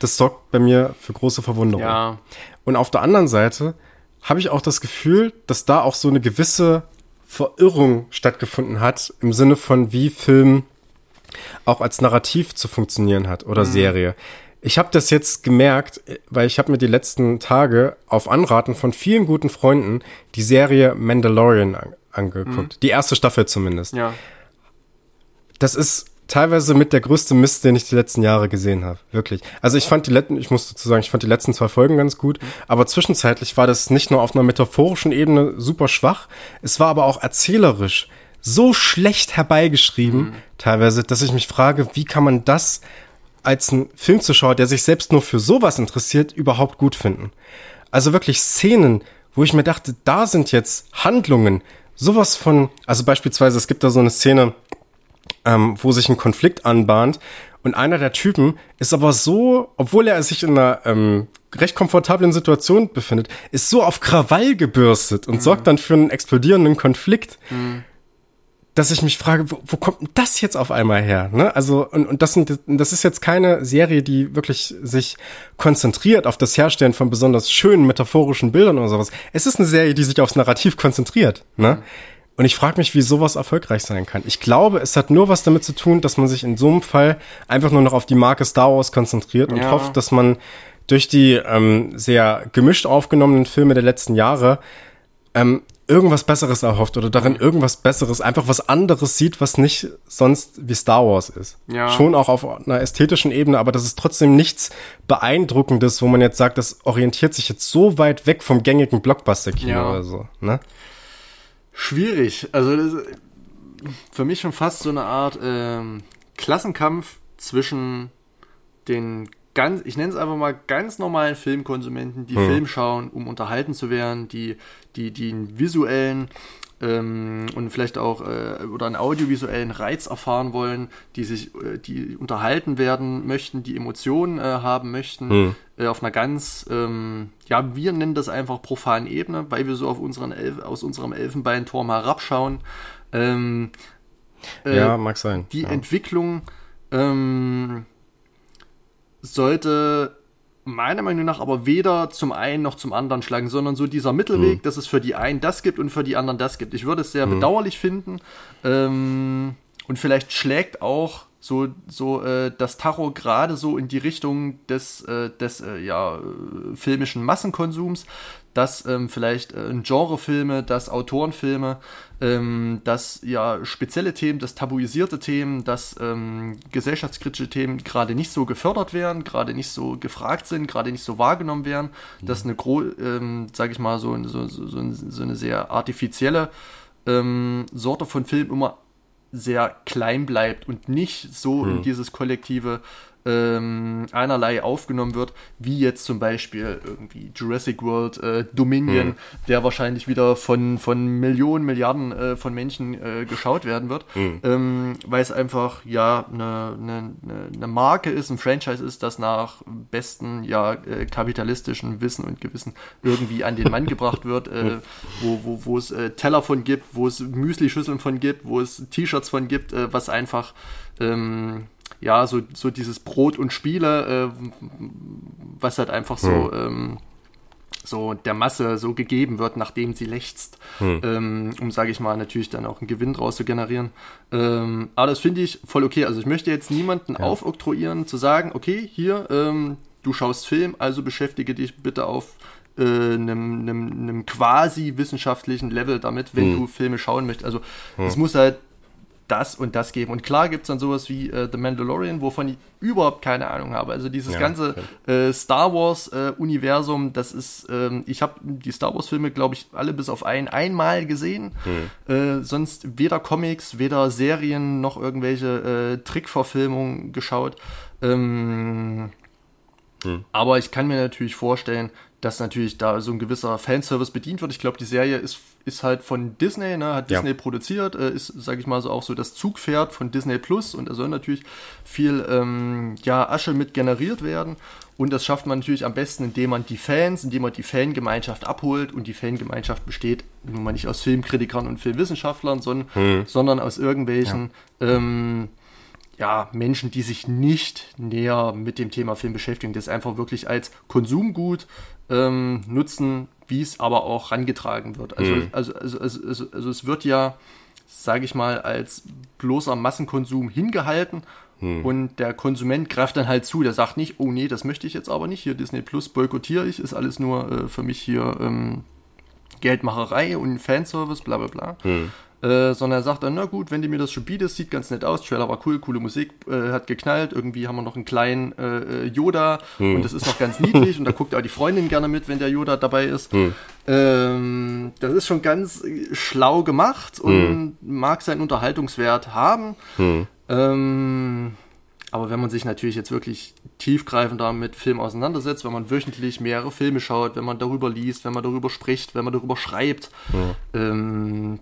das sorgt bei mir für große Verwunderung. Ja. Und auf der anderen Seite habe ich auch das Gefühl, dass da auch so eine gewisse Verirrung stattgefunden hat, im Sinne von wie Film auch als Narrativ zu funktionieren hat oder Serie. Ich habe das jetzt gemerkt, weil ich habe mir die letzten Tage auf Anraten von vielen guten Freunden die Serie Mandalorian an angeguckt. Die erste Staffel zumindest. Ja. Das ist teilweise mit der größte Mist, den ich die letzten Jahre gesehen habe. Wirklich. Also ich fand die letzten, ich muss dazu sagen, ich fand die letzten zwei Folgen ganz gut, aber zwischenzeitlich war das nicht nur auf einer metaphorischen Ebene super schwach, es war aber auch erzählerisch so schlecht herbeigeschrieben, teilweise, dass ich mich frage, wie kann man das als ein Filmzuschauer, der sich selbst nur für sowas interessiert, überhaupt gut finden? Also wirklich Szenen, wo ich mir dachte, da sind jetzt Handlungen, sowas von, also beispielsweise, es gibt da so eine Szene, ähm, wo sich ein Konflikt anbahnt und einer der Typen ist aber so, obwohl er sich in einer ähm, recht komfortablen Situation befindet, ist so auf Krawall gebürstet und sorgt dann für einen explodierenden Konflikt, dass ich mich frage, wo, wo kommt denn das jetzt auf einmal her? Ne? Also und, und das sind das ist jetzt keine Serie, die wirklich sich konzentriert auf das Herstellen von besonders schönen metaphorischen Bildern oder sowas. Es ist eine Serie, die sich aufs Narrativ konzentriert. Ne? Und ich frage mich, wie sowas erfolgreich sein kann. Ich glaube, es hat nur was damit zu tun, dass man sich in so einem Fall einfach nur noch auf die Marke Star Wars konzentriert und Ja. hofft, dass man durch die ähm, sehr gemischt aufgenommenen Filme der letzten Jahre ähm, irgendwas Besseres erhofft oder darin irgendwas Besseres, einfach was anderes sieht, was nicht sonst wie Star Wars ist. Ja. Schon auch auf einer ästhetischen Ebene, aber das ist trotzdem nichts Beeindruckendes, wo man jetzt sagt, das orientiert sich jetzt so weit weg vom gängigen Blockbuster-Kino Ja. oder so. Ne? Schwierig. Also das ist für mich schon fast so eine Art ähm, Klassenkampf zwischen den ganz, ich nenne es einfach mal ganz normalen Filmkonsumenten, die hm. Film schauen, um unterhalten zu werden, die, die, die einen visuellen ähm, und vielleicht auch äh, oder einen audiovisuellen Reiz erfahren wollen, die sich, äh, die unterhalten werden möchten, die Emotionen äh, haben möchten, hm. Äh, auf einer ganz, ähm, ja, wir nennen das einfach profanen Ebene, weil wir so auf unseren Elf aus unserem Elfenbeinturm herabschauen. Ähm, äh, ja, mag sein. Die ja. Entwicklung ähm, sollte meiner Meinung nach aber weder zum einen noch zum anderen schlagen, sondern so dieser Mittelweg, mhm. dass es für die einen das gibt und für die anderen das gibt. Ich würde es sehr mhm. bedauerlich finden ähm, und vielleicht schlägt auch so, so äh, das Tacho gerade so in die Richtung des, äh, des äh, ja, filmischen Massenkonsums, dass ähm, vielleicht äh, Genrefilme, dass Autorenfilme, ähm, dass ja spezielle Themen, dass tabuisierte Themen, dass ähm, gesellschaftskritische Themen gerade nicht so gefördert werden, gerade nicht so gefragt sind, gerade nicht so wahrgenommen werden, mhm. dass eine, ähm, sage ich mal, so, so, so, so, eine sehr artifizielle ähm, Sorte von Film immer sehr klein bleibt und nicht so hm. in dieses kollektive ähm, einerlei aufgenommen wird, wie jetzt zum Beispiel irgendwie Jurassic World äh, Dominion, mhm. der wahrscheinlich wieder von, von Millionen, Milliarden äh, von Menschen äh, geschaut werden wird, mhm. ähm, weil es einfach ja eine, eine, eine Marke ist, ein Franchise ist, das nach besten ja äh, kapitalistischen Wissen und Gewissen irgendwie an den Mann gebracht wird, äh, wo, wo, wo es äh, Teller von gibt, wo es Müsli-Schüsseln von gibt, wo es T-Shirts von gibt, was einfach ähm, ja, so, so dieses Brot und Spiele, äh, was halt einfach so, hm. ähm, so der Masse so gegeben wird, nachdem sie lechzt, hm. ähm, um, sage ich mal, natürlich dann auch einen Gewinn draus zu generieren. Ähm, aber das finde ich voll okay. Also ich möchte jetzt niemanden ja. aufoktroyieren, zu sagen, okay, hier, ähm, du schaust Film, also beschäftige dich bitte auf äh, einem, einem, einem quasi wissenschaftlichen Level damit, wenn hm. du Filme schauen möchtest. Also hm. es muss halt das und das geben. Und klar gibt es dann sowas wie äh, The Mandalorian, wovon ich überhaupt keine Ahnung habe. Also dieses ja, ganze äh, Star Wars-Universum, äh, das ist, ähm, ich habe die Star Wars-Filme, glaube ich, alle bis auf einen einmal gesehen. Hm. sonst weder Comics, weder Serien noch irgendwelche äh, Trickverfilmungen geschaut. Ähm, hm. Aber ich kann mir natürlich vorstellen, dass natürlich da so ein gewisser Fanservice bedient wird. Ich glaube, die Serie ist, ist halt von Disney, ne, hat Disney ja. produziert, äh, ist, sage ich mal so, auch so das Zugpferd von Disney Plus und da soll natürlich viel ähm, ja, Asche mit generiert werden. Und das schafft man natürlich am besten, indem man die Fans, indem man die Fangemeinschaft abholt. Und die Fangemeinschaft besteht nun mal nicht aus Filmkritikern und Filmwissenschaftlern, sondern, hm. sondern aus irgendwelchen ja. ähm, ja, Menschen, die sich nicht näher mit dem Thema Film beschäftigen, das einfach wirklich als Konsumgut ähm, nutzen, wie es aber auch rangetragen wird. Also, mhm. also, also, also, also, also es wird ja, sage ich mal, als bloßer Massenkonsum hingehalten mhm. und der Konsument greift dann halt zu, der sagt nicht, oh nee, das möchte ich jetzt aber nicht, hier Disney Plus boykottiere ich, ist alles nur äh, für mich hier ähm, Geldmacherei und Fanservice, bla bla bla. Mhm. Äh, sondern er sagt dann, na gut, wenn du mir das schon bietest, sieht ganz nett aus, Trailer war cool, coole Musik, äh, hat geknallt, irgendwie haben wir noch einen kleinen äh, äh Yoda hm. und das ist noch ganz niedlich und da guckt auch die Freundin gerne mit, wenn der Yoda dabei ist. Hm. Ähm, das ist schon ganz schlau gemacht und hm. mag seinen Unterhaltungswert haben. Hm. Ähm, aber wenn man sich natürlich jetzt wirklich tiefgreifender mit Film auseinandersetzt, wenn man wöchentlich mehrere Filme schaut, wenn man darüber liest, wenn man darüber spricht, wenn man darüber schreibt, ja. ähm,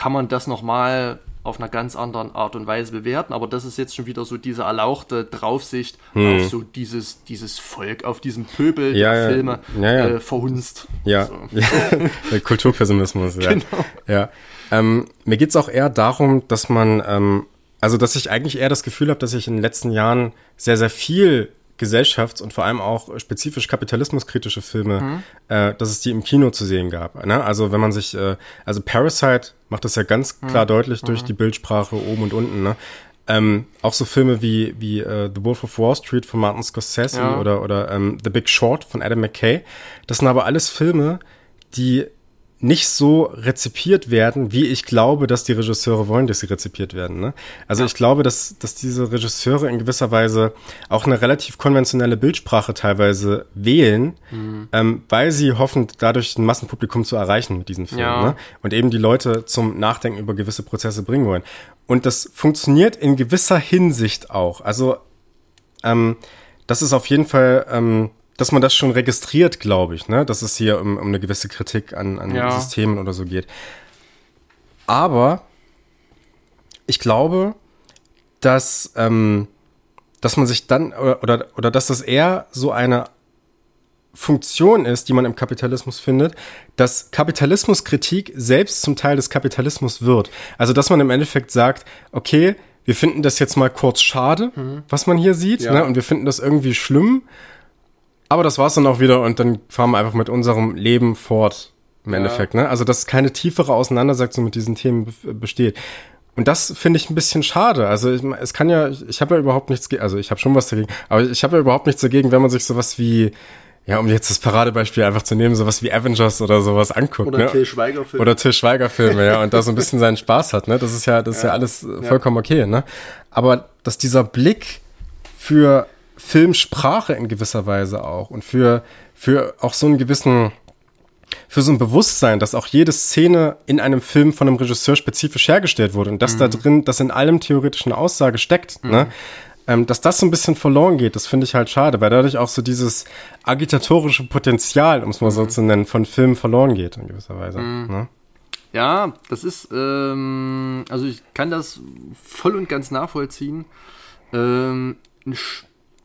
kann man das nochmal auf einer ganz anderen Art und Weise bewerten, aber das ist jetzt schon wieder so diese erlauchte Draufsicht hm. auf so dieses, dieses Volk, auf diesen Pöbel, ja, der ja. Filme ja, ja. Äh, verhunzt. Ja, so. Kulturpessimismus, ja. Genau. ja. Ähm, mir geht's auch eher darum, dass man, ähm, also dass ich eigentlich eher das Gefühl habe, dass ich in den letzten Jahren sehr, sehr viel gesellschafts- und vor allem auch spezifisch kapitalismuskritische Filme, mhm. äh, dass es die im Kino zu sehen gab. Ne? Also wenn man sich, äh, also Parasite macht das ja ganz klar mhm. deutlich durch mhm. die Bildsprache oben und unten. Ne? Ähm, auch so Filme wie, wie uh, The Wolf of Wall Street von Martin Scorsese ja. oder, oder ähm, The Big Short von Adam McKay. Das sind aber alles Filme, die nicht so rezipiert werden, wie ich glaube, dass die Regisseure wollen, dass sie rezipiert werden. Ne? Also ja. ich glaube, dass, dass diese Regisseure in gewisser Weise auch eine relativ konventionelle Bildsprache teilweise wählen, mhm. ähm, weil sie hoffen, dadurch ein Massenpublikum zu erreichen mit diesen Filmen. Ja. Ne? Und eben die Leute zum Nachdenken über gewisse Prozesse bringen wollen. Und das funktioniert in gewisser Hinsicht auch. Also ähm, das ist auf jeden Fall, ähm, dass man das schon registriert, glaube ich, ne? dass es hier um, um eine gewisse Kritik an, an Ja. Systemen oder so geht. Aber ich glaube, dass, ähm, dass man sich dann, oder, oder, oder dass das eher so eine Funktion ist, die man im Kapitalismus findet, dass Kapitalismuskritik selbst zum Teil des Kapitalismus wird. Also, dass man im Endeffekt sagt, okay, wir finden das jetzt mal kurz schade, was man hier sieht, Ja. ne, und wir finden das irgendwie schlimm, aber das war's dann auch wieder und dann fahren wir einfach mit unserem Leben fort, im Endeffekt, ne? Also, dass keine tiefere Auseinandersetzung mit diesen Themen be- besteht. Und das finde ich ein bisschen schade. Also ich, es kann ja, ich, habe ja überhaupt nichts, also ich habe schon was dagegen, aber ich habe ja überhaupt nichts dagegen, wenn man sich sowas wie, ja, um jetzt das Paradebeispiel einfach zu nehmen, sowas wie Avengers oder sowas anguckt. Oder ne? Till Schweiger-Film. Oder Till Schweiger-Filme, ja, und da so ein bisschen seinen Spaß hat, ne? Das ist ja, das ist ja, alles äh, vollkommen okay, ne? Aber dass dieser Blick für Filmsprache in gewisser Weise auch und für, für auch so einen gewissen, für so ein Bewusstsein, dass auch jede Szene in einem Film von einem Regisseur spezifisch hergestellt wurde und dass da drin, das in allem theoretisch eine Aussage steckt, ne? Ähm, dass das so ein bisschen verloren geht, das finde ich halt schade, weil dadurch auch so dieses agitatorische Potenzial, um es mal so zu nennen, von Filmen verloren geht in gewisser Weise. Ne? Ja, das ist, ähm, also ich kann das voll und ganz nachvollziehen. Ähm, ein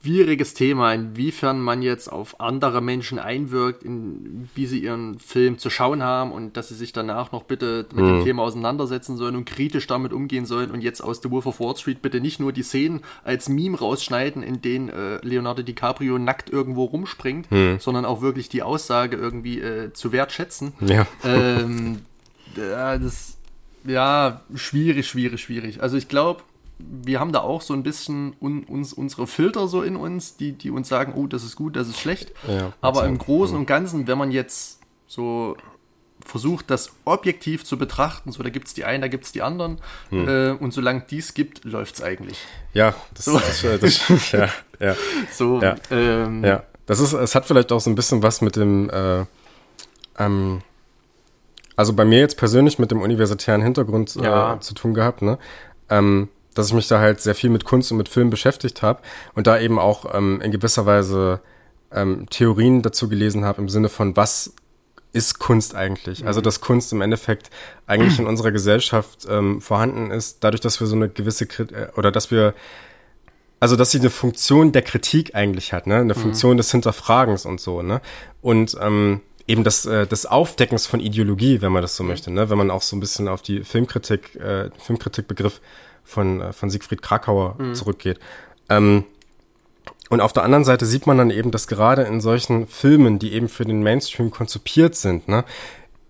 schwieriges Thema, inwiefern man jetzt auf andere Menschen einwirkt, in, wie sie ihren Film zu schauen haben und dass sie sich danach noch bitte mit dem Thema auseinandersetzen sollen und kritisch damit umgehen sollen und jetzt aus The Wolf of Wall Street bitte nicht nur die Szenen als Meme rausschneiden, in denen äh, Leonardo DiCaprio nackt irgendwo rumspringt, sondern auch wirklich die Aussage irgendwie äh, zu wertschätzen. Ja. Ähm, das, ja, schwierig, schwierig, schwierig. Also ich glaube, wir haben da auch so ein bisschen un, uns, unsere Filter so in uns, die, die uns sagen, oh, das ist gut, das ist schlecht. Ja, Aber kann im. Großen und Ganzen, wenn man jetzt so versucht, das objektiv zu betrachten, so da gibt es die einen, da gibt es die anderen. Hm. Äh, und solange dies gibt, läuft es eigentlich. Ja, das, das, das, das ja, ja, So, Ja. ähm, ja. Das ist, es hat vielleicht auch so ein bisschen was mit dem, äh, ähm, also bei mir jetzt persönlich mit dem universitären Hintergrund äh, Ja. zu tun gehabt, ne? Ähm, dass ich mich da halt sehr viel mit Kunst und mit Film beschäftigt habe und da eben auch ähm, in gewisser Weise ähm, Theorien dazu gelesen habe im Sinne von, was ist Kunst eigentlich? Also, dass Kunst im Endeffekt eigentlich in unserer Gesellschaft ähm, vorhanden ist, dadurch, dass wir so eine gewisse Krit äh, oder dass wir also dass sie eine Funktion der Kritik eigentlich hat, ne, eine Funktion des Hinterfragens und so, ne, und ähm, eben das, äh, des Aufdeckens von Ideologie, wenn man das so möchte, ne, wenn man auch so ein bisschen auf die Filmkritik, äh, Filmkritikbegriff von äh, von Siegfried Krakauer zurückgeht. Ähm, und auf der anderen Seite sieht man dann eben, dass gerade in solchen Filmen, die eben für den Mainstream konzipiert sind, ne,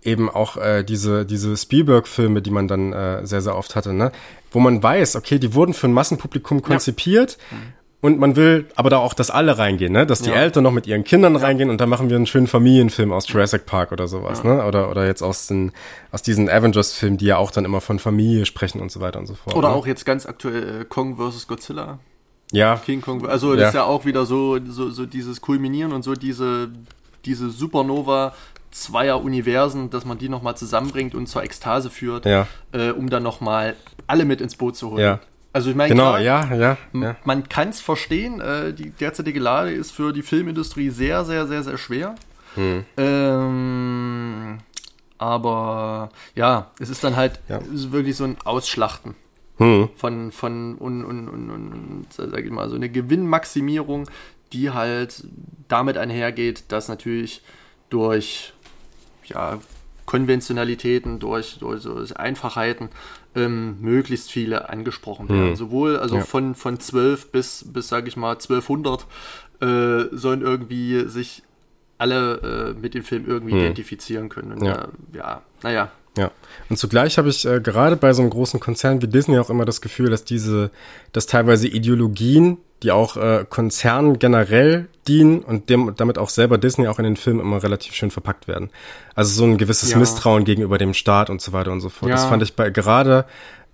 eben auch äh, diese, diese Spielberg-Filme, die man dann äh, sehr, sehr oft hatte, ne, wo man weiß, okay, die wurden für ein Massenpublikum konzipiert und man will aber da auch, dass alle reingehen, ne, dass die Ja. Eltern noch mit ihren Kindern reingehen und dann machen wir einen schönen Familienfilm aus Jurassic Park oder sowas, ne, oder, oder jetzt aus den, aus diesen Avengers-Filmen, die ja auch dann immer von Familie sprechen und so weiter und so fort. Oder ne? auch jetzt ganz aktuell äh, Kong vs. Godzilla. ja, King Kong. Also das Ja. ist ja auch wieder so, so, so dieses Kulminieren und so diese, diese Supernova zweier Universen, dass man die nochmal zusammenbringt und zur Ekstase führt, Ja. äh, um dann nochmal alle mit ins Boot zu holen. Ja. Also ich meine, genau, klar, ja, ja, ja. man kann es verstehen, äh, die derzeitige Lage ist für die Filmindustrie sehr, sehr, sehr, sehr schwer. Hm. Ähm, aber ja, es ist dann halt Ja. ist wirklich so ein Ausschlachten Hm. von, von und, und, und, und sag ich mal, so eine Gewinnmaximierung, die halt damit einhergeht, dass natürlich durch ja, Konventionalitäten, durch, durch so Einfachheiten ähm, möglichst viele angesprochen werden. Sowohl also Ja. von, von 12 bis, bis sage ich mal, 1200 äh, sollen irgendwie sich alle äh, mit dem Film irgendwie identifizieren können. Und, Ja. ja. Äh, ja, naja. Ja, und zugleich habe ich äh, gerade bei so einem großen Konzern wie Disney auch immer das Gefühl, dass diese, dass teilweise Ideologien, die auch äh, Konzernen generell dienen und dem, damit auch selber Disney auch in den Filmen immer relativ schön verpackt werden. Also so ein gewisses Ja. Misstrauen gegenüber dem Staat und so weiter und so fort. Das Ja. fand ich bei gerade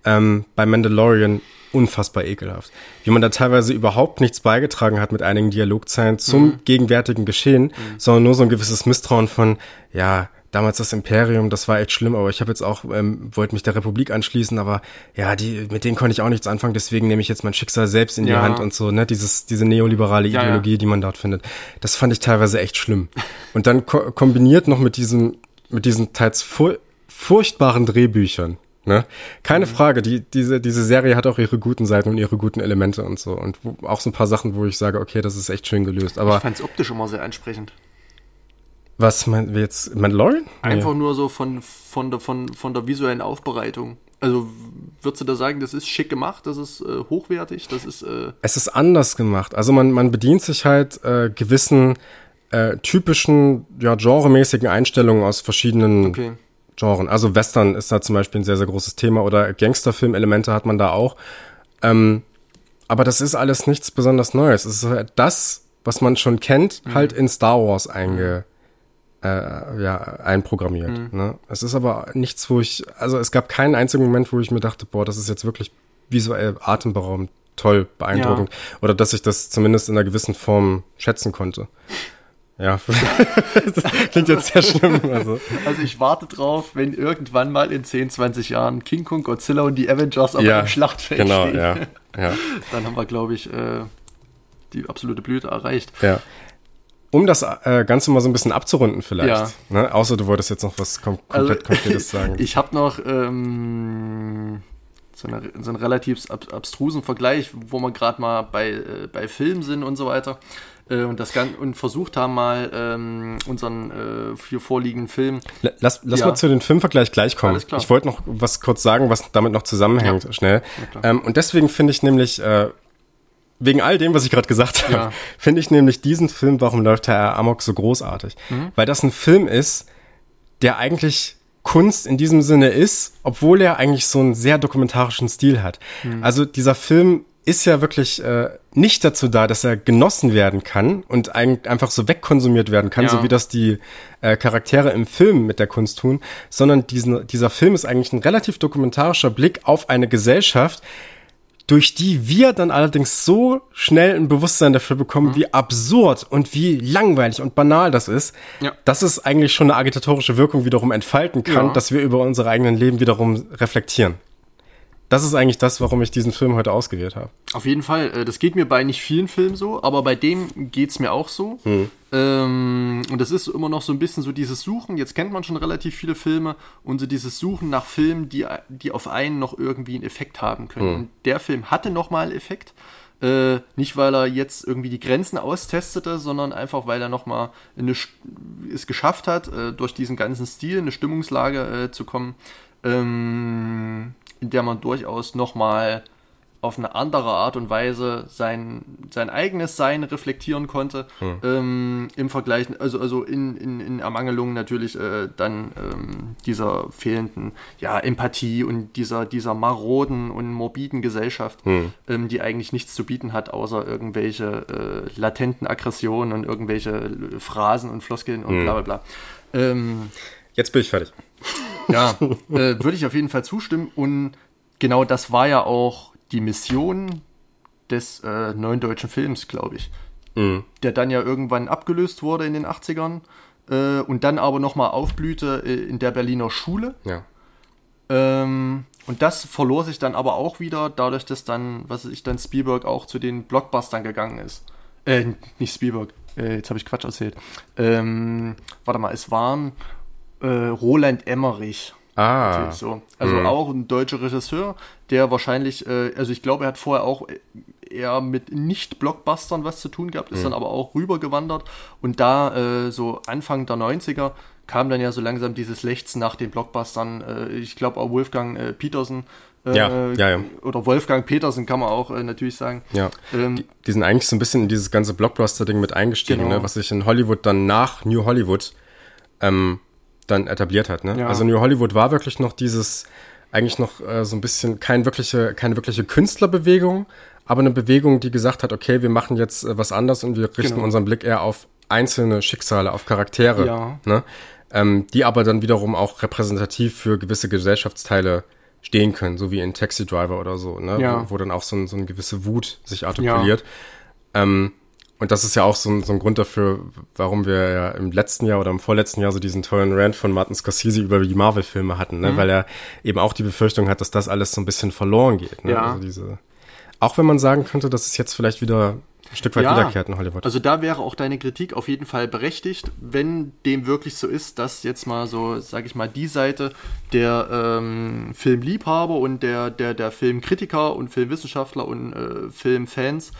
ähm, bei Mandalorian unfassbar ekelhaft. Wie man da teilweise überhaupt nichts beigetragen hat mit einigen Dialogzeilen zum gegenwärtigen Geschehen, sondern nur so ein gewisses Misstrauen von, ja, damals das Imperium, das war echt schlimm, aber ich habe jetzt auch, ähm, wollte mich der Republik anschließen, aber ja, die, mit denen konnte ich auch nichts anfangen, deswegen nehme ich jetzt mein Schicksal selbst in die Ja. Hand und so, ne, dieses, diese neoliberale Ja, ja. Ideologie, die man dort findet. Das fand ich teilweise echt schlimm. Und dann ko kombiniert noch mit diesen, mit diesen teils fu furchtbaren Drehbüchern. Ne? Keine Mhm. Frage, die, diese, diese Serie hat auch ihre guten Seiten und ihre guten Elemente und so. Und wo, auch so ein paar Sachen, wo ich sage, okay, das ist echt schön gelöst. Ich Aber fand es optisch immer sehr ansprechend. Was meinen wir jetzt? Mandalorian? Einfach Nee. nur so von, von, der, von, von der visuellen Aufbereitung. Also würdest du da sagen, das ist schick gemacht, das ist äh, hochwertig, das ist äh, Es ist anders gemacht. Also man, man bedient sich halt äh, gewissen äh, typischen, ja, genremäßigen Einstellungen aus verschiedenen okay. Genren. Also Western ist da zum Beispiel ein sehr, sehr großes Thema oder Gangsterfilm-Elemente hat man da auch. Ähm, aber das ist alles nichts besonders Neues. Es ist halt das, was man schon kennt, halt in Star Wars einge, äh, ja, einprogrammiert. Ne? Es ist aber nichts, wo ich, also es gab keinen einzigen Moment, wo ich mir dachte, boah, das ist jetzt wirklich visuell atemberaubend, toll, beeindruckend. Oder dass ich das zumindest in einer gewissen Form schätzen konnte. Ja, das klingt jetzt sehr schlimm. Also. Also ich warte drauf, wenn irgendwann mal in 10, 20 Jahren King Kong, Godzilla und die Avengers auf Ja, einem Schlachtfeld Genau, stehen. ja, ja, Dann haben wir, glaube ich, äh, die absolute Blüte erreicht. ja. Um das äh, Ganze mal so ein bisschen abzurunden vielleicht. Ja. Ne? Außer du wolltest jetzt noch was kom komplett Konkretes sagen. Also, Ich habe noch ähm, so, eine, so einen relativ ab, abstrusen Vergleich, wo wir gerade mal bei, äh, bei Filmen sind und so weiter. Äh, und, das Gan und versucht haben mal ähm, unseren äh, hier vorliegenden Film. Lass, lass Ja. mal zu den Filmvergleich gleich kommen. Ich wollte noch was kurz sagen, was damit noch zusammenhängt, schnell. klar. Ähm, und deswegen finde ich nämlich, äh, wegen all dem, was ich gerade gesagt habe, Ja. finde ich nämlich diesen Film, warum läuft Herr Amok so großartig? Mhm. Weil das ein Film ist, der eigentlich Kunst in diesem Sinne ist, obwohl er eigentlich so einen sehr dokumentarischen Stil hat. Mhm. Also dieser Film ist ja wirklich äh, nicht dazu da, dass er genossen werden kann und ein, einfach so wegkonsumiert werden kann, Ja. so wie das die äh, Charaktere im Film mit der Kunst tun, sondern diesen, dieser Film ist eigentlich ein relativ dokumentarischer Blick auf eine Gesellschaft, durch die wir dann allerdings so schnell ein Bewusstsein dafür bekommen, wie absurd und wie langweilig und banal das ist, Ja. dass es eigentlich schon eine agitatorische Wirkung wiederum entfalten kann, Ja. dass wir über unsere eigenen Leben wiederum reflektieren. Das ist eigentlich das, warum ich diesen Film heute ausgewählt habe. Auf jeden Fall. Äh, das geht mir bei nicht vielen Filmen so, aber bei dem geht's mir auch so. Ähm, und das ist immer noch so ein bisschen so dieses Suchen. Jetzt kennt man schon relativ viele Filme und so dieses Suchen nach Filmen, die, die auf einen noch irgendwie einen Effekt haben können. Und der Film hatte nochmal einen Effekt. Äh, nicht, weil er jetzt irgendwie die Grenzen austestete, sondern einfach, weil er nochmal es geschafft hat, äh, durch diesen ganzen Stil eine Stimmungslage äh, zu kommen, ähm, in der man durchaus nochmal auf eine andere Art und Weise sein, sein eigenes Sein reflektieren konnte. Ähm, Im Vergleich, also, also in, in, in Ermangelung natürlich äh, dann ähm, dieser fehlenden ja, Empathie und dieser, dieser maroden und morbiden Gesellschaft, ähm, die eigentlich nichts zu bieten hat, außer irgendwelche äh, latenten Aggressionen und irgendwelche Phrasen und Floskeln und bla bla bla. Ähm, Jetzt bin ich fertig. Ja, äh, würde ich auf jeden Fall zustimmen. Und genau das war ja auch die Mission des äh, neuen deutschen Films, glaube ich. Der dann ja irgendwann abgelöst wurde in den 80ern äh, und dann aber nochmal aufblühte äh, in der Berliner Schule. Ja. Ähm, und das verlor sich dann aber auch wieder, dadurch, dass dann, was weiß ich, dann Spielberg auch zu den Blockbustern gegangen ist. Äh, nicht Spielberg, äh, jetzt habe ich Quatsch erzählt. Ähm, warte mal, es waren äh, Roland Emmerich. Ah. So. Also auch ein deutscher Regisseur, der wahrscheinlich, äh, also ich glaube, er hat vorher auch eher mit Nicht-Blockbustern was zu tun gehabt, ist dann aber auch rübergewandert und da äh, so Anfang der 90er kam dann ja so langsam dieses Lechzen nach den Blockbustern. Äh, ich glaube auch Wolfgang äh, Petersen äh, Ja, ja, ja. oder Wolfgang Petersen kann man auch äh, natürlich sagen. Ja. Ähm, die, die sind eigentlich so ein bisschen in dieses ganze Blockbuster-Ding mit eingestiegen, Genau. ne, was sich in Hollywood dann nach New Hollywood ähm, dann etabliert hat. Ne? Ja. Also New Hollywood war wirklich noch dieses, eigentlich noch äh, so ein bisschen kein wirkliche, keine wirkliche Künstlerbewegung, aber eine Bewegung, die gesagt hat, okay, wir machen jetzt äh, was anderes und wir richten Genau. unseren Blick eher auf einzelne Schicksale, auf Charaktere, Ja. ne? ähm, die aber dann wiederum auch repräsentativ für gewisse Gesellschaftsteile stehen können, so wie in Taxi Driver oder so, ne? Ja. wo, wo dann auch so, ein, so eine gewisse Wut sich artikuliert. Ähm, Und das ist ja auch so ein, so ein Grund dafür, warum wir ja im letzten Jahr oder im vorletzten Jahr so diesen tollen Rant von Martin Scorsese über die Marvel-Filme hatten, ne? Mhm. weil er eben auch die Befürchtung hat, dass das alles so ein bisschen verloren geht. Ne? Ja. Also diese, auch wenn man sagen könnte, dass es jetzt vielleicht wieder ein Stück weit ja, wiederkehrt in Hollywood. Also da wäre auch deine Kritik auf jeden Fall berechtigt, wenn dem wirklich so ist, dass jetzt mal so, sage ich mal, die Seite der ähm, Filmliebhaber und der, der, der Filmkritiker und Filmwissenschaftler und äh, Filmfans,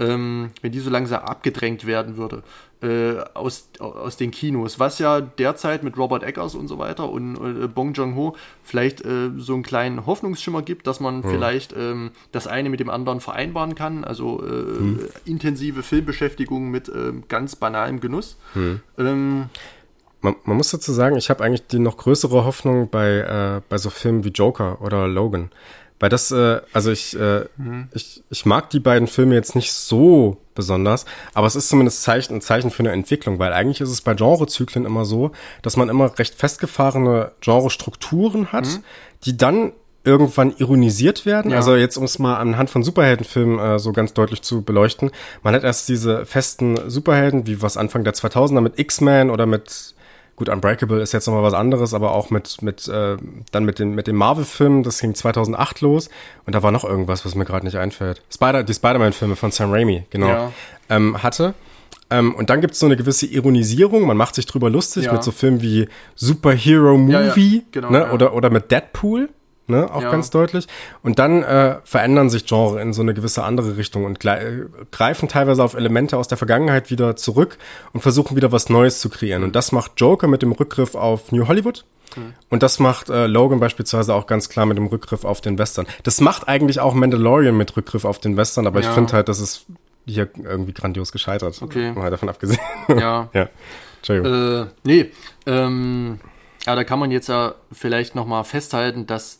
ähm, wenn die so langsam abgedrängt werden würde äh, aus, aus den Kinos, was ja derzeit mit Robert Eggers und so weiter und äh, Bong Joon-ho vielleicht äh, so einen kleinen Hoffnungsschimmer gibt, dass man hm. vielleicht ähm, das eine mit dem anderen vereinbaren kann, also äh, hm. intensive Filmbeschäftigung mit ähm, ganz banalem Genuss. Hm. Ähm, man, man, muss dazu sagen, ich habe eigentlich die noch größere Hoffnung bei, äh, bei so Filmen wie Joker oder Logan. Weil das, äh, also ich, äh, mhm. ich, ich mag die beiden Filme jetzt nicht so besonders, aber es ist zumindest Zeichen, ein Zeichen für eine Entwicklung, weil eigentlich ist es bei Genrezyklen immer so, dass man immer recht festgefahrene Genrestrukturen hat, mhm. die dann irgendwann ironisiert werden. Ja. Also jetzt, um es mal anhand von Superheldenfilmen äh, so ganz deutlich zu beleuchten. Man hat erst diese festen Superhelden, wie was Anfang der 2000er mit X-Men oder mit Gut, Unbreakable ist jetzt nochmal was anderes, aber auch mit, mit äh, dann mit den, mit den Marvel-Filmen, das ging 2008 los und da war noch irgendwas, was mir gerade nicht einfällt. Spider, die Spider-Man-Filme von Sam Raimi, genau, ja. ähm, hatte. Ähm, und dann gibt es so eine gewisse Ironisierung, man macht sich drüber lustig ja. mit so Filmen wie Superhero Movie ja, genau, ne? oder, oder mit Deadpool ne, auch ja. ganz deutlich. Und dann äh, verändern sich Genre in so eine gewisse andere Richtung und greifen teilweise auf Elemente aus der Vergangenheit wieder zurück und versuchen wieder was Neues zu kreieren. Und das macht Joker mit dem Rückgriff auf New Hollywood. Mhm. Und das macht äh, Logan beispielsweise auch ganz klar mit dem Rückgriff auf den Western. Das macht eigentlich auch Mandalorian mit Rückgriff auf den Western, aber ja. ich finde halt, das ist hier irgendwie grandios gescheitert. Okay. Mal davon abgesehen. Ja. ja. Entschuldigung. Äh, nee, ähm, ja, da kann man jetzt ja vielleicht nochmal festhalten, dass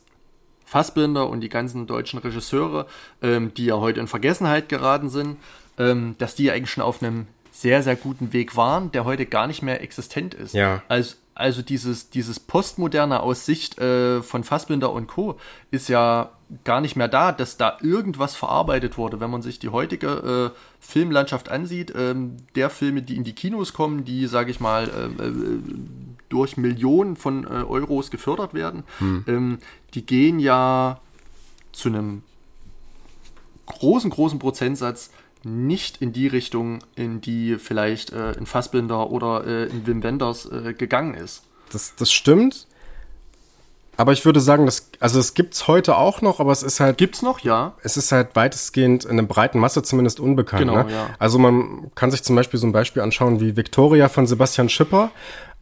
Fassbinder und die ganzen deutschen Regisseure, ähm, die ja heute in Vergessenheit geraten sind, ähm, dass die eigentlich schon auf einem sehr, sehr guten Weg waren, der heute gar nicht mehr existent ist. Ja. Also, also dieses, dieses Postmoderne aus Sicht äh, von Fassbinder und Co. ist ja gar nicht mehr da, dass da irgendwas verarbeitet wurde. Wenn man sich die heutige äh, Filmlandschaft ansieht, ähm, der Filme, die in die Kinos kommen, die, sage ich mal, äh, äh durch Millionen von äh, Euros gefördert werden, hm. ähm, die gehen ja zu einem großen, großen Prozentsatz nicht in die Richtung, in die vielleicht äh, in Fassbinder oder äh, in Wim Wenders äh, gegangen ist. Das, das stimmt. Aber ich würde sagen, das, also es gibt's heute auch noch, aber es ist halt. Gibt's noch, ja. Es ist halt weitestgehend in einer breiten Masse zumindest unbekannt. Genau, ne? ja. Also man kann sich zum Beispiel so ein Beispiel anschauen wie Victoria von Sebastian Schipper.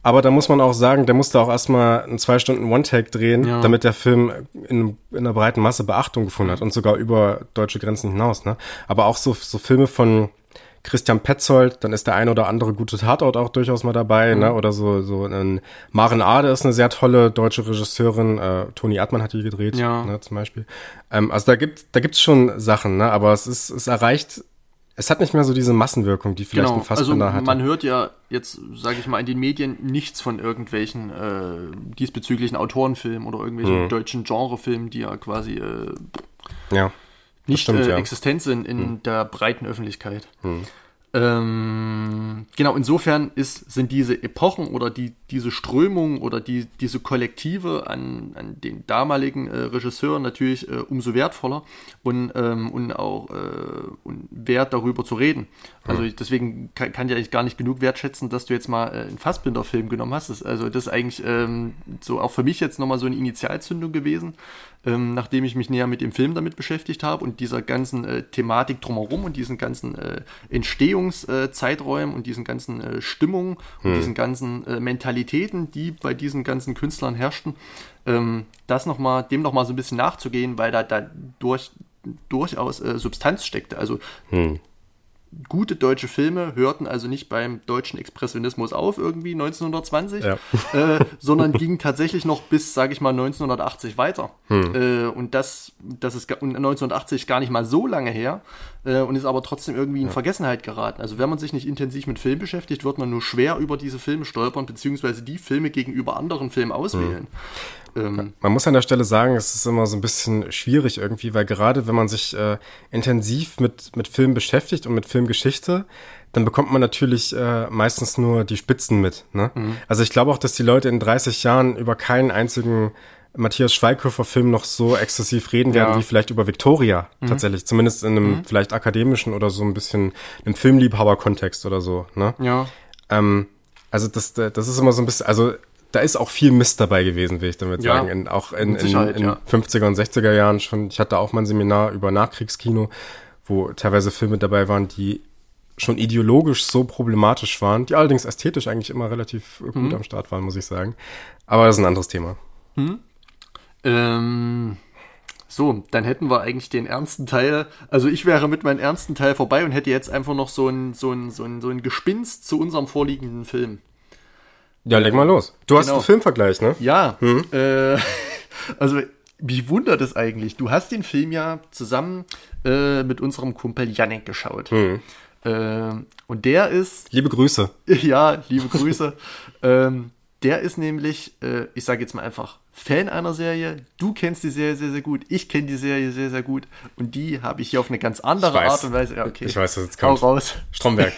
Aber da muss man auch sagen, der musste auch erstmal einen zwei Stunden One-Take drehen, ja. damit der Film in, in einer breiten Masse Beachtung gefunden hat und sogar über deutsche Grenzen hinaus. Ne? Aber auch so, so Filme von Christian Petzold, dann ist der eine oder andere gute Tatort auch durchaus mal dabei, mhm. ne? Oder so, so ein Maren Ade ist eine sehr tolle deutsche Regisseurin, äh, Toni Erdmann hat die gedreht, ja. ne, zum Beispiel. Ähm, also da gibt da gibt's schon Sachen, ne? Aber es ist, es erreicht es hat nicht mehr so diese Massenwirkung, die vielleicht genau. ein Fassbinder also, hat. Man hört ja jetzt, sage ich mal, in den Medien nichts von irgendwelchen äh, diesbezüglichen Autorenfilmen oder irgendwelchen mhm. deutschen Genrefilmen, die ja quasi äh, ja, nicht stimmt, äh, ja. existent sind in mhm. der breiten Öffentlichkeit. Mhm. Ähm, genau, insofern ist, sind diese Epochen oder die, diese Strömungen oder die, diese Kollektive an, an den damaligen äh, Regisseuren natürlich äh, umso wertvoller und, ähm, und auch äh, und wert darüber zu reden. Also ich, deswegen kann, kann ich eigentlich gar nicht genug wertschätzen, dass du jetzt mal äh, einen Fassbinder-Film genommen hast. Das, also das ist eigentlich ähm, so auch für mich jetzt nochmal so eine Initialzündung gewesen, ähm, nachdem ich mich näher mit dem Film damit beschäftigt habe und dieser ganzen äh, Thematik drumherum und diesen ganzen äh, Entstehungszeiträumen und diesen ganzen äh, Stimmungen und hm. diesen ganzen äh, Mentalitäten, die bei diesen ganzen Künstlern herrschten, ähm, das noch mal, dem nochmal so ein bisschen nachzugehen, weil da, da durch, durchaus äh, Substanz steckte. Also hm gute deutsche Filme hörten also nicht beim deutschen Expressionismus auf, irgendwie 1920, ja. äh, sondern gingen tatsächlich noch bis, sage ich mal, 1980 weiter. Hm. Äh, und das, das ist 1980 gar nicht mal so lange her. äh, und ist aber trotzdem irgendwie in ja. Vergessenheit geraten. Also wenn man sich nicht intensiv mit Film beschäftigt, wird man nur schwer über diese Filme stolpern, beziehungsweise die Filme gegenüber anderen Filmen auswählen. Mhm. Ähm, man muss an der Stelle sagen, es ist immer so ein bisschen schwierig irgendwie, weil gerade wenn man sich äh, intensiv mit, mit Film beschäftigt und mit Filmgeschichte, dann bekommt man natürlich äh, meistens nur die Spitzen mit. Ne? Mhm. Also ich glaube auch, dass die Leute in 30 Jahren über keinen einzigen Matthias Schweighöfer-Film noch so exzessiv reden werden, ja. wie vielleicht über Victoria mhm. tatsächlich. Zumindest in einem mhm. vielleicht akademischen oder so ein bisschen einem Filmliebhaber-Kontext oder so. Ne? Ja. Ähm, also das, das ist immer so ein bisschen, also da ist auch viel Mist dabei gewesen, will ich damit ja. sagen. In, auch in, in, in ja. 50er und 60er Jahren schon. Ich hatte auch mal ein Seminar über Nachkriegskino, wo teilweise Filme dabei waren, die schon ideologisch so problematisch waren, die allerdings ästhetisch eigentlich immer relativ gut mhm. am Start waren, muss ich sagen. Aber das ist ein anderes Thema. Mhm. Ähm, so, dann hätten wir eigentlich den ernsten Teil. Also ich wäre mit meinem ernsten Teil vorbei und hätte jetzt einfach noch so ein, so ein, so ein, so ein Gespinst zu unserem vorliegenden Film. Ja, leg mal los. Du genau. hast einen Filmvergleich, ne? Ja. Hm? Äh, also, wie wundert es eigentlich? Du hast den Film ja zusammen äh, mit unserem Kumpel Janek geschaut. Hm. Äh, und der ist. Liebe Grüße. Ja, liebe Grüße. ähm, der ist nämlich, äh, ich sage jetzt mal einfach, Fan einer Serie. Du kennst die Serie sehr, sehr gut. Ich kenne die Serie sehr, sehr gut. Und die habe ich hier auf eine ganz andere Art und Weise. Ja, okay. Ich weiß, was jetzt kommt. Hau raus. Stromberg.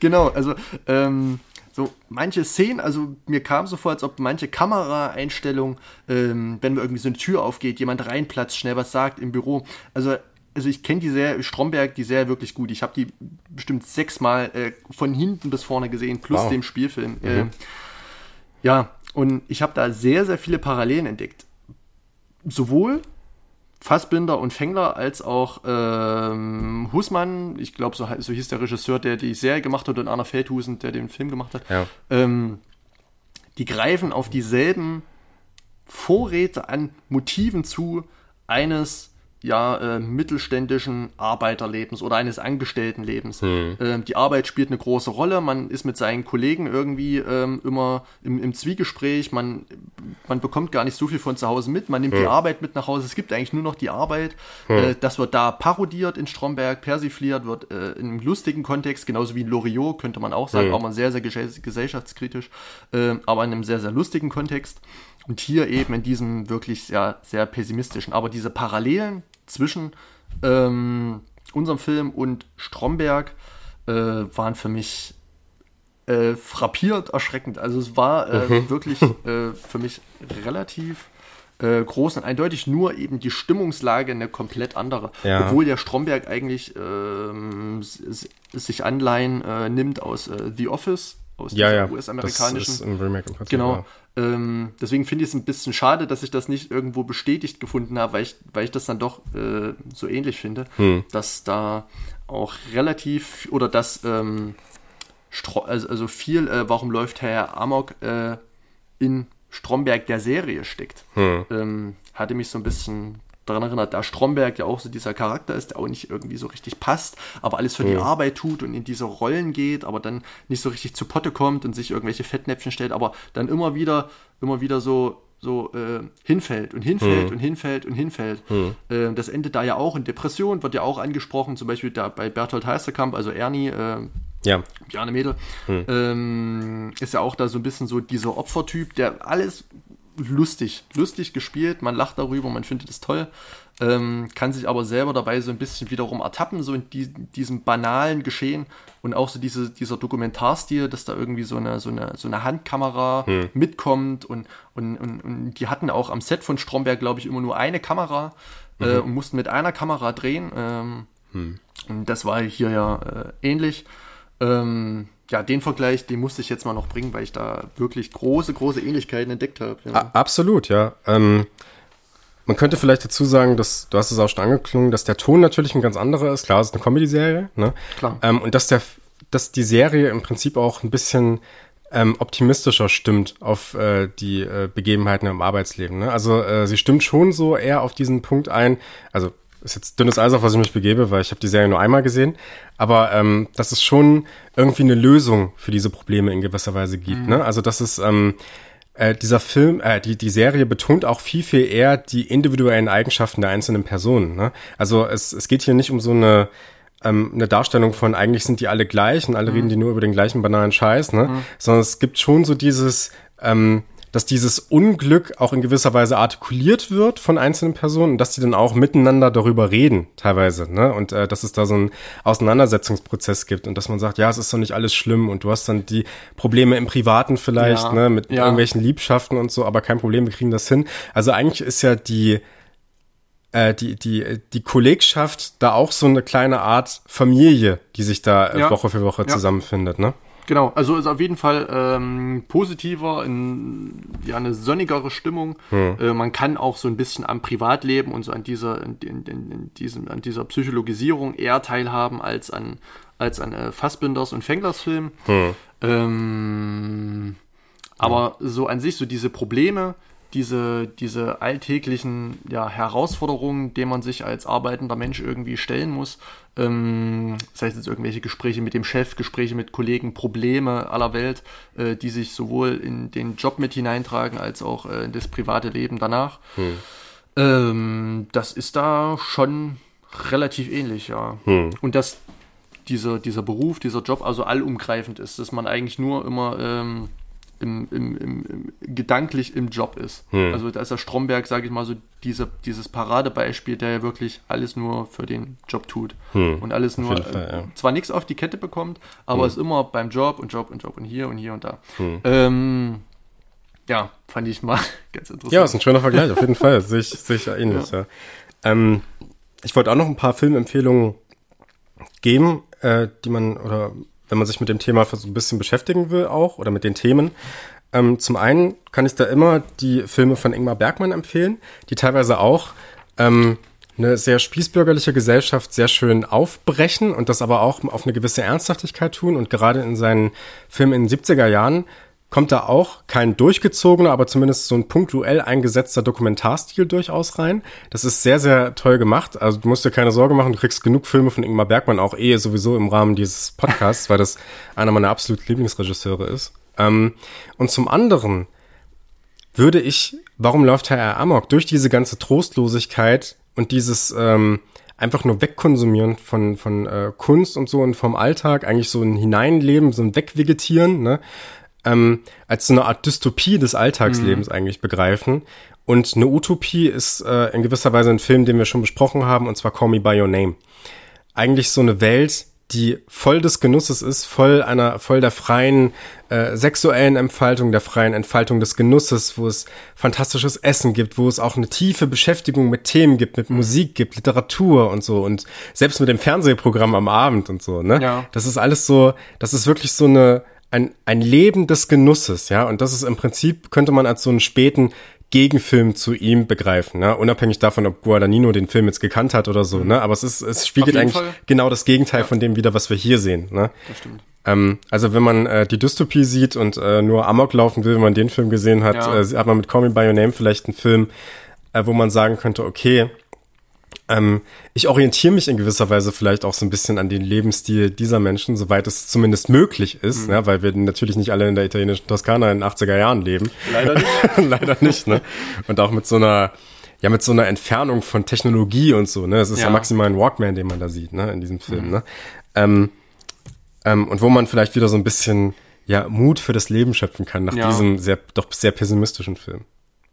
genau, also ähm, so manche Szenen, also mir kam so vor, als ob manche Kameraeinstellungen, ähm, wenn irgendwie so eine Tür aufgeht, jemand reinplatzt, schnell was sagt im Büro. Also also ich kenne die Serie, Stromberg, die Serie wirklich gut. Ich habe die bestimmt sechsmal äh, von hinten bis vorne gesehen, plus wow. dem Spielfilm. Mhm. Äh, ja, und ich habe da sehr, sehr viele Parallelen entdeckt. Sowohl Fassbinder und Fengler als auch ähm, Husmann, ich glaube, so, so hieß der Regisseur, der die Serie gemacht hat, und Anna Feldhusen, der den Film gemacht hat. Ja. Ähm, die greifen auf dieselben Vorräte an Motiven zu eines ja, äh, mittelständischen Arbeiterlebens oder eines Angestelltenlebens. Hm. Ähm, die Arbeit spielt eine große Rolle, man ist mit seinen Kollegen irgendwie ähm, immer im, im, Zwiegespräch, man, man bekommt gar nicht so viel von zu Hause mit, man nimmt hm. die Arbeit mit nach Hause, es gibt eigentlich nur noch die Arbeit. Hm. Äh, das wird da parodiert in Stromberg, persifliert, wird äh, in einem lustigen Kontext, genauso wie in Loriot, könnte man auch sagen, hm. auch mal sehr, sehr gesellschaftskritisch, äh, aber in einem sehr, sehr lustigen Kontext. Und hier eben in diesem wirklich sehr, sehr pessimistischen. Aber diese Parallelen zwischen ähm, unserem Film und Stromberg äh, waren für mich äh, frappiert erschreckend. Also es war äh, mhm. wirklich äh, für mich relativ äh, groß und eindeutig, nur eben die Stimmungslage eine komplett andere. Ja. Obwohl der Stromberg eigentlich ähm, sich Anleihen äh, nimmt aus The Office, aus ja, ja. US-amerikanischen. Genau. Ähm, deswegen finde ich es ein bisschen schade, dass ich das nicht irgendwo bestätigt gefunden habe, weil ich, weil ich das dann doch äh, so ähnlich finde, hm. dass da auch relativ oder dass ähm, also, also viel, äh, warum läuft Herr Amok äh, in Stromberg der Serie steckt. Hm. Ähm, hatte mich so ein bisschen daran erinnert, da Stromberg ja auch so dieser Charakter ist, der auch nicht irgendwie so richtig passt, aber alles für die Arbeit tut und in diese Rollen geht, aber dann nicht so richtig zu Potte kommt und sich irgendwelche Fettnäpfchen stellt, aber dann immer wieder, immer wieder so so äh, hinfällt und hinfällt mhm. und hinfällt und hinfällt. Mhm. Äh, das endet da ja auch in Depression, wird ja auch angesprochen, zum Beispiel da bei Berthold Heisterkamp, also Ernie, äh, ja. Bjarne Mädel, mhm. ähm, ist ja auch da so ein bisschen so dieser Opfertyp, der alles lustig, lustig gespielt, man lacht darüber, man findet es toll, ähm, kann sich aber selber dabei so ein bisschen wiederum ertappen, so in die, diesem banalen Geschehen und auch so diese, dieser Dokumentarstil, dass da irgendwie so eine, so eine, so eine Handkamera hm. mitkommt und, und, und, und, die hatten auch am Set von Stromberg, glaube ich, immer nur eine Kamera äh, mhm. äh, und mussten mit einer Kamera drehen. Ähm, hm. Und das war hier ja äh, ähnlich. Ähm, ja, den Vergleich, den musste ich jetzt mal noch bringen, weil ich da wirklich große, große Ähnlichkeiten entdeckt habe. Ja. Absolut, ja. Ähm, man könnte vielleicht dazu sagen, dass, du hast es auch schon angeklungen, dass der Ton natürlich ein ganz anderer ist. Klar, es ist eine Comedy-Serie, ne? Klar. Ähm, und dass der, dass die Serie im Prinzip auch ein bisschen ähm, optimistischer stimmt auf äh, die äh, Begebenheiten im Arbeitsleben. Ne? Also äh, sie stimmt schon so eher auf diesen Punkt ein. Also ist jetzt dünnes Eis, auf was ich mich begebe, weil ich habe die Serie nur einmal gesehen. Aber ähm, dass es schon irgendwie eine Lösung für diese Probleme in gewisser Weise gibt. Mhm. Ne? Also dass es ähm, äh, dieser Film, äh, die, die Serie betont auch viel, viel eher die individuellen Eigenschaften der einzelnen Personen. Ne? Also es, es geht hier nicht um so eine, ähm, eine Darstellung von eigentlich sind die alle gleich und alle mhm. reden die nur über den gleichen banalen Scheiß, ne? Mhm. Sondern es gibt schon so dieses, ähm, dass dieses Unglück auch in gewisser Weise artikuliert wird von einzelnen Personen und dass die dann auch miteinander darüber reden, teilweise, ne? Und äh, dass es da so einen Auseinandersetzungsprozess gibt und dass man sagt, ja, es ist doch nicht alles schlimm und du hast dann die Probleme im Privaten vielleicht, ja, ne, mit ja. irgendwelchen Liebschaften und so, aber kein Problem, wir kriegen das hin. Also eigentlich ist ja die äh, die, die, die Kollegschaft da auch so eine kleine Art Familie, die sich da äh, ja. Woche für Woche zusammenfindet, ne? Genau, also ist auf jeden Fall ähm, positiver, in, ja, eine sonnigere Stimmung. Hm. Äh, man kann auch so ein bisschen am Privatleben und so an dieser, in, in, in diesem, an dieser Psychologisierung eher teilhaben als an, als an äh, Fassbinders und Fenglers Film. Hm. Ähm, aber so an sich, so diese Probleme, diese, diese alltäglichen ja, Herausforderungen, denen man sich als arbeitender Mensch irgendwie stellen muss. Ähm, das heißt jetzt irgendwelche Gespräche mit dem Chef, Gespräche mit Kollegen, Probleme aller Welt, äh, die sich sowohl in den Job mit hineintragen als auch äh, in das private Leben danach. Hm. Ähm, das ist da schon relativ ähnlich, ja. Hm. Und dass dieser, dieser Beruf, dieser Job also allumgreifend ist, dass man eigentlich nur immer ähm, im, im, im, gedanklich im Job ist. Hm. Also da ist der Stromberg, sage ich mal, so diese, dieses Paradebeispiel, der ja wirklich alles nur für den Job tut. Hm. Und alles nur, Fall, ja. zwar nichts auf die Kette bekommt, aber hm. ist immer beim Job und Job und Job und hier und hier und da. Hm. Ähm, ja, fand ich mal ganz interessant. Ja, ist ein schöner Vergleich, auf jeden Fall. Sehe ich, sehe ich ähnlich, ja. ja. Ähm, ich wollte auch noch ein paar Filmempfehlungen geben, äh, die man, oder wenn man sich mit dem Thema so ein bisschen beschäftigen will auch oder mit den Themen. Ähm, zum einen kann ich da immer die Filme von Ingmar Bergmann empfehlen, die teilweise auch ähm, eine sehr spießbürgerliche Gesellschaft sehr schön aufbrechen und das aber auch auf eine gewisse Ernsthaftigkeit tun. Und gerade in seinen Filmen in den 70er Jahren kommt da auch kein durchgezogener, aber zumindest so ein punktuell eingesetzter Dokumentarstil durchaus rein. Das ist sehr, sehr toll gemacht. Also du musst dir keine Sorge machen, du kriegst genug Filme von Ingmar Bergmann, auch eh sowieso im Rahmen dieses Podcasts, weil das einer meiner absoluten Lieblingsregisseure ist. Ähm, und zum anderen würde ich, warum läuft Herr Amok, durch diese ganze Trostlosigkeit und dieses ähm, einfach nur wegkonsumieren von, von äh, Kunst und so und vom Alltag, eigentlich so ein Hineinleben, so ein Wegvegetieren, ne? Ähm, als so eine Art Dystopie des Alltagslebens mhm. eigentlich begreifen. Und eine Utopie ist äh, in gewisser Weise ein Film, den wir schon besprochen haben, und zwar Call Me By Your Name. Eigentlich so eine Welt, die voll des Genusses ist, voll einer, voll der freien äh, sexuellen Entfaltung, der freien Entfaltung des Genusses, wo es fantastisches Essen gibt, wo es auch eine tiefe Beschäftigung mit Themen gibt, mit mhm. Musik gibt, Literatur und so und selbst mit dem Fernsehprogramm am Abend und so, ne? Ja. Das ist alles so, das ist wirklich so eine ein, ein Leben des Genusses, ja, und das ist im Prinzip, könnte man als so einen späten Gegenfilm zu ihm begreifen, ne? unabhängig davon, ob Guadagnino den Film jetzt gekannt hat oder so, mhm. ne? aber es ist, es spiegelt eigentlich Fall. genau das Gegenteil ja. von dem wieder, was wir hier sehen. Ne? Das stimmt. Ähm, also wenn man äh, die Dystopie sieht und äh, nur Amok laufen will, wenn man den Film gesehen hat, ja. äh, hat man mit Call Me By Your Name vielleicht einen Film, äh, wo man sagen könnte, okay, ähm, ich orientiere mich in gewisser Weise vielleicht auch so ein bisschen an den Lebensstil dieser Menschen, soweit es zumindest möglich ist, mhm. ne? weil wir natürlich nicht alle in der italienischen Toskana in den 80er Jahren leben. Leider nicht. Leider nicht, ne? Und auch mit so einer, ja, mit so einer Entfernung von Technologie und so, ne? Es ist ja. ja, maximal ein Walkman, den man da sieht, ne, in diesem Film, mhm. ne? Ähm, ähm, und wo man vielleicht wieder so ein bisschen, ja, Mut für das Leben schöpfen kann nach ja. diesem sehr, doch sehr pessimistischen Film.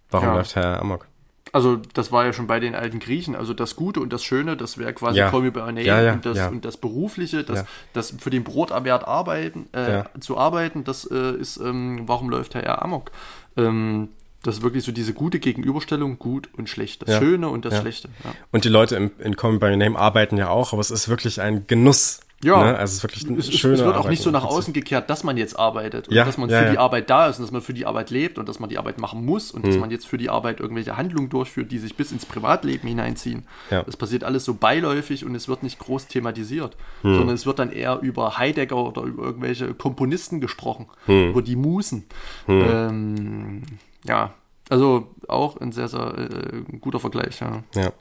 Warum ja. läuft Herr Amok? Also das war ja schon bei den alten Griechen, also das Gute und das Schöne, das wäre quasi ja. Call Me By Name ja, ja, und, das, und das Berufliche, das, das für den Broterwerb arbeiten, äh, zu arbeiten, das äh, ist, ähm, warum läuft Herr. Amok? Ähm, das ist wirklich so diese gute Gegenüberstellung, gut und schlecht, das Schöne und das Schlechte. Und die Leute in, in Call Me By Your Name arbeiten ja auch, aber es ist wirklich ein Genuss, ja, ne? also es ist wirklich eine es, es wird auch nicht so nach außen gekehrt, dass man jetzt arbeitet und ja, dass man ja, für ja. die Arbeit da ist und dass man für die Arbeit lebt und dass man die Arbeit machen muss und hm. dass man jetzt für die Arbeit irgendwelche Handlungen durchführt, die sich bis ins Privatleben hineinziehen. Das passiert alles so beiläufig und es wird nicht groß thematisiert, hm. sondern es wird dann eher über Heidegger oder über irgendwelche Komponisten gesprochen, hm. über die Musen. Hm. Ähm, ja, also auch ein sehr, sehr äh, guter Vergleich. Ja.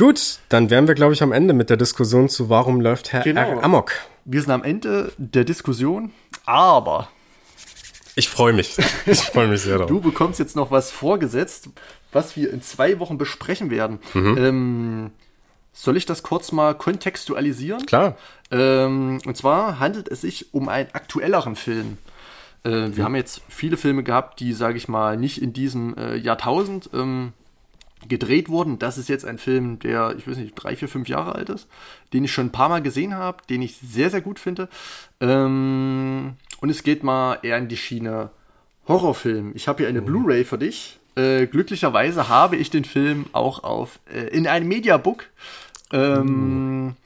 Gut, dann wären wir, glaube ich, am Ende mit der Diskussion zu Warum läuft Herr genau. R. Amok. Wir sind am Ende der Diskussion, aber Ich freue mich. Ich freue mich sehr drauf. Du bekommst jetzt noch was vorgesetzt, was wir in zwei Wochen besprechen werden. Mhm. Ähm, soll ich das kurz mal kontextualisieren? Klar. Ähm, und zwar handelt es sich um einen aktuelleren Film. Äh, wir haben jetzt viele Filme gehabt, die, sage ich mal, nicht in diesem äh, Jahrtausend ähm, gedreht wurden. Das ist jetzt ein Film, der, ich weiß nicht, drei, vier, fünf Jahre alt ist, den ich schon ein paar Mal gesehen habe, den ich sehr, sehr gut finde. Ähm, und es geht mal eher in die Schiene Horrorfilm. Ich habe hier eine Blu-ray für dich. Äh, glücklicherweise habe ich den Film auch auf äh, in einem Mediabook ähm,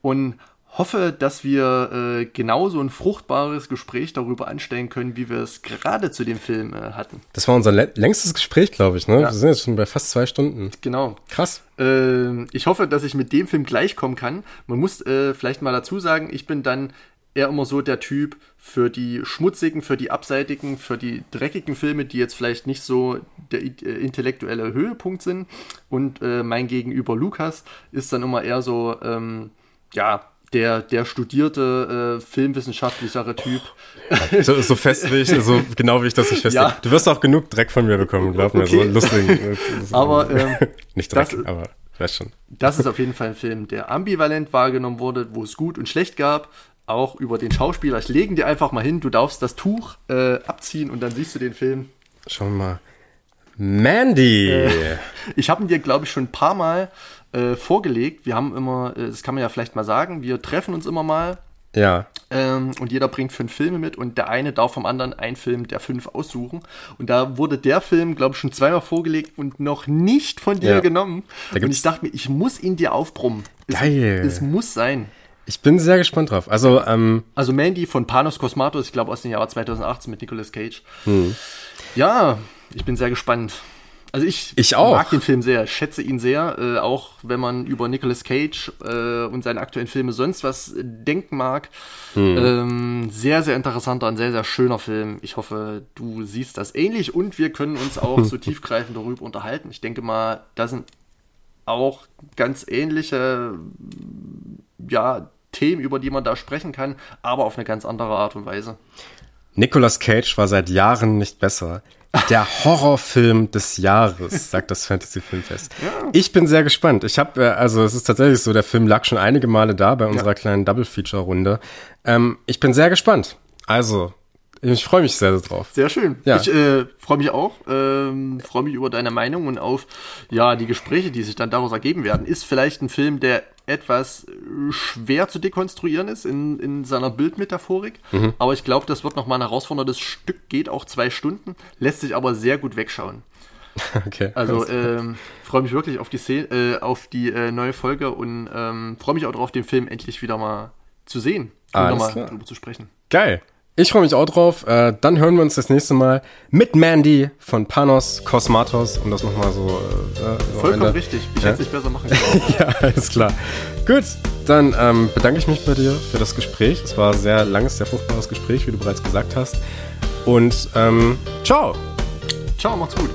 und hoffe, dass wir äh, genauso ein fruchtbares Gespräch darüber anstellen können, wie wir es gerade zu dem Film äh, hatten. Das war unser lä- längstes Gespräch, glaube ich. Ne? Wir sind jetzt schon bei fast zwei Stunden. Genau. Krass. Ähm, ich hoffe, dass ich mit dem Film gleichkommen kann. Man muss äh, vielleicht mal dazu sagen, ich bin dann eher immer so der Typ für die schmutzigen, für die abseitigen, für die dreckigen Filme, die jetzt vielleicht nicht so der äh, intellektuelle Höhepunkt sind. Und äh, mein Gegenüber Lukas ist dann immer eher so, ähm, ja, der, der studierte, äh, filmwissenschaftlichere Typ. So, so fest wie ich, so genau wie ich das nicht festlege. Ja. Du wirst auch genug Dreck von mir bekommen, glaub mir. So Okay. lustig. Aber ähm, nicht Dreck, das- aber weißt schon. Das ist auf jeden Fall ein Film, der ambivalent wahrgenommen wurde, wo es gut und schlecht gab. Auch über den Schauspieler. Ich legen dir einfach mal hin, du darfst das Tuch äh, abziehen und dann siehst du den Film. Schauen wir mal. Mandy. Äh. Ich habe ihn dir, glaube ich, schon ein paar Mal äh, vorgelegt. Wir haben immer, äh, das kann man ja vielleicht mal sagen, wir treffen uns immer mal ja. ähm, und jeder bringt fünf Filme mit und der eine darf vom anderen einen Film der fünf aussuchen. Und da wurde der Film, glaube ich, schon zweimal vorgelegt und noch nicht von dir Ja. genommen. Und ich dachte mir, ich muss ihn dir aufbrummen. Es, Geil. Es muss sein. Ich bin sehr gespannt drauf. Also, ähm, Also Mandy von Panos Cosmatos, ich glaube aus dem Jahr 2018 mit Nicolas Cage. Ja, ich bin sehr gespannt. Also ich, Ich mag den Film sehr, schätze ihn sehr, äh, auch wenn man über Nicolas Cage äh, und seine aktuellen Filme sonst was denken mag. Ähm, sehr, sehr interessanter und sehr, sehr schöner Film. Ich hoffe, du siehst das ähnlich und wir können uns auch so tiefgreifend darüber unterhalten. Ich denke mal, da sind auch ganz ähnliche ja, Themen, über die man da sprechen kann, aber auf eine ganz andere Art und Weise. Nicolas Cage war seit Jahren nicht besser. Der Horrorfilm des Jahres, sagt das Fantasy Filmfest. Ich bin sehr gespannt. Ich habe, äh, also es ist tatsächlich so, der Film lag schon einige Male da bei unserer kleinen Double-Feature-Runde. Ähm, ich bin sehr gespannt. Also, ich freue mich sehr drauf. Sehr schön. Ja. Ich äh, freue mich auch, ähm, freue mich über deine Meinung und auf ja die Gespräche, die sich dann daraus ergeben werden. Ist vielleicht ein Film, der etwas schwer zu dekonstruieren ist in, in seiner Bildmetaphorik, Mhm. aber ich glaube, das wird noch mal ein herausforderndes Stück, geht auch zwei Stunden, lässt sich aber sehr gut wegschauen. Okay. Also ähm, freue mich wirklich auf die Szene, äh, auf die äh, neue Folge und ähm, freue mich auch darauf, den Film endlich wieder mal zu sehen und nochmal klar. darüber zu sprechen. Geil. Ich freue mich auch drauf. Äh, dann hören wir uns das nächste Mal mit Mandy von Panos Kosmatos, um das nochmal so. Äh, äh, so Vollkommen richtig. Ich Ja? hätte es nicht besser machen können. Ja, alles klar. Gut, dann ähm, bedanke ich mich bei dir für das Gespräch. Es war ein sehr langes, sehr fruchtbares Gespräch, wie du bereits gesagt hast. Und ähm, ciao. Ciao, macht's gut.